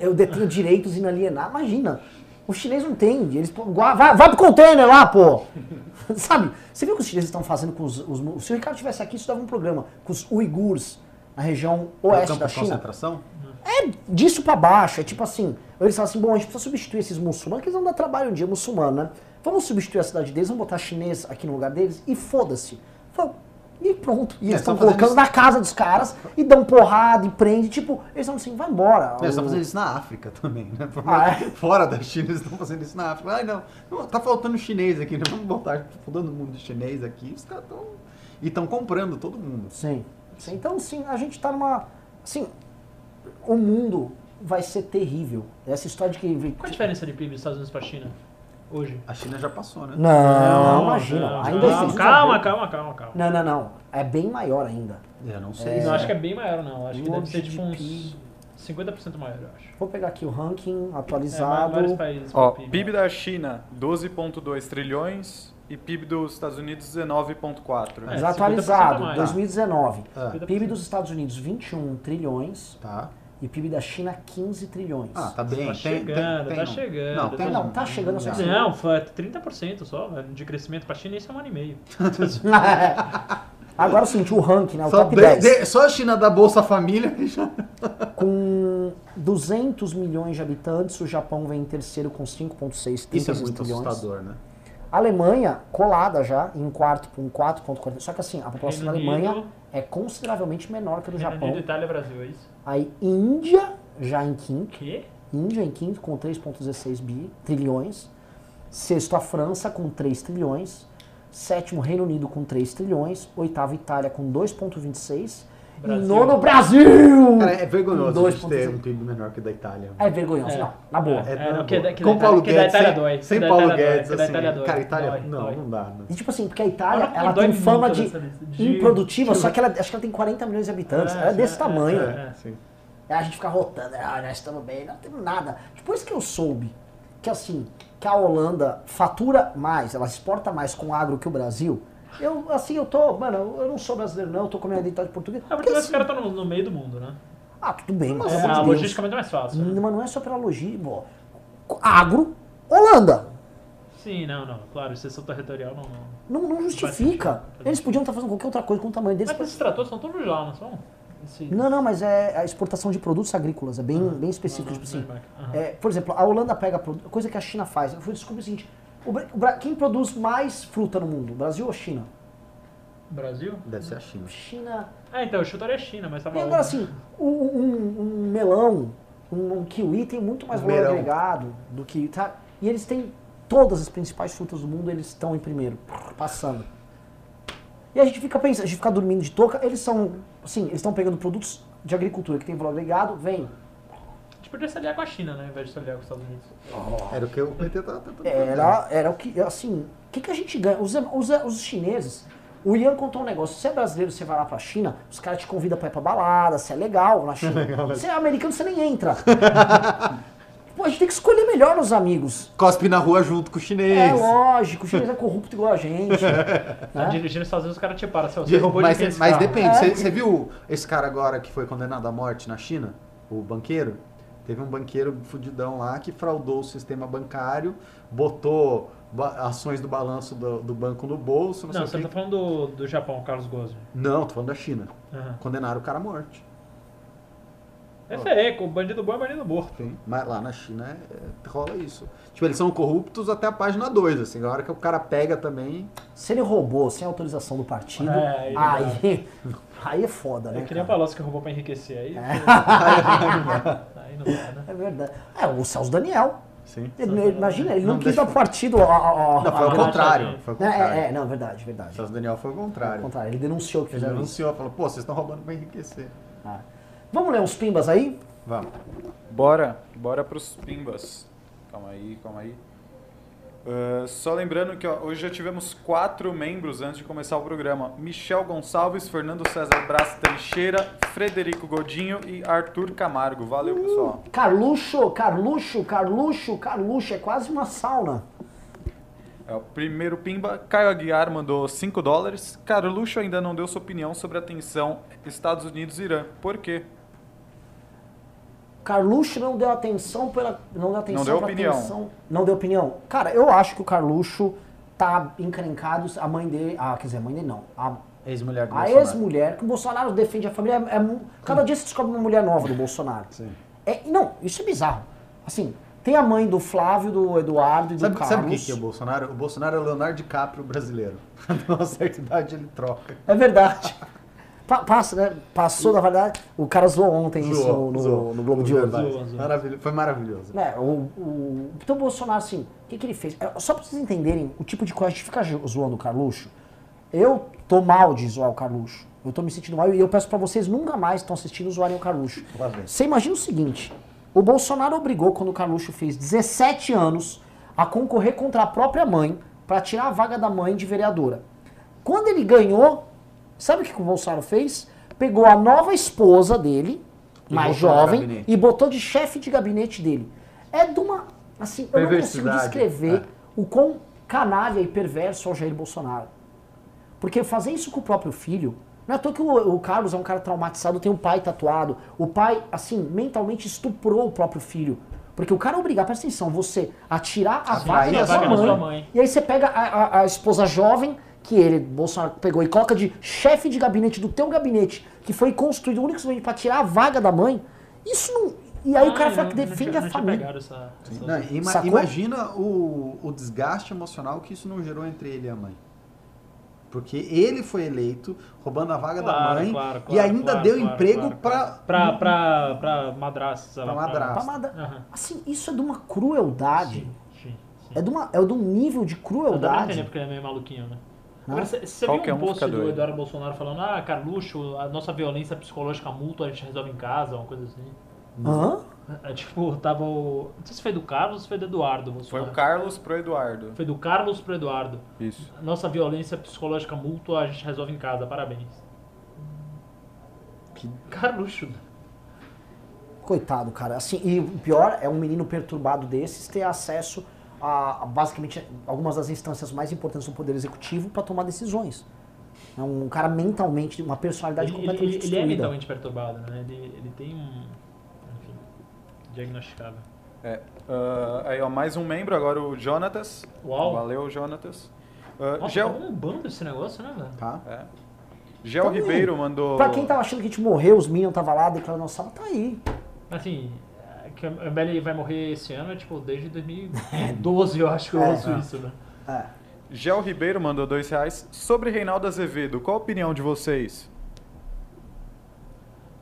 eu detenho direitos inalienáveis. Imagina, o chinês não tem. Eles, vai, vai pro container lá, pô. <laughs> Sabe? Você viu o que os chineses estão fazendo com os, os- Se o Ricardo estivesse aqui, isso dava um programa com os uigures na região É o oeste campo da de China. concentração? É disso pra baixo. É tipo assim. Eles falam assim: bom, a gente precisa substituir esses muçulmanos, que eles vão dar trabalho um dia, muçulmano, né? Vamos substituir a cidade deles, vamos botar chinês aqui no lugar deles e foda-se. E pronto. E É, eles estão colocando isso- na casa dos caras e dão porrada e prende. Tipo, eles estão assim: vai embora. Eles estão fazendo isso na África também, né? Ah, é? <laughs> Fora da China, eles estão fazendo isso na África. Ai, não, não, tá faltando chinês aqui, né? Vamos botar todo mundo de chinês aqui. Os caras estão... E estão comprando todo mundo. Sim. Sim, Então, sim, a gente tá numa. Assim, o mundo vai ser terrível. Essa história de que. Qual a diferença de PIB dos Estados Unidos pra China hoje? A China já passou, né? Não, imagina. não, ainda não, existe calma, calma, calma, calma. Não, não, não. É bem maior ainda. Eu não sei. Não, se- acho que é bem maior, não. Acho que deve ser tipo uns. 50% maior, eu acho. Vou pegar aqui o ranking É, atualizado. vários países. Ó, com PIB da China, 12,2 trilhões e PIB dos Estados Unidos, 19,4. É, Desatualizado, 50% a mais. 2019. Ah, PIB dos Estados Unidos, 21 trilhões. tá. E PIB da China, 15 trilhões. Ah, tá bem. Tá tem, chegando, tem, tá tem, chegando, Não, tá tem Não, tá chegando, só que- Não, foi 30% só de crescimento pra China, isso é um ano e meio. <laughs> <laughs> Agora é o ranking, né, o Só, top de- 10. de- só a China da Bolsa Família <laughs> já... Com 200 milhões de habitantes, o Japão vem em terceiro com 5,6 Isso é 36 muito trilhões. assustador, né? A Alemanha, colada já, em quarto com 4,40. Só que assim, a população da Reino Alemanha Unido. é consideravelmente menor que a do Reino Japão. Unido, Itália, Brasil, é isso? Aí Índia, já em quinto. Que? Índia em quinto com 3,16 bi, trilhões. Sexto, a França com 3 trilhões. Sétimo, Reino Unido com 3 trilhões. Oitavo, Itália com 2,26. E Brasil. nono, Brasil! Cara, é vergonhoso Com a gente ter 2,16. um PIB menor que o da Itália. É vergonhoso, É. não, na boa. É, É, na não, que boa. da- que Com da Paulo que da Guedes, sem, dói, sem Paulo Guedes, da assim, Itália cara, Itália, Dói, não, dói. não dá. né? E tipo assim, porque a Itália, Ela tem fama de. De- improdutiva, de- só que ela, acho que ela tem 40 milhões de habitantes. É, Ela é desse é, tamanho. é, é. Sim. Aí a gente fica rotando, ah, nós estamos bem, não temos nada. Depois que eu soube que assim, que a Holanda fatura mais, ela exporta mais com agro que o Brasil, eu assim, eu tô, mano, eu não sou brasileiro não, eu tô com a minha identidade portuguesa. É porque Porque, os assim, caras estão no, no meio do mundo, né? ah, tudo bem, mas É, a logística é muito mais fácil. né? Mas não é só pela logística, agro, Holanda. Sim, não, não. Claro, exceção territorial não. não. Não, não justifica. Eles podiam estar fazendo qualquer outra coisa com o tamanho deles. Mas esses tratores são todos lá, não são? Esse... Não, não, mas é a exportação de produtos agrícolas, é bem, bem específico, tipo assim. Aham. É, por exemplo, a Holanda pega coisa que a China faz. Eu fui descobrir o seguinte: o o quem produz mais fruta no mundo, Brasil ou China? Brasil? Deve ser a China. China. Ah, então, eu chutaria a China, mas tá E maluco. agora assim, um, um- um melão, um, um kiwi tem muito mais valor agregado do que. Tá? E eles têm todas as principais frutas do mundo, eles estão em primeiro, passando. E a gente fica pensando, a gente fica dormindo de touca, eles são. Assim, eles estão pegando produtos de agricultura que tem valor agregado, vem. A gente podia se aliar com a China, né? Ao invés de se aliar com os Estados Unidos. Era o que o PT tentando Era, era o que, assim, o que, que a gente ganha? Os, os, os chineses, o Ian contou um negócio, se é brasileiro, você vai lá pra China, os caras te convidam pra ir pra balada, se é legal na <laughs> China. Se é americano, você nem entra. <laughs> Pô, a gente tem que escolher melhor os amigos. Cospe na rua junto com o chinês. É lógico, o chinês é corrupto igual a gente. <laughs> Tá né? dirigindo os Estados Unidos, os caras te param. Assim, ó, você De- roubou mas, de mas carro? depende. É. Você você viu esse cara agora que foi condenado à morte na China? O banqueiro? Teve um banqueiro fudidão lá que fraudou o sistema bancário, botou ações do balanço do, do banco no bolso, não, Não, sei você o tá falando do, do Japão, Carlos Ghosn. Não, tô falando da China. Aham. Condenaram o cara à morte. Esse é, com bandido bom é bandido morto. Sim. Mas lá na China é- é- rola isso. Tipo, eles são corruptos até a página 2, assim. A hora que o cara pega também. Se ele roubou sem autorização do partido, É, ele aí, <laughs> aí é foda, né? É que nem o cara? Palocci que roubou pra enriquecer aí. <laughs> Aí não dá, né? É verdade. É, o Celso Daniel. Sim. Ele- imagina, ele não, Não quis deixa- dar partido. a- a- a- Não, foi a- o contrário. Foi o É, contrário. é, é, não, verdade, verdade. O Celso Daniel foi o Ao contrário. contrário, ele denunciou que Ele fizeram isso. anunciou, falou, pô, vocês estão roubando pra enriquecer. Ah. Vamos ler uns pimbas aí? Vamos. Bora, bora pros pimbas. Calma aí, calma aí. Ah, só lembrando que ó, hoje já tivemos quatro membros antes de começar o programa: Michel Gonçalves, Fernando César Brás Teixeira, Frederico Godinho e Arthur Camargo. Valeu, pessoal. Carluxo, Carluxo, Carluxo, Carluxo, é quase uma sauna. É, o primeiro pimba, Caio Aguiar mandou 5 dólares. Carluxo ainda não deu sua opinião sobre a tensão Estados Unidos e Irã. Por quê? Carluxo não deu atenção pela. Não deu atenção deu pra opinião. tensão- Não deu opinião. Cara, eu acho que o Carluxo tá encrencado. A mãe dele. Ah, quer dizer, a mãe dele não. A, Ex-mulher do a Bolsonaro. ex-mulher, que o Bolsonaro defende a família. É, mu- cada dia se descobre uma mulher nova do Bolsonaro. Sim. É, não, isso é bizarro. Assim, tem a mãe do Flávio, do Eduardo e do Sabe, Carlos. sabe o que é o Bolsonaro? O Bolsonaro é o Leonardo DiCaprio brasileiro. <laughs> A uma certa idade ele troca. É verdade. <laughs> Pa- Passa, né? Passou, na verdade. O cara zoou ontem isso Zoou, no, zoou. no Globo de Ouro. Maravilhoso. Foi maravilhoso. Né, o, o, então o Bolsonaro, assim, o que, que ele fez? É, Só pra vocês entenderem o tipo de coisa, a gente fica zoando o Carluxo. Eu tô mal de zoar o Carluxo. Eu tô me sentindo mal e eu peço pra vocês nunca mais que estão assistindo zoarem o Carluxo. Você imagina o seguinte: o Bolsonaro obrigou, quando o Carluxo fez 17 anos, a concorrer contra a própria mãe pra tirar a vaga da mãe de vereadora. Quando ele ganhou, sabe o que que o Bolsonaro fez? Pegou a nova esposa dele, E mais jovem, e botou de chefe de gabinete dele. É de uma. Assim, eu não consigo descrever É. o quão canalha e perverso é o Jair Bolsonaro. Porque fazer isso com o próprio filho. Não é à toa que o, o Carlos é um cara traumatizado, tem um pai tatuado. O pai, assim, mentalmente estuprou o próprio filho. Porque o cara obrigar, presta atenção, você a tirar a Atrair vaga a da sua da mãe, mãe. E aí você pega a, a- a esposa jovem, que ele, Bolsonaro, pegou e coloca de chefe de gabinete do teu gabinete, que foi construído unicamente para tirar a vaga da mãe. Isso não. E aí o cara Ah, fala que defende a não tinha família. essa- essa- Não, ima- imagina o, o desgaste emocional que isso não gerou entre ele e a mãe. Porque ele foi eleito roubando a vaga da Claro, mãe claro, e claro, ainda claro, deu claro, emprego claro, pra. claro. Pra, pra, pra madrasta. Pra madrasta. Pra Mada- Aham. Assim, isso é de uma crueldade. Sim, sim. É de, uma, é de um nível de Eu crueldade. porque ele é meio maluquinho, né? Agora, você Qualquer viu um um post do doido. Eduardo Bolsonaro falando ah, Carluxo, a nossa violência psicológica mútua a gente resolve em casa, uma coisa assim. Hã? É, tipo, tava o... Não sei se foi do Carlos ou se foi do Eduardo Foi Bolsonaro. o Carlos pro Eduardo. Foi do Carlos pro Eduardo. Isso. Nossa violência psicológica mútua a gente resolve em casa, parabéns. Que- Carluxo. Coitado, cara. Assim, e o pior é um menino perturbado desses ter acesso a, a, basicamente algumas das instâncias mais importantes do poder executivo para tomar decisões. É um cara mentalmente, uma personalidade Ele, ele, completamente ele é mentalmente perturbado, né? Ele, ele tem um... Enfim, diagnosticável. É. Ah, aí, ó, mais um membro, agora o Jonatas. Uau. Valeu, Jonatas. Ah, Nossa, Gel, tá bombando esse negócio, né, velho? Tá? é. Gel aí. Ribeiro mandou. Pra quem tava achando que a gente morreu, os Minions tava lá, declarando nossa sala, tá aí. Assim, que a MBL vai morrer esse ano, é tipo, desde <laughs> 2012 eu acho que eu É, ouço é. isso, né? É. Gel Ribeiro mandou dois reais. Sobre Reinaldo Azevedo, qual a opinião de vocês?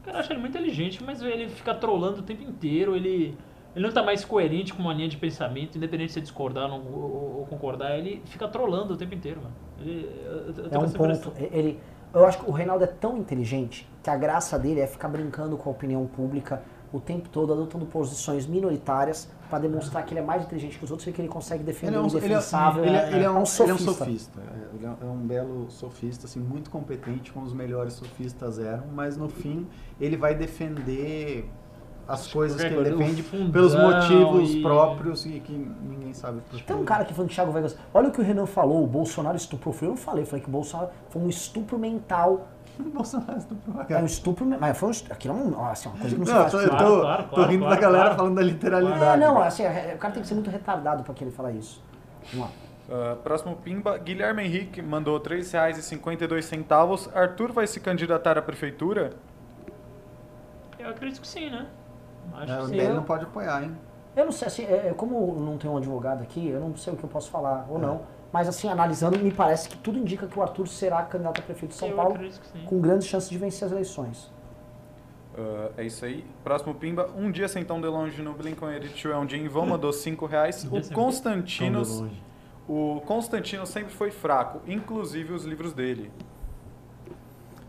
Cara, eu acho ele muito inteligente, mas ele fica trolando o tempo inteiro, ele, ele não tá mais coerente com uma linha de pensamento, independente de você discordar ou, não- ou- ou concordar, ele fica trolando o tempo inteiro, mano. Ele, eu, eu É um ponto. Ele, eu acho que o Reinaldo é tão inteligente que a graça dele é ficar brincando com a opinião pública o tempo todo, adotando posições minoritárias pra demonstrar que ele é mais inteligente que os outros e que ele consegue defender Ele é o um, ele é, indefensável. ele é- ele é um, ele é um sofista. sofista. Ele é um belo sofista, assim, muito competente, como os melhores sofistas eram, mas no fim ele vai defender as coisas que ele defende pelos motivos e- próprios e que ninguém sabe por Tem um cara que falando que Thiago Vegas. Olha o que o Renan falou, o Bolsonaro estuprou. Eu não falei, falei que o Bolsonaro foi um estupro mental. O Bolsonaro estuprou a É um estupro. Mas foi um, estu- aquilo é um, assim, uma coisa que não se Não, eu faz. tô, eu Claro, tô- claro, tô claro, rindo claro, da galera claro. falando da É, literalidade. não, assim, é- o cara tem que ser muito retardado pra que ele falar isso. Vamos lá. Ah, próximo Pimba, Guilherme Henrique mandou R$ 3,52. Arthur vai se candidatar à prefeitura? Eu acredito que sim, né? Acho É, o eu- não pode apoiar, hein? Eu não sei, assim, é, é, como não tem um advogado aqui, eu não sei o que eu posso falar ou não. Mas assim, analisando, me parece que tudo indica que o Arthur será candidato a prefeito de São eu Paulo com grandes chances de vencer as eleições. Ah, é isso aí. Próximo Pimba, um dia sem tão de longe no Blink-182 é um dia em vão, mandou 5 reais. <laughs> Um O sem- Constantino, Tão de longe. o Constantino sempre foi fraco, inclusive os livros dele.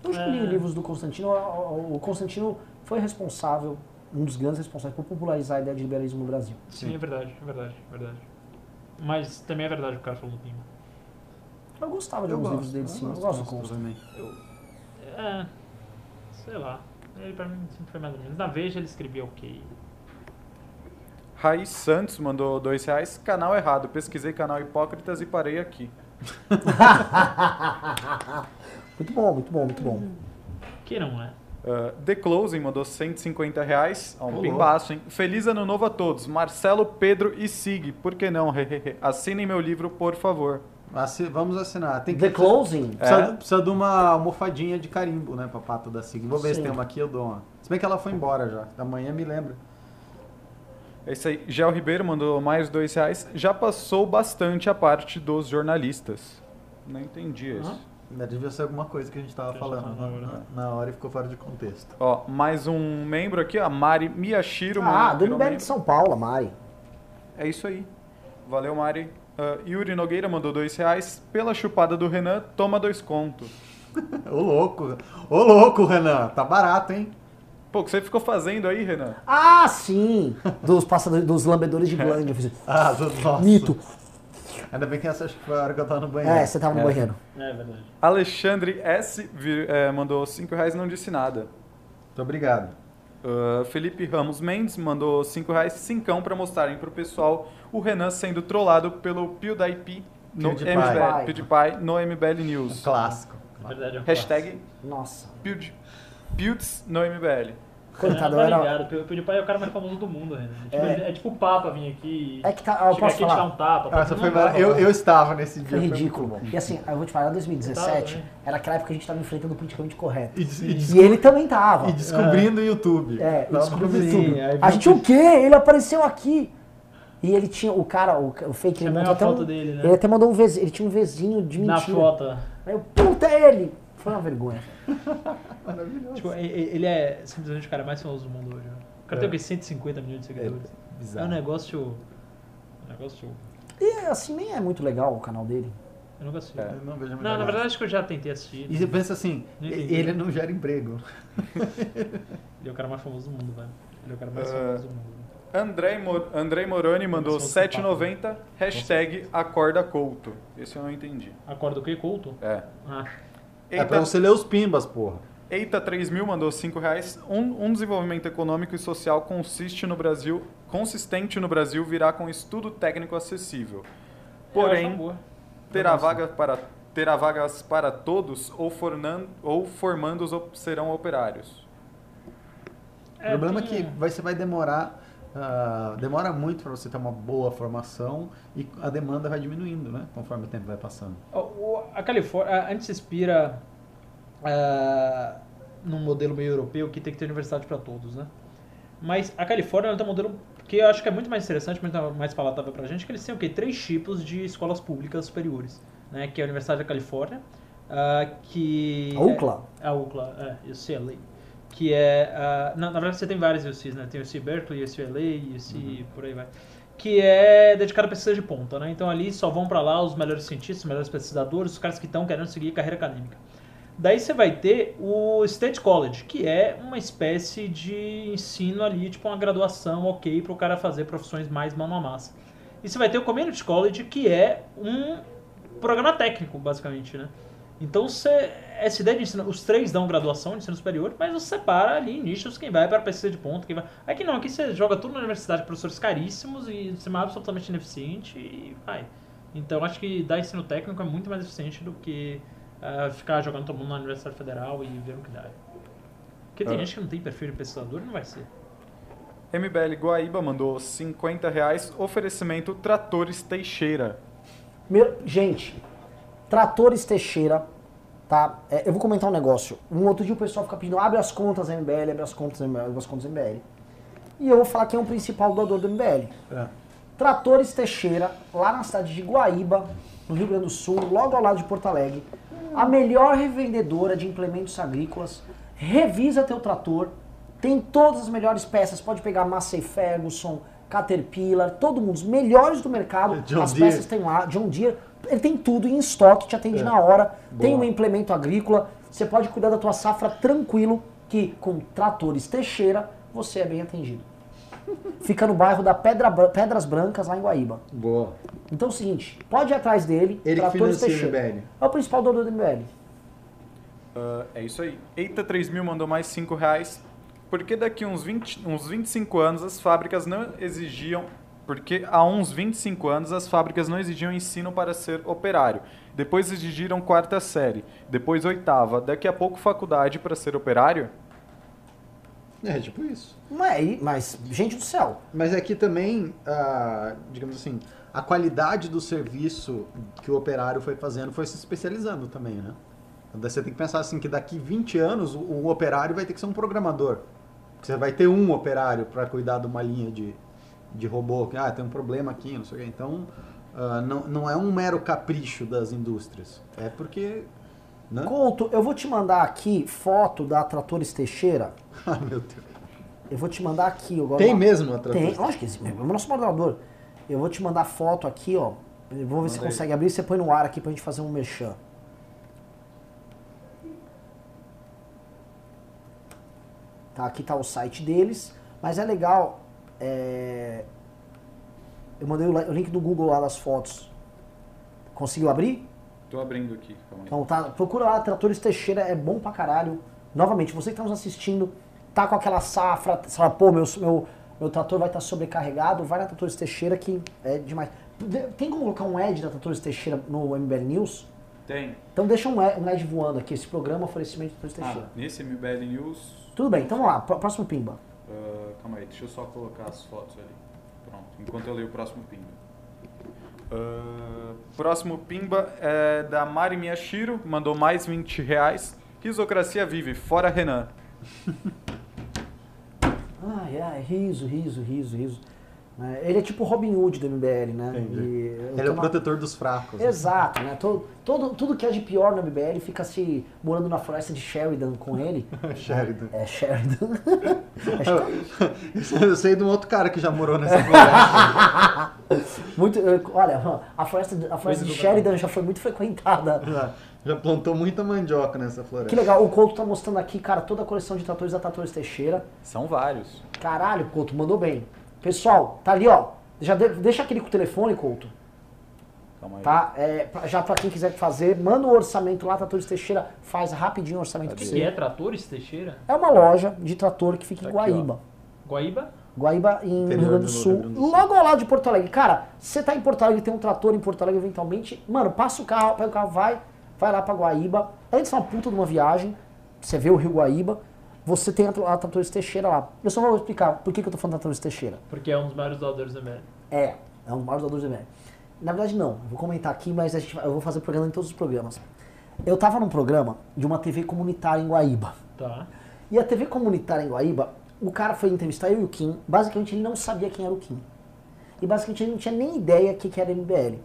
Eu já li É. livros do Constantino. O o Constantino foi responsável, um dos grandes responsáveis por popularizar a ideia de liberalismo no Brasil. Sim, é verdade, é verdade, é verdade. Mas também é verdade o que o cara falou do Pimba. Eu gostava de Eu alguns gosto, livros dele, eu sim. Eu gosto gosto do Constantino. também. É, sei lá. Ele pra mim sempre foi mais ou menos. Na Veja ele escrevia ok. Raiz Santos mandou dois reais. Canal errado. Pesquisei canal Hipócritas e parei aqui. <laughs> Muito bom, muito bom, muito bom. Que não é. Uh, The Closing mandou 150 reais. Ó, um Ô, pimbaço, hein? Feliz ano novo a todos. Marcelo, Pedro e Sig. Por que não? <laughs> Assinem meu livro, por favor. Assi- Vamos assinar. Tem que The Closing. Precisa, É. precisa de uma almofadinha de carimbo, né, pra pata da Sig. Vou ver se Sim. tem uma aqui, eu dou uma. Se bem que ela foi embora já. Da manhã me lembra. É isso aí. Gel Ribeiro mandou mais dois reais. Já passou bastante a parte dos jornalistas. Não entendi isso. Aham. Ainda devia ser alguma coisa que a gente tava Que a gente falando tava na, falando, na- na hora e ficou fora de contexto. Ó, mais um membro aqui, a Mari Miyashiro. Ah, do membro. de São Paulo, a Mari. É isso aí. Valeu, Mari. Ah, Yuri Nogueira mandou dois reais. Pela chupada do Renan, toma dois contos. <laughs> Ô louco! Ô louco, Renan! Tá barato, hein? Pô, o que você ficou fazendo aí, Renan? Ah, sim! Dos passadores, dos lambedores de. <laughs> Eu fiz, Ah, do- nossa. Mito. Ainda bem que essa acho que foi a hora que eu tava no banheiro. É, você tava no É. banheiro. É verdade. Alexandre S. vir- eh, mandou cinco reais e não disse nada. Muito obrigado. Ah, Felipe Ramos Mendes mandou 5 reais, cincão pra mostrarem pro pessoal o Renan sendo trollado pelo PewDiePie no PewDiePie. MBL, PewDiePie no MBL News. Clássico. É verdade é um Hashtag Nossa. Pewd- Pewds no MBL. Coitado, tá eu era... ligado. O PewDiePie é o cara mais famoso do mundo, Renan. Tipo, É. é tipo o Papa vir aqui. É que tá, eu posso aqui te dar falar. um tapa. Ah, foi mar- eu, eu estava nesse dia. Foi muito ridículo. bom. E assim, eu vou te falar, 2017 Eu tava, né? era aquela época que a gente tava enfrentando o politicamente correto. E, e E ele também tava. e descobrindo o YouTube. É, e Tava descobrindo o YouTube. YouTube. Aí A gente, que- o quê? Ele apareceu aqui. E ele tinha, o cara, o, o fake, ele a montou até mesma um, foto dele, né? Ele até mandou um vizinho, ele tinha um vizinho de Na mentira. foto. Aí eu, puta, é ele! Foi uma vergonha. <laughs> Maravilhoso. Tipo, ele é simplesmente o cara mais famoso do mundo hoje. né? O cara É. tem o quê? 150 milhões de seguidores. É, bizarro. um negócio. Um negócio. E assim, nem é muito legal o canal dele. Eu nunca assisti. É. Eu não vejo muita Não, na verdade acho que eu já tentei assistir. E você pensa assim, entendi. ele não gera emprego. <laughs> Ele é o cara mais famoso do mundo, velho. Ele é o cara mais Ah. famoso do mundo. André, Mo- André Moroni mandou Nossa, 7,90. Hashtag acorda couto. Esse eu não entendi. Acorda o quê? Culto? É. Ah. É pra Eita, você ler os pimbas, porra. Eita 3000 mandou 5 reais. Um, um desenvolvimento econômico e social consiste no Brasil, consistente no Brasil virá com estudo técnico acessível. Acho Porém, terá, vaga para, terá vagas para todos ou, fornan, ou formandos serão operários. O problema é que vai- você vai demorar ah, demora muito para você ter uma boa formação e a demanda vai diminuindo, né? Conforme o tempo vai passando. A Califórnia, a gente se inspira ah, num modelo meio europeu que tem que ter universidade para todos, né? Mas a Califórnia tem um modelo que eu acho que é muito mais interessante, muito mais palatável pra gente, que eles têm o quê? Três tipos de escolas públicas superiores, né? Que é a Universidade da Califórnia, ah, que... A UCLA. É, a UCLA, é, UCLA. Que é... ah, na, na verdade você tem vários UCs, né? Tem o UC Berkeley, UCLA, UC... por aí vai. Que é dedicado a pesquisa de ponta, né? Então ali só vão pra lá os melhores cientistas, os melhores pesquisadores, os caras que estão querendo seguir carreira acadêmica. Daí você vai ter o State College, que é uma espécie de ensino ali, tipo uma graduação ok para o cara fazer profissões mais mão a massa. E você vai ter o Community College, que é um programa técnico, basicamente, né? Então você, essa ideia de ensino, os três dão graduação de ensino superior, mas você separa ali nichos quem vai para pesquisa de ponta, quem vai. Aqui não, aqui você joga tudo na universidade, professores caríssimos e você é absolutamente ineficiente e vai. Então acho que dar ensino técnico é muito mais eficiente do que ah, ficar jogando todo mundo na Universidade Federal e ver o que dá. Porque tem Ah. gente que não tem perfil de pesquisador e não vai ser. MBL Guaíba mandou 50 reais. Oferecimento Tratores Teixeira. Meu- gente, Tratores Teixeira, tá? É, eu vou comentar um negócio. Um outro dia o pessoal fica pedindo, abre as contas MBL, abre as contas MBL, abre as contas MBL. E eu vou falar quem é o principal doador do MBL. É. Tratores Teixeira, lá na cidade de Guaíba, no Rio Grande do Sul, logo ao lado de Porto Alegre. A melhor revendedora de implementos agrícolas. Revisa teu trator. Tem todas as melhores peças. Pode pegar Massey Ferguson, Caterpillar, todo mundo. Os melhores do mercado. John as Deere. peças tem lá. John Deere. Ele tem tudo em estoque, te atende na hora. Tem um implemento agrícola. Você pode cuidar da tua safra tranquilo, que com Tratores Teixeira você é bem atendido. <laughs> Fica no bairro da Pedra Pedras Brancas, lá em Guaíba. Boa. Então é o seguinte, pode ir atrás dele. Ele que Tratores o Teixeira. MBL. É o principal dono do MBL. Ah, é isso aí. Eita 3000 mandou mais 5 reais. Porque daqui uns, 20, uns 25 anos as fábricas não exigiam. Porque há uns 25 anos as fábricas não exigiam ensino para ser operário. Depois exigiram quarta série. Depois oitava. Daqui a pouco faculdade para ser operário? É, tipo isso. Mas, mas, gente do céu, Mas aqui também, ah, digamos assim, a qualidade do serviço que o operário foi fazendo foi se especializando também, né? Então você tem que pensar assim que daqui 20 anos o, o operário vai ter que ser um programador. Você vai ter um operário para cuidar de uma linha de, de robô. que, Ah, tem um problema aqui, não sei o quê. Então, ah, não, não é um mero capricho das indústrias. É porque... Né? Couto, eu vou te mandar aqui foto da Tratores Teixeira. <laughs> Ah, meu Deus. Eu vou te mandar aqui. Agora, Tem mesmo a Tem, tradução? lógico que esse é o nosso moderador. Eu vou te mandar foto aqui, ó. Eu vou ver se Manda aí. consegue abrir. Você põe no ar aqui pra gente fazer um merchan. Tá, aqui tá o site deles. Mas é legal. É, Eu mandei o li- o link do Google lá das fotos. Conseguiu abrir? Tô abrindo aqui. Então tá, procura lá, Tratores Teixeira, é bom pra caralho. Novamente, você que tá nos assistindo, tá com aquela safra, você fala, pô, meu, meu, meu trator vai estar sobrecarregado, vai na Tratores Teixeira que é demais. De- Tem como colocar um ad da Tratores Teixeira no MBL News? Tem. Então deixa um ad, ad voando aqui, esse programa oferecimento da Tratores Ah, Teixeira. nesse MBL News. Tudo bem, então vamos lá, pró- próximo pimba. Ah, calma aí, deixa eu só colocar as fotos ali. Pronto, enquanto eu leio o próximo Pimba. Ah, próximo Pimba é da Mari Miyashiro, mandou mais 20 reais. Risocracia vive, fora Renan. <laughs> Ai, ai, riso, riso, riso, riso. Né, Ele é tipo o Robin Hood do MBL, né? E Ele é o uma- protetor dos fracos. né? Exato, né? Todo, todo, tudo que é de pior no MBL fica se morando na floresta de Sheridan com ele. <laughs> Sheridan. É Sheridan. <laughs> Eu sei de um outro cara que já morou nessa floresta. <laughs> muito, olha, a floresta, de- a floresta de Sheridan já foi muito frequentada. já, já plantou muita mandioca nessa floresta. Que legal, o Couto tá mostrando aqui, cara, toda a coleção de tratores da Tratores Teixeira. São vários. Caralho, Couto, mandou bem. Pessoal, tá ali, ó. Já de- deixa aquele com o telefone, Couto. Calma aí. Tá? É, pra- já pra quem quiser fazer, manda o orçamento lá, Tratores Teixeira faz rapidinho o orçamento O pra que, você. que é Tratores Teixeira? É uma loja de trator que fica em Tá aqui. Guaíba. Guaíba? Guaíba, em Rio Grande do Sul, Rio Grande do Sul. logo ao lado de Porto Alegre. Cara, você tá em Porto Alegre, tem um trator em Porto Alegre eventualmente, mano, passa o carro, pega o carro, vai, vai lá pra Guaíba. Antes é uma puta de uma viagem, você vê o Rio Guaíba. Você tem a, Tratores Teixeira lá. Eu só vou explicar por que, que eu tô falando da Tratores Teixeira. Porque é um dos maiores doadores da ML. É, é um dos maiores doadores do ML. Na verdade, não. Eu vou comentar aqui, mas a gente, eu vou fazer programa em todos os programas. Eu tava num programa de uma TV comunitária em Guaíba. Tá. E a TV comunitária em Guaíba, o cara foi entrevistar eu e o Kim. Basicamente, ele não sabia quem era o Kim. E basicamente, ele não tinha nem ideia o que, que era MBL.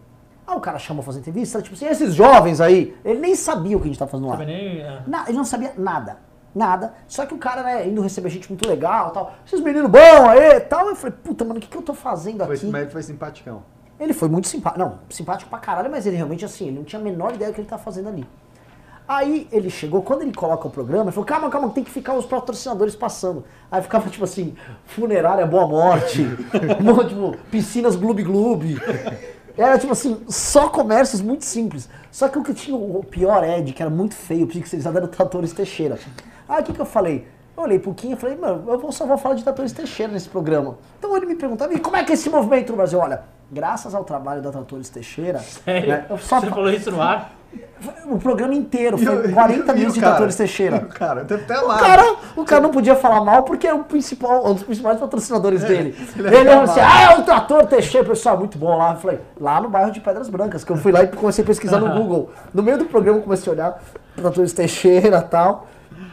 Ah, o cara chamou pra fazer entrevista, tipo assim, esses jovens aí, ele nem sabia o que a gente tá fazendo lá. Também nem. é. Na- ele não sabia nada. Nada. Só que o cara, né, indo receber gente muito legal tal. Esses meninos bons aí tal. Eu falei, puta, mano, o que, que eu tô fazendo Foi, aqui? mas ele foi simpaticão. Ele foi muito simpático. Não, simpático pra caralho, mas ele realmente, assim, ele não tinha a menor ideia do que ele tá fazendo ali. Aí ele chegou, quando ele coloca o programa, ele falou, calma, calma, tem que ficar os patrocinadores passando. Aí ficava, tipo assim, funerária Boa Morte, mo- tipo, piscinas Gloob Gloob. Era, tipo assim, só comércios muito simples. Só que o que tinha o pior Ed, que era muito feio, pixelizado, era o Tratores Teixeira. Aí o que que eu falei? Eu olhei pro Kim e falei, mano, eu só vou falar de Tratores Teixeira nesse programa. Então ele me perguntava, e como é que é esse movimento no Brasil? Olha, graças ao trabalho da Tratores Teixeira, Sério? né, eu só Você falou isso no ar? <laughs> o programa inteiro foi o- 40 e o minutos de cara? Tratores Teixeira. Cara, até lá. O cara, o cara não podia falar mal porque é o principal, um dos principais patrocinadores dele. ele Ele é falou assim: ah, é o Trator Teixeira, pessoal, muito bom lá. Eu falei, lá no bairro de Pedras Brancas, que eu fui lá e comecei a pesquisar no <laughs> Google. No meio do programa eu comecei a olhar Tratores Teixeira e tal.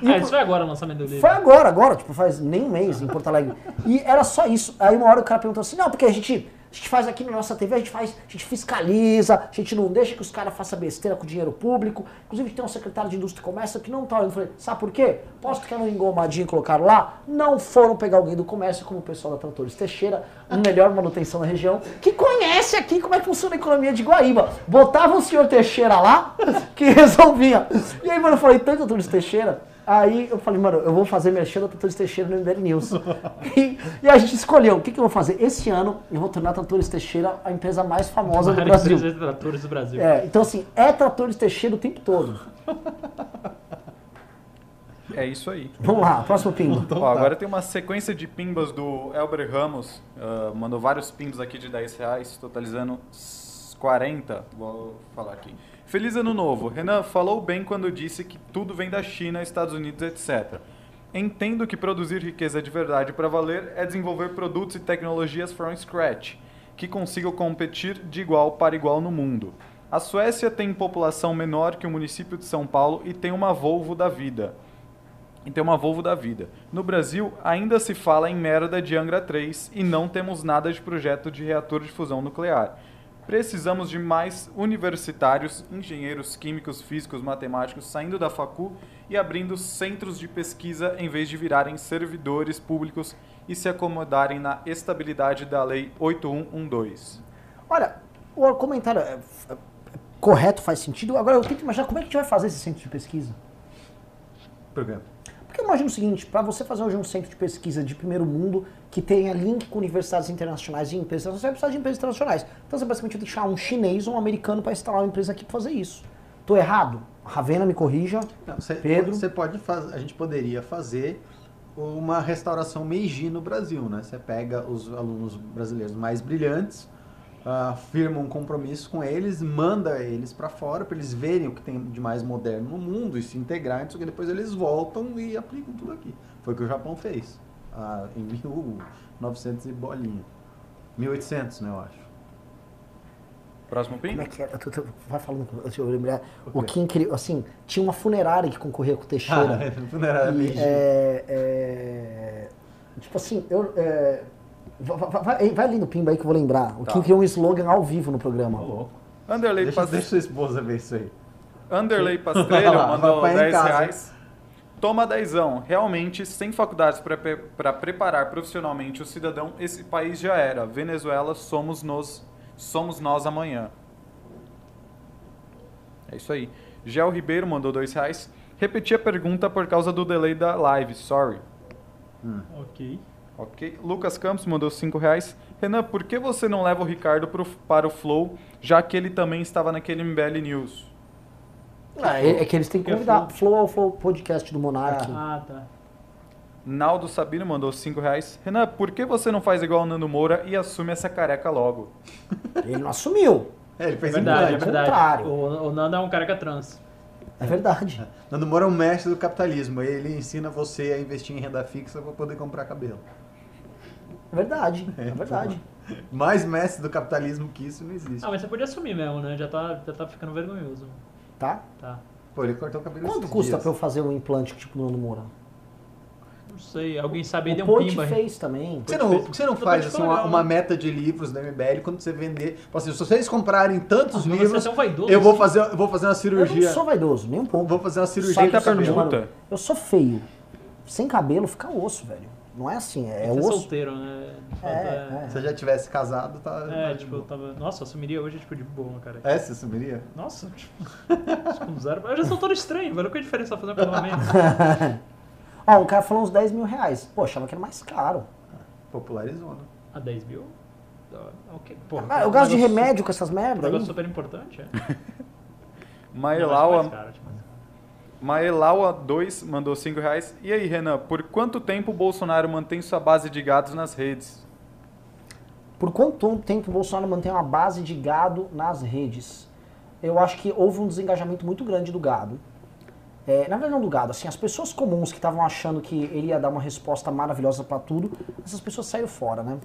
Ah, isso foi agora o lançamento do livro. foi agora, agora, tipo, faz nem um mês em Porto Alegre. E era só isso. Aí uma hora o cara perguntou assim, não, porque a gente, a gente faz aqui na nossa TV, a gente faz, a gente fiscaliza, a gente não deixa que os caras façam besteira com dinheiro público. Inclusive tem um secretário de Indústria e Comércio que não tá olhando. Eu falei, sabe por quê? Posto que era um engomadinho e colocaram lá, não foram pegar alguém do comércio, como o pessoal da Tratores Teixeira, melhor manutenção da região, que conhece aqui como é que funciona a economia de Guaíba. Botava o senhor Teixeira lá, que <laughs> resolvia. E aí, mano, eu falei, tanto Tratores Teixeira, Aí eu falei, mano, eu vou fazer mexer da Tratores Teixeira no MBL News. <laughs> e, e a gente escolheu, o que, que eu vou fazer? Esse ano eu vou tornar a Tratores Teixeira a empresa mais famosa do Brasil. três tratores do Brasil. É, então assim, é Tratores Teixeira o tempo todo. <laughs> É isso aí. Vamos lá, próximo pingo. Então Ó, tá. agora tem uma sequência de pimbas do Elber Ramos. ah, mandou vários pimbas aqui de 10 reais, totalizando s- 40. Vou falar aqui. Feliz ano novo. Renan falou bem quando disse que tudo vem da China, Estados Unidos, etc. Entendo que produzir riqueza de verdade para valer é desenvolver produtos e tecnologias from scratch, que consigam competir de igual para igual no mundo. A Suécia tem população menor que o município de São Paulo e tem uma Volvo da vida e tem uma Volvo da vida. No Brasil, ainda se fala em merda de Angra 3 e não temos nada de projeto de reator de fusão nuclear. Precisamos de mais universitários, engenheiros químicos, físicos, matemáticos saindo da facu e abrindo centros de pesquisa em vez de virarem servidores públicos e se acomodarem na estabilidade da Lei 8112. Olha, o comentário é, é, correto, faz sentido. Agora eu tenho que imaginar como é que a gente vai fazer esse centro de pesquisa. Programa. Porque eu imagino o seguinte, para você fazer hoje um centro de pesquisa de primeiro mundo que tenha link com universidades internacionais e empresas internacionais, você vai precisar de empresas internacionais. Então você basicamente vai deixar um chinês ou um americano para instalar uma empresa aqui para fazer isso. Tô errado? Ravena me corrija. Não, você, Pedro? você pode fazer, a gente poderia fazer uma restauração Meiji no Brasil, né? Você pega os alunos brasileiros mais brilhantes, ah, firma um compromisso com eles, manda eles para fora para eles verem o que tem de mais moderno no mundo e se integrarem, só que depois eles voltam e aplicam tudo aqui. Foi o que o Japão fez ah, em 1900 e bolinha. 1800, né, eu acho. Próximo Como pimba? é que é? Eu tô- tô- vai falando, deixa eu lembrar. O? Kim queria, assim, tinha uma funerária que concorria com o Teixeira. Ah, <laughs> funerária E, é, é, tipo assim, eu, é, vai, vai- vai- vai ali no Pimba aí que eu vou lembrar. O Tá. Kim criou um slogan ao vivo no programa. Ô, louco. Anderley, Deixa, deixa sua esposa ver isso aí. Anderley Pastrello lá, <laughs> mandou vai apanhar em 10 casa. reais. Toma dezão. Realmente, sem faculdades para preparar profissionalmente o cidadão, esse país já era. Venezuela, somos, nos, somos nós amanhã. É isso aí. Gel Ribeiro mandou 2 reais. Repeti a pergunta por causa do delay da live, sorry. Ok. Ok. Lucas Campos mandou 5 reais. Renan, por que você não leva o Ricardo pro, para o Flow, já que ele também estava naquele MBL News? Ah, é, é que eles têm que Que é convidar. Flow ao Flow Podcast do Monark. Ah, tá. Naldo Sabino mandou 5 reais. Renan, por que você não faz igual o Nando Moura e assume essa careca logo? <laughs> Ele não assumiu. É, ele É fez verdade, é verdade. contrário. O, o Nando é um careca trans. É verdade. <laughs> Nando Moura é um mestre do capitalismo. Ele ensina você a investir em renda fixa para poder comprar cabelo. É verdade. <laughs> É, verdade. Mais mestre do capitalismo que isso não existe. Ah, mas você podia assumir mesmo, né? Já tá, já tá ficando vergonhoso. Tá? Tá. Pô, ele cortou o cabelo Quanto custa dias. pra eu fazer um implante tipo do Nando Moura? Não sei, alguém sabe deu um Ponte pimba. fez também. Por que você não, você não faz assim, uma, uma meta de livros da MBL quando você vender? Assim, se vocês comprarem tantos Ah, mas livros, você é vaidoso eu vou fazer, eu vou fazer uma Eu cirurgia. não sou vaidoso, nem um pouco. Vou fazer uma cirurgia Só cabelo. pergunta. eu sou feio. Sem cabelo fica osso, velho. Não é assim, é, Você é osso. solteiro, né? É, é. Se eu já tivesse casado, tá. É, tipo, eu tava. Nossa, eu assumiria hoje, tipo, de boa, cara. É, você sumiria? Nossa, tipo. <laughs> com zero. Eu já sou todo estranho, velho. Qual é a diferença fazer um casamento? <laughs> Ó, um cara falou uns 10 mil reais. Pô, achava que era mais caro. Popularizou, né? A 10 mil? Ah, Ok. Porra, Ah, eu um gasto de negócio- remédio com essas Um merdas negócio aí. super importante, é. <laughs> Não, 2 mandou 5 reais. E aí, Renan, por quanto tempo o Bolsonaro mantém sua base de gados nas redes? Por quanto tempo o Bolsonaro mantém uma base de gado nas redes? Eu acho que houve um desengajamento muito grande do gado. É, na verdade, não do gado, assim, as pessoas comuns que estavam achando que ele ia dar uma resposta maravilhosa pra tudo, essas pessoas saíram fora, né?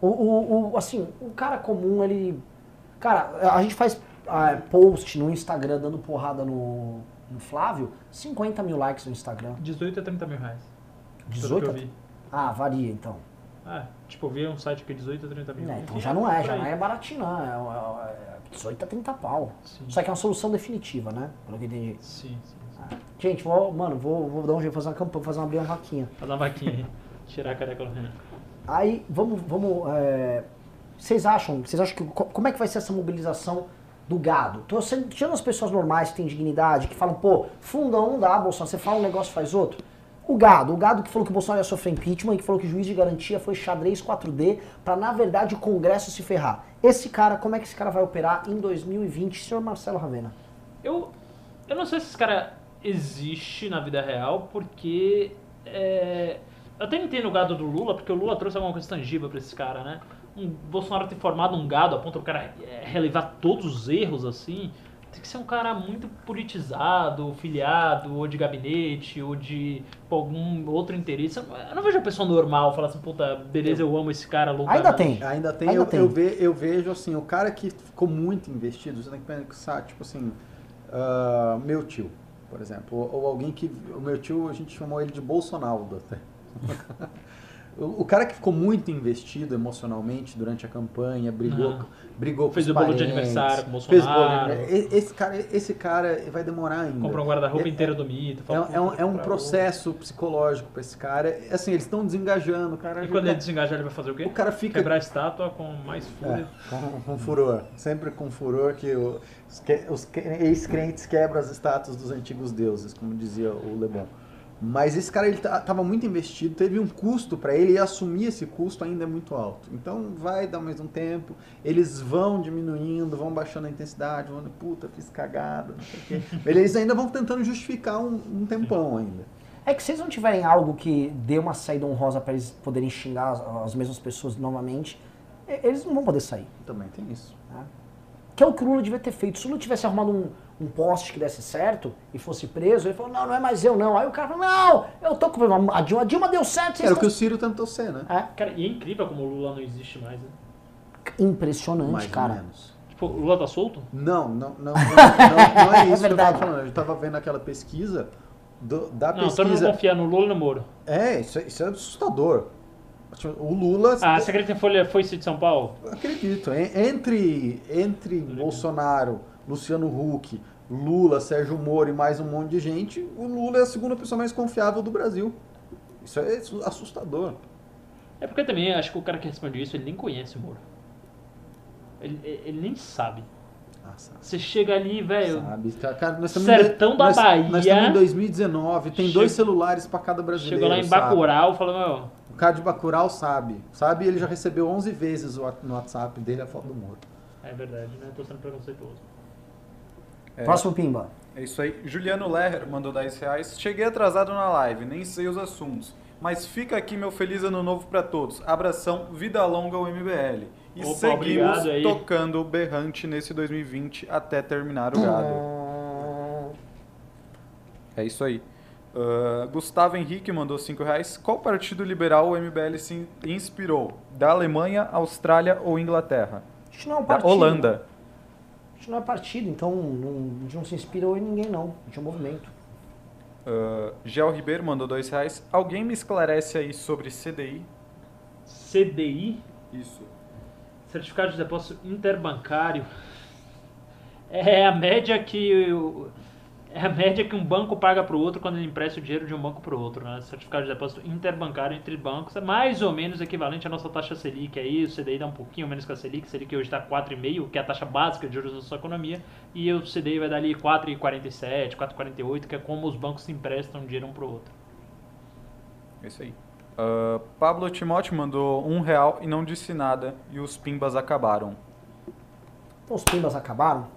O, o, o- assim, o cara comum, ele. Cara, a gente faz ah, post no Instagram dando porrada no, no Flávio, 50 mil likes no Instagram. 18 a 30 mil reais. Pelo que 18? eu vi. Ah, varia então. Ah, tipo, eu vi um site que é 18 a 30 mil. É, então Enfim, já não é, já não é baratinho, não. É, é, é 18 a 30 pau. Sim. Só que é uma solução definitiva, né? Pelo que eu entendi. Sim, sim. sim. Gente, vou, mano, vou, vou dar um jeito, fazer uma campanha, fazer uma abrir uma vaquinha. Fazer uma vaquinha aí. <laughs> Tirar a careca do Renan. Aí, vamos, vamos. é, vocês acham, vocês acham que co- como é que vai ser essa mobilização do gado? Tô tirando as pessoas normais que têm dignidade, que falam, pô, fundão não dá, Bolsonaro, você fala um negócio faz outro. O gado, o gado que falou que o Bolsonaro ia sofrer impeachment e que falou que o juiz de garantia foi xadrez 4D pra, na verdade, o Congresso se ferrar. Esse cara, como é que esse cara vai operar em 2020, senhor Marcelo Ravena? Eu, eu não sei se esse cara existe na vida real, porque. é, eu até entendo o gado do Lula, porque o Lula trouxe alguma coisa tangível pra esse cara, né? Um Bolsonaro ter formado um gado a ponto do cara é, relevar todos os erros assim. Tem que ser um cara muito politizado, filiado, ou de gabinete, ou de pô, algum outro interesse. Eu não, vejo a pessoa normal falar assim, puta, beleza, eu amo esse cara loucamente. Ainda tem. Ainda tem, Ainda eu, tem. Eu, ve- eu vejo assim, o cara que ficou muito investido, você tem que pensar, tipo assim, ah, meu tio, por exemplo, ou, ou alguém que, o meu tio, a gente chamou ele de Bolsonaro até. <laughs> O cara que ficou muito investido emocionalmente durante a campanha, brigou, Aham. brigou com Fez o bolo de aniversário com o fez bolo de Bolsonaro. aniversário. E- Esse cara, esse cara vai demorar ainda. Comprou um guarda-roupa É- inteiro do mito. É, um- é um, é um pra processo psicológico pra esse cara. Assim, eles estão desengajando, o cara. E quando ele desengajar, ele vai fazer o quê? O cara fica Quebrar a estátua com mais fúria. É, com, com furor. Sempre com furor que o- os, os ex-crentes quebram as estátuas dos antigos deuses, como dizia o Lebon. Mas esse cara ele estava muito investido, teve um custo para ele e assumir esse custo ainda é muito alto. Então vai dar mais um tempo, eles vão diminuindo, vão baixando a intensidade, vão, puta, fiz cagada, não sei o quê. Eles ainda vão tentando justificar um, um tempão ainda. É que se eles não tiverem algo que dê uma saída honrosa pra eles poderem xingar as, as mesmas pessoas novamente, eles não vão poder sair. Também tem isso. Que é o que o Lula devia ter feito. Se o Lula tivesse arrumado um, um poste que desse certo e fosse preso, ele falou, não, não é mais eu não. Aí o cara falou, não, eu tô com a Dilma, a Dilma deu certo. Era o que estão-" o Ciro tentou ser, né? É, Cara, e é incrível como o Lula não existe mais, né? impressionante, Mais ou cara. menos. Tipo, o Lula tá solto? Não, não, não, não, não, não é É <laughs> isso que eu tava falando. Eu tava vendo aquela pesquisa do- da Não, todo mundo pesquisa. confia no Lula e no Moro. É, isso, é- isso é assustador. Tipo, O Lula, Ah, você acredita que Folha foi de São Paulo? acredito, en- entre, entre Bolsonaro, Luciano Huck, Lula, Sérgio Moro e mais um monte de gente, o Lula é a segunda pessoa mais confiável do Brasil. Isso é assustador. É porque também acho que o cara que responde isso, ele nem conhece o Moro. Ele, ele- nem sabe. Ah, sabe. Você chega ali, velho. Sabe, cara, cara, nós estamos Sertão em, da nós, Bahia. Nós estamos em 2019, tem Chega- dois celulares para cada brasileiro. Chegou lá em sabe? Bacurau, falou, meu, O cara de Bacurau sabe. Sabe, ele já recebeu 11 vezes no WhatsApp dele a foto do Moro. é verdade, né? Tô sendo preconceituoso. É, Próximo Pimba. é isso aí. Juliano Lerrer mandou 10 reais. Cheguei atrasado na live, nem sei os assuntos. Mas fica aqui meu feliz ano novo pra todos. Abração, vida longa ao MBL. E Opa, seguimos tocando berrante nesse 2020 até terminar o gado. É isso aí. Uh, Gustavo Henrique mandou 5 reais. Qual partido liberal o MBL se inspirou? Da Alemanha, Austrália ou Inglaterra? A gente não é um Da partido. Holanda. A gente não é partido, então não, a gente não se inspirou em ninguém, não. A gente é um movimento. Uh, Gel Ribeiro mandou 2 reais. Alguém me esclarece aí sobre CDI? CDI, Isso. Certificado de Depósito Interbancário, é a média que o- é a média que um banco paga para o outro quando ele empresta o dinheiro de um banco para o outro. Né? Certificado de depósito interbancário entre bancos é mais ou menos equivalente à nossa taxa Selic. Aí o CDI dá um pouquinho menos que a Selic. Selic hoje está 4,5, que é a taxa básica de juros da sua economia. E o CDI vai dar ali 4,47, 4,48, que é como os bancos se emprestam dinheiro um para o outro. É isso aí. Uh, Pablo Timóteo mandou um real e não disse nada. E os pimbas acabaram. Então os pimbas acabaram.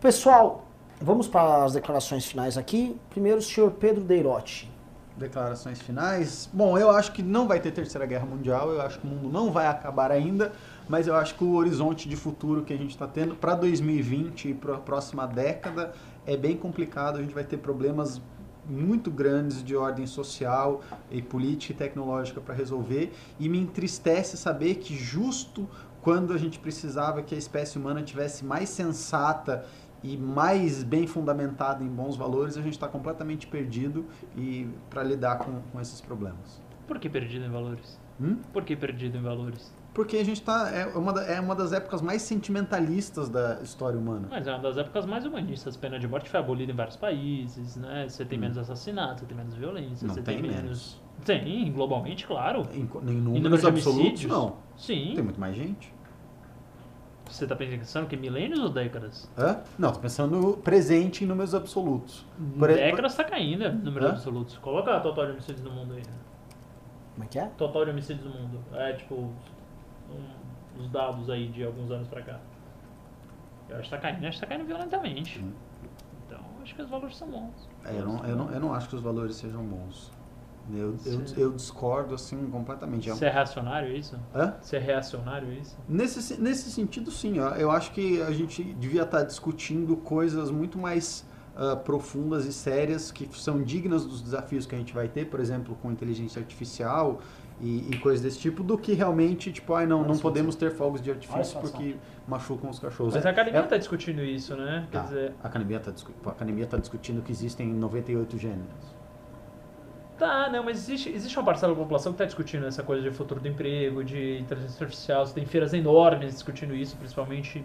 Pessoal, vamos para as declarações finais aqui. Primeiro o senhor Pedro Deirotti. Declarações finais. Bom, eu acho que não vai ter terceira guerra mundial, eu acho que o mundo não vai acabar ainda, mas eu acho que o horizonte de futuro que a gente está tendo para 2020 e para a próxima década é bem complicado. A gente vai ter problemas muito grandes de ordem social e política e tecnológica para resolver e me entristece saber que justo quando a gente precisava que a espécie humana tivesse mais sensata e mais bem fundamentada em bons valores, a gente está completamente perdido e para lidar com, com esses problemas. Por que perdido em valores? Hum? Por que perdido em valores? Porque a gente está é uma, da- é uma das épocas mais sentimentalistas da história humana. Mas é uma das épocas mais humanistas. Pena de morte foi abolida em vários países, né? Você tem Hum. menos assassinatos, você tem menos violência, Não você tem tem, menos. Tem, globalmente, claro. Em, em Em números número de absolutos, não. Sim. Tem muito mais gente. Você tá pensando que milênios ou décadas? Hã? Não, tô pensando no presente em números absolutos. Por- décadas tá caindo, números Hã? absolutos. Coloca a total de homicídios no mundo aí. Como é que é? Total de homicídios no mundo. É tipo um- os dados aí de alguns anos pra cá. Eu acho que tá caindo, acho que tá caindo violentamente. Hum. Então acho que os valores são bons. É, eu, não, eu, não, eu não acho que os valores sejam bons. Eu, eu, eu discordo assim completamente. É Você é reacionário isso? Hã? Você é reacionário isso? Nesse, se- nesse sentido, sim. Eu acho que a gente devia estar discutindo coisas muito mais ah, profundas e sérias que são dignas dos desafios que a gente vai ter, por exemplo, com inteligência artificial e, e coisas desse tipo, do que realmente, tipo, ai não, Olha não só, podemos ter fogos de artifício porque machucam os cachorros. Mas É- a academia é- tá discutindo isso, né? Quer Tá. dizer, A academia está a academia tá discutindo que existem 98 gêneros. Tá, não, mas existe, existe uma parcela da população que está discutindo essa coisa de futuro do emprego, de inteligência artificial. Você tem feiras enormes discutindo isso, principalmente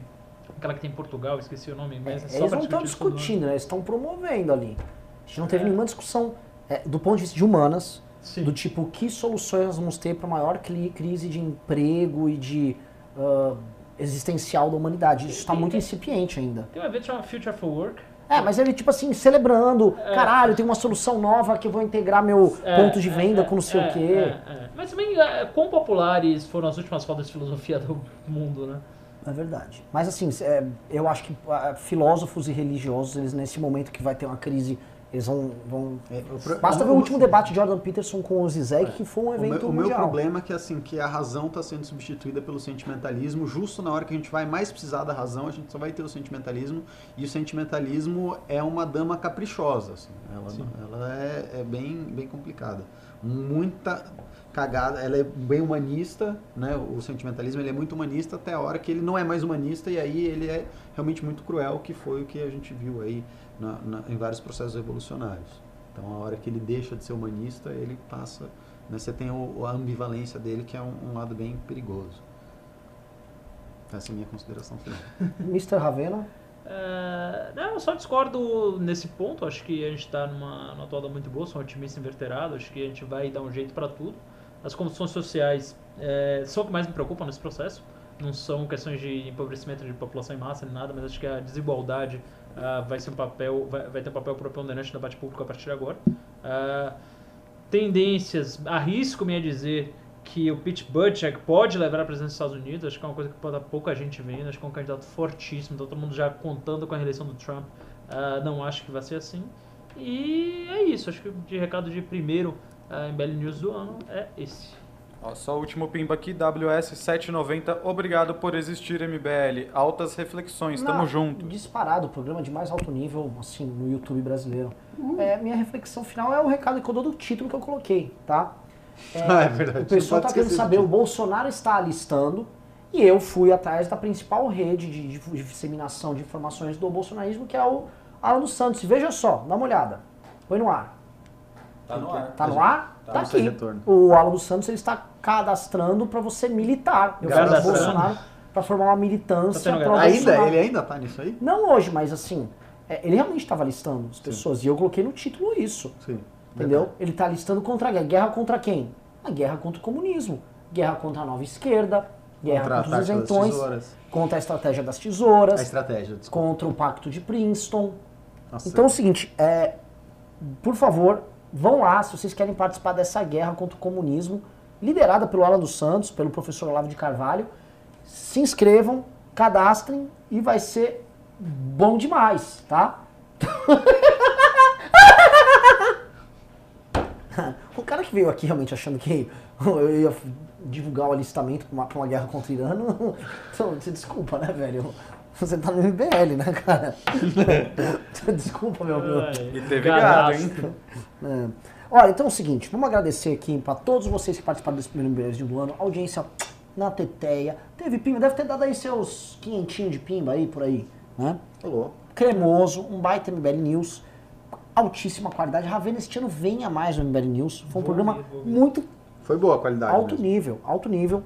aquela que tem em Portugal, esqueci o nome, mas é, só Eles não estão discutindo, né? eles estão promovendo ali. A gente não teve É. nenhuma discussão é, do ponto de vista de humanas, Sim. do tipo, que soluções nós vamos ter para a maior crise de emprego e de ah, existencial da humanidade. Isso está muito incipiente ainda. Tem um evento chamado Future for Work. É, mas ele, tipo assim, celebrando, É. caralho, tem uma solução nova que eu vou integrar meu É, ponto de é, venda é, com não sei é, o quê. é, é. Mas também, quão populares foram as últimas rodas de filosofia do mundo, né? É verdade. Mas assim, eu acho que ah, filósofos e religiosos, eles nesse momento que vai ter uma crise, eles vão. vão... É, o Basta ver o o- último debate de Jordan Peterson com o Zizek, É. que foi um O evento meu, o meu problema é que assim que a razão está sendo substituída pelo sentimentalismo, justo na hora que a gente vai mais precisar da razão, a gente só vai ter o sentimentalismo e o sentimentalismo é uma dama caprichosa, assim. ela, ela é, é bem, bem complicada, muita cagada, ela é bem humanista, né? O sentimentalismo ele é muito humanista até a hora que ele não é mais humanista e aí ele é realmente muito cruel, que foi o que a gente viu aí na- na- em vários processos revolucionários. Então, a hora que ele deixa de ser humanista, ele passa. Né, você tem o, a ambivalência dele, que é um, um lado bem perigoso. Essa é a minha consideração final. <laughs> Mr. Ravena, É, não, eu só discordo nesse ponto. Acho que a gente está numa, numa toada muito boa, sou um otimista inverterado. Acho que a gente vai dar um jeito para tudo. As condições sociais é, são o que mais me preocupam nesse processo. Não são questões de empobrecimento de população em massa nem nada, mas acho que a desigualdade ah, vai ser um papel, vai, vai ter um papel preponderante no debate público a partir de agora. Ah, tendências, arrisco-me a dizer que o Pete Buttigieg pode levar a presidência dos Estados Unidos, acho que é uma coisa que pode pouca gente vendo, acho que é um candidato fortíssimo, então todo mundo já contando com a reeleição do Trump, ah, não acho que vai ser assim. E é isso, acho que de recado de primeiro ah, em BL News do ano é esse. Ó, só o último pimba aqui, WS790. Obrigado por existir, MBL. Altas reflexões, tamo Não, junto. Disparado, o programa de mais alto nível, assim, no YouTube brasileiro. É, minha reflexão final é o recado que eu dou do título que eu coloquei, tá? <laughs> Ah, é verdade. O pessoal tá querendo saber, o. Bolsonaro está alistando e eu fui atrás da principal rede de, de- de disseminação de informações do bolsonarismo, que é o Alan dos Santos. Veja só, dá uma olhada. Põe no ar. Tá no ar. Tá no ar? Tá Tá, aqui. O Alan dos Santos ele está cadastrando para você militar. Eu Cadastrando. Bolsonaro para formar uma militância Tá tendo pro Ainda? Ele ainda tá nisso aí? Não hoje, mas assim, é, ele realmente estava listando as pessoas. E eu coloquei no título isso. Sim. Entendeu? Ele está listando contra a guerra. Guerra contra quem? A guerra contra o comunismo. Guerra contra a nova esquerda. Guerra Contra a contra, os isentões. tesouras. Contra a estratégia das tesouras. A estratégia, desculpa. contra o pacto de Princeton. Nossa, Então é o seguinte, é, por favor, vão lá se vocês querem participar dessa guerra contra o comunismo, liderada pelo Alan dos Santos, pelo professor Olavo de Carvalho. Se inscrevam, cadastrem e vai ser bom demais, tá? <laughs> o cara que veio aqui realmente achando que eu ia divulgar o alistamento pra uma, uma guerra contra o Irã, não, <laughs> então, você desculpa, né, velho? Você tá no MBL, né, cara? <laughs> desculpa, meu, meu. E teve gado, hein? É. Olha, então é o seguinte, vamos agradecer aqui para todos vocês que participaram desse primeiro MBL do ano, audiência na teteia. Teve pimba, deve ter dado aí seus quinhentinhos de pimba aí, por aí, né? Alô. Cremoso, um baita MBL News, altíssima qualidade. Ravena, este ano venha mais no MBL News. Foi um Vou programa muito Foi boa a qualidade. alto mesmo. nível, alto nível.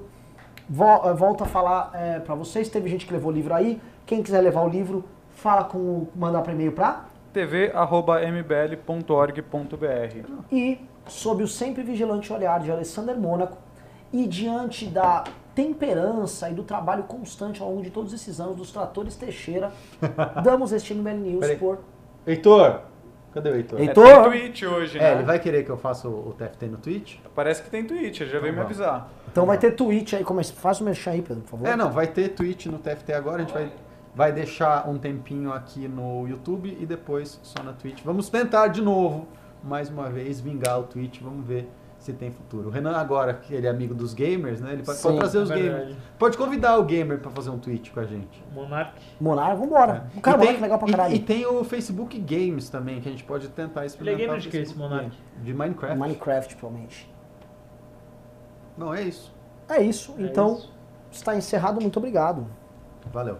Eh, volto a falar é, para vocês, teve gente que levou o livro aí. Quem quiser levar o livro, fala com o- mandar para e-mail para tv.mbl.org.br. e sob o sempre vigilante olhar de Alessander Mônaco e diante da temperança e do trabalho constante ao longo de todos esses anos dos tratores Teixeira, <laughs> damos este MBL News Peraí. por Heitor! Cadê o Heitor? Heitor. É, tem tweet hoje, né? É, ele vai querer que eu faça o, o TFT no Twitch? Parece que tem tweet, ele já veio me avisar. Então vai ter tweet aí, como é- faz o merchan aí, Pedro, por favor. É, não, vai ter Twitch no TFT agora, a gente vai, vai deixar um tempinho aqui no YouTube e depois só na Twitch. Vamos tentar de novo, mais uma vez, vingar o Twitch, vamos ver se tem futuro. O Renan agora, que ele é amigo dos gamers, né, ele pode, Sim, pode trazer é os verdade. gamers. Pode convidar o gamer pra fazer um Twitch com a gente. Monark. Monarca, vambora. O cara É. E Monarca é legal pra e- caralho. E, tem o Facebook Games também, que a gente pode tentar experimentar. gamer o de que, esse Monark? De Minecraft. Minecraft, provavelmente. Não, é isso. É isso, É então isso. está encerrado, muito obrigado. Valeu.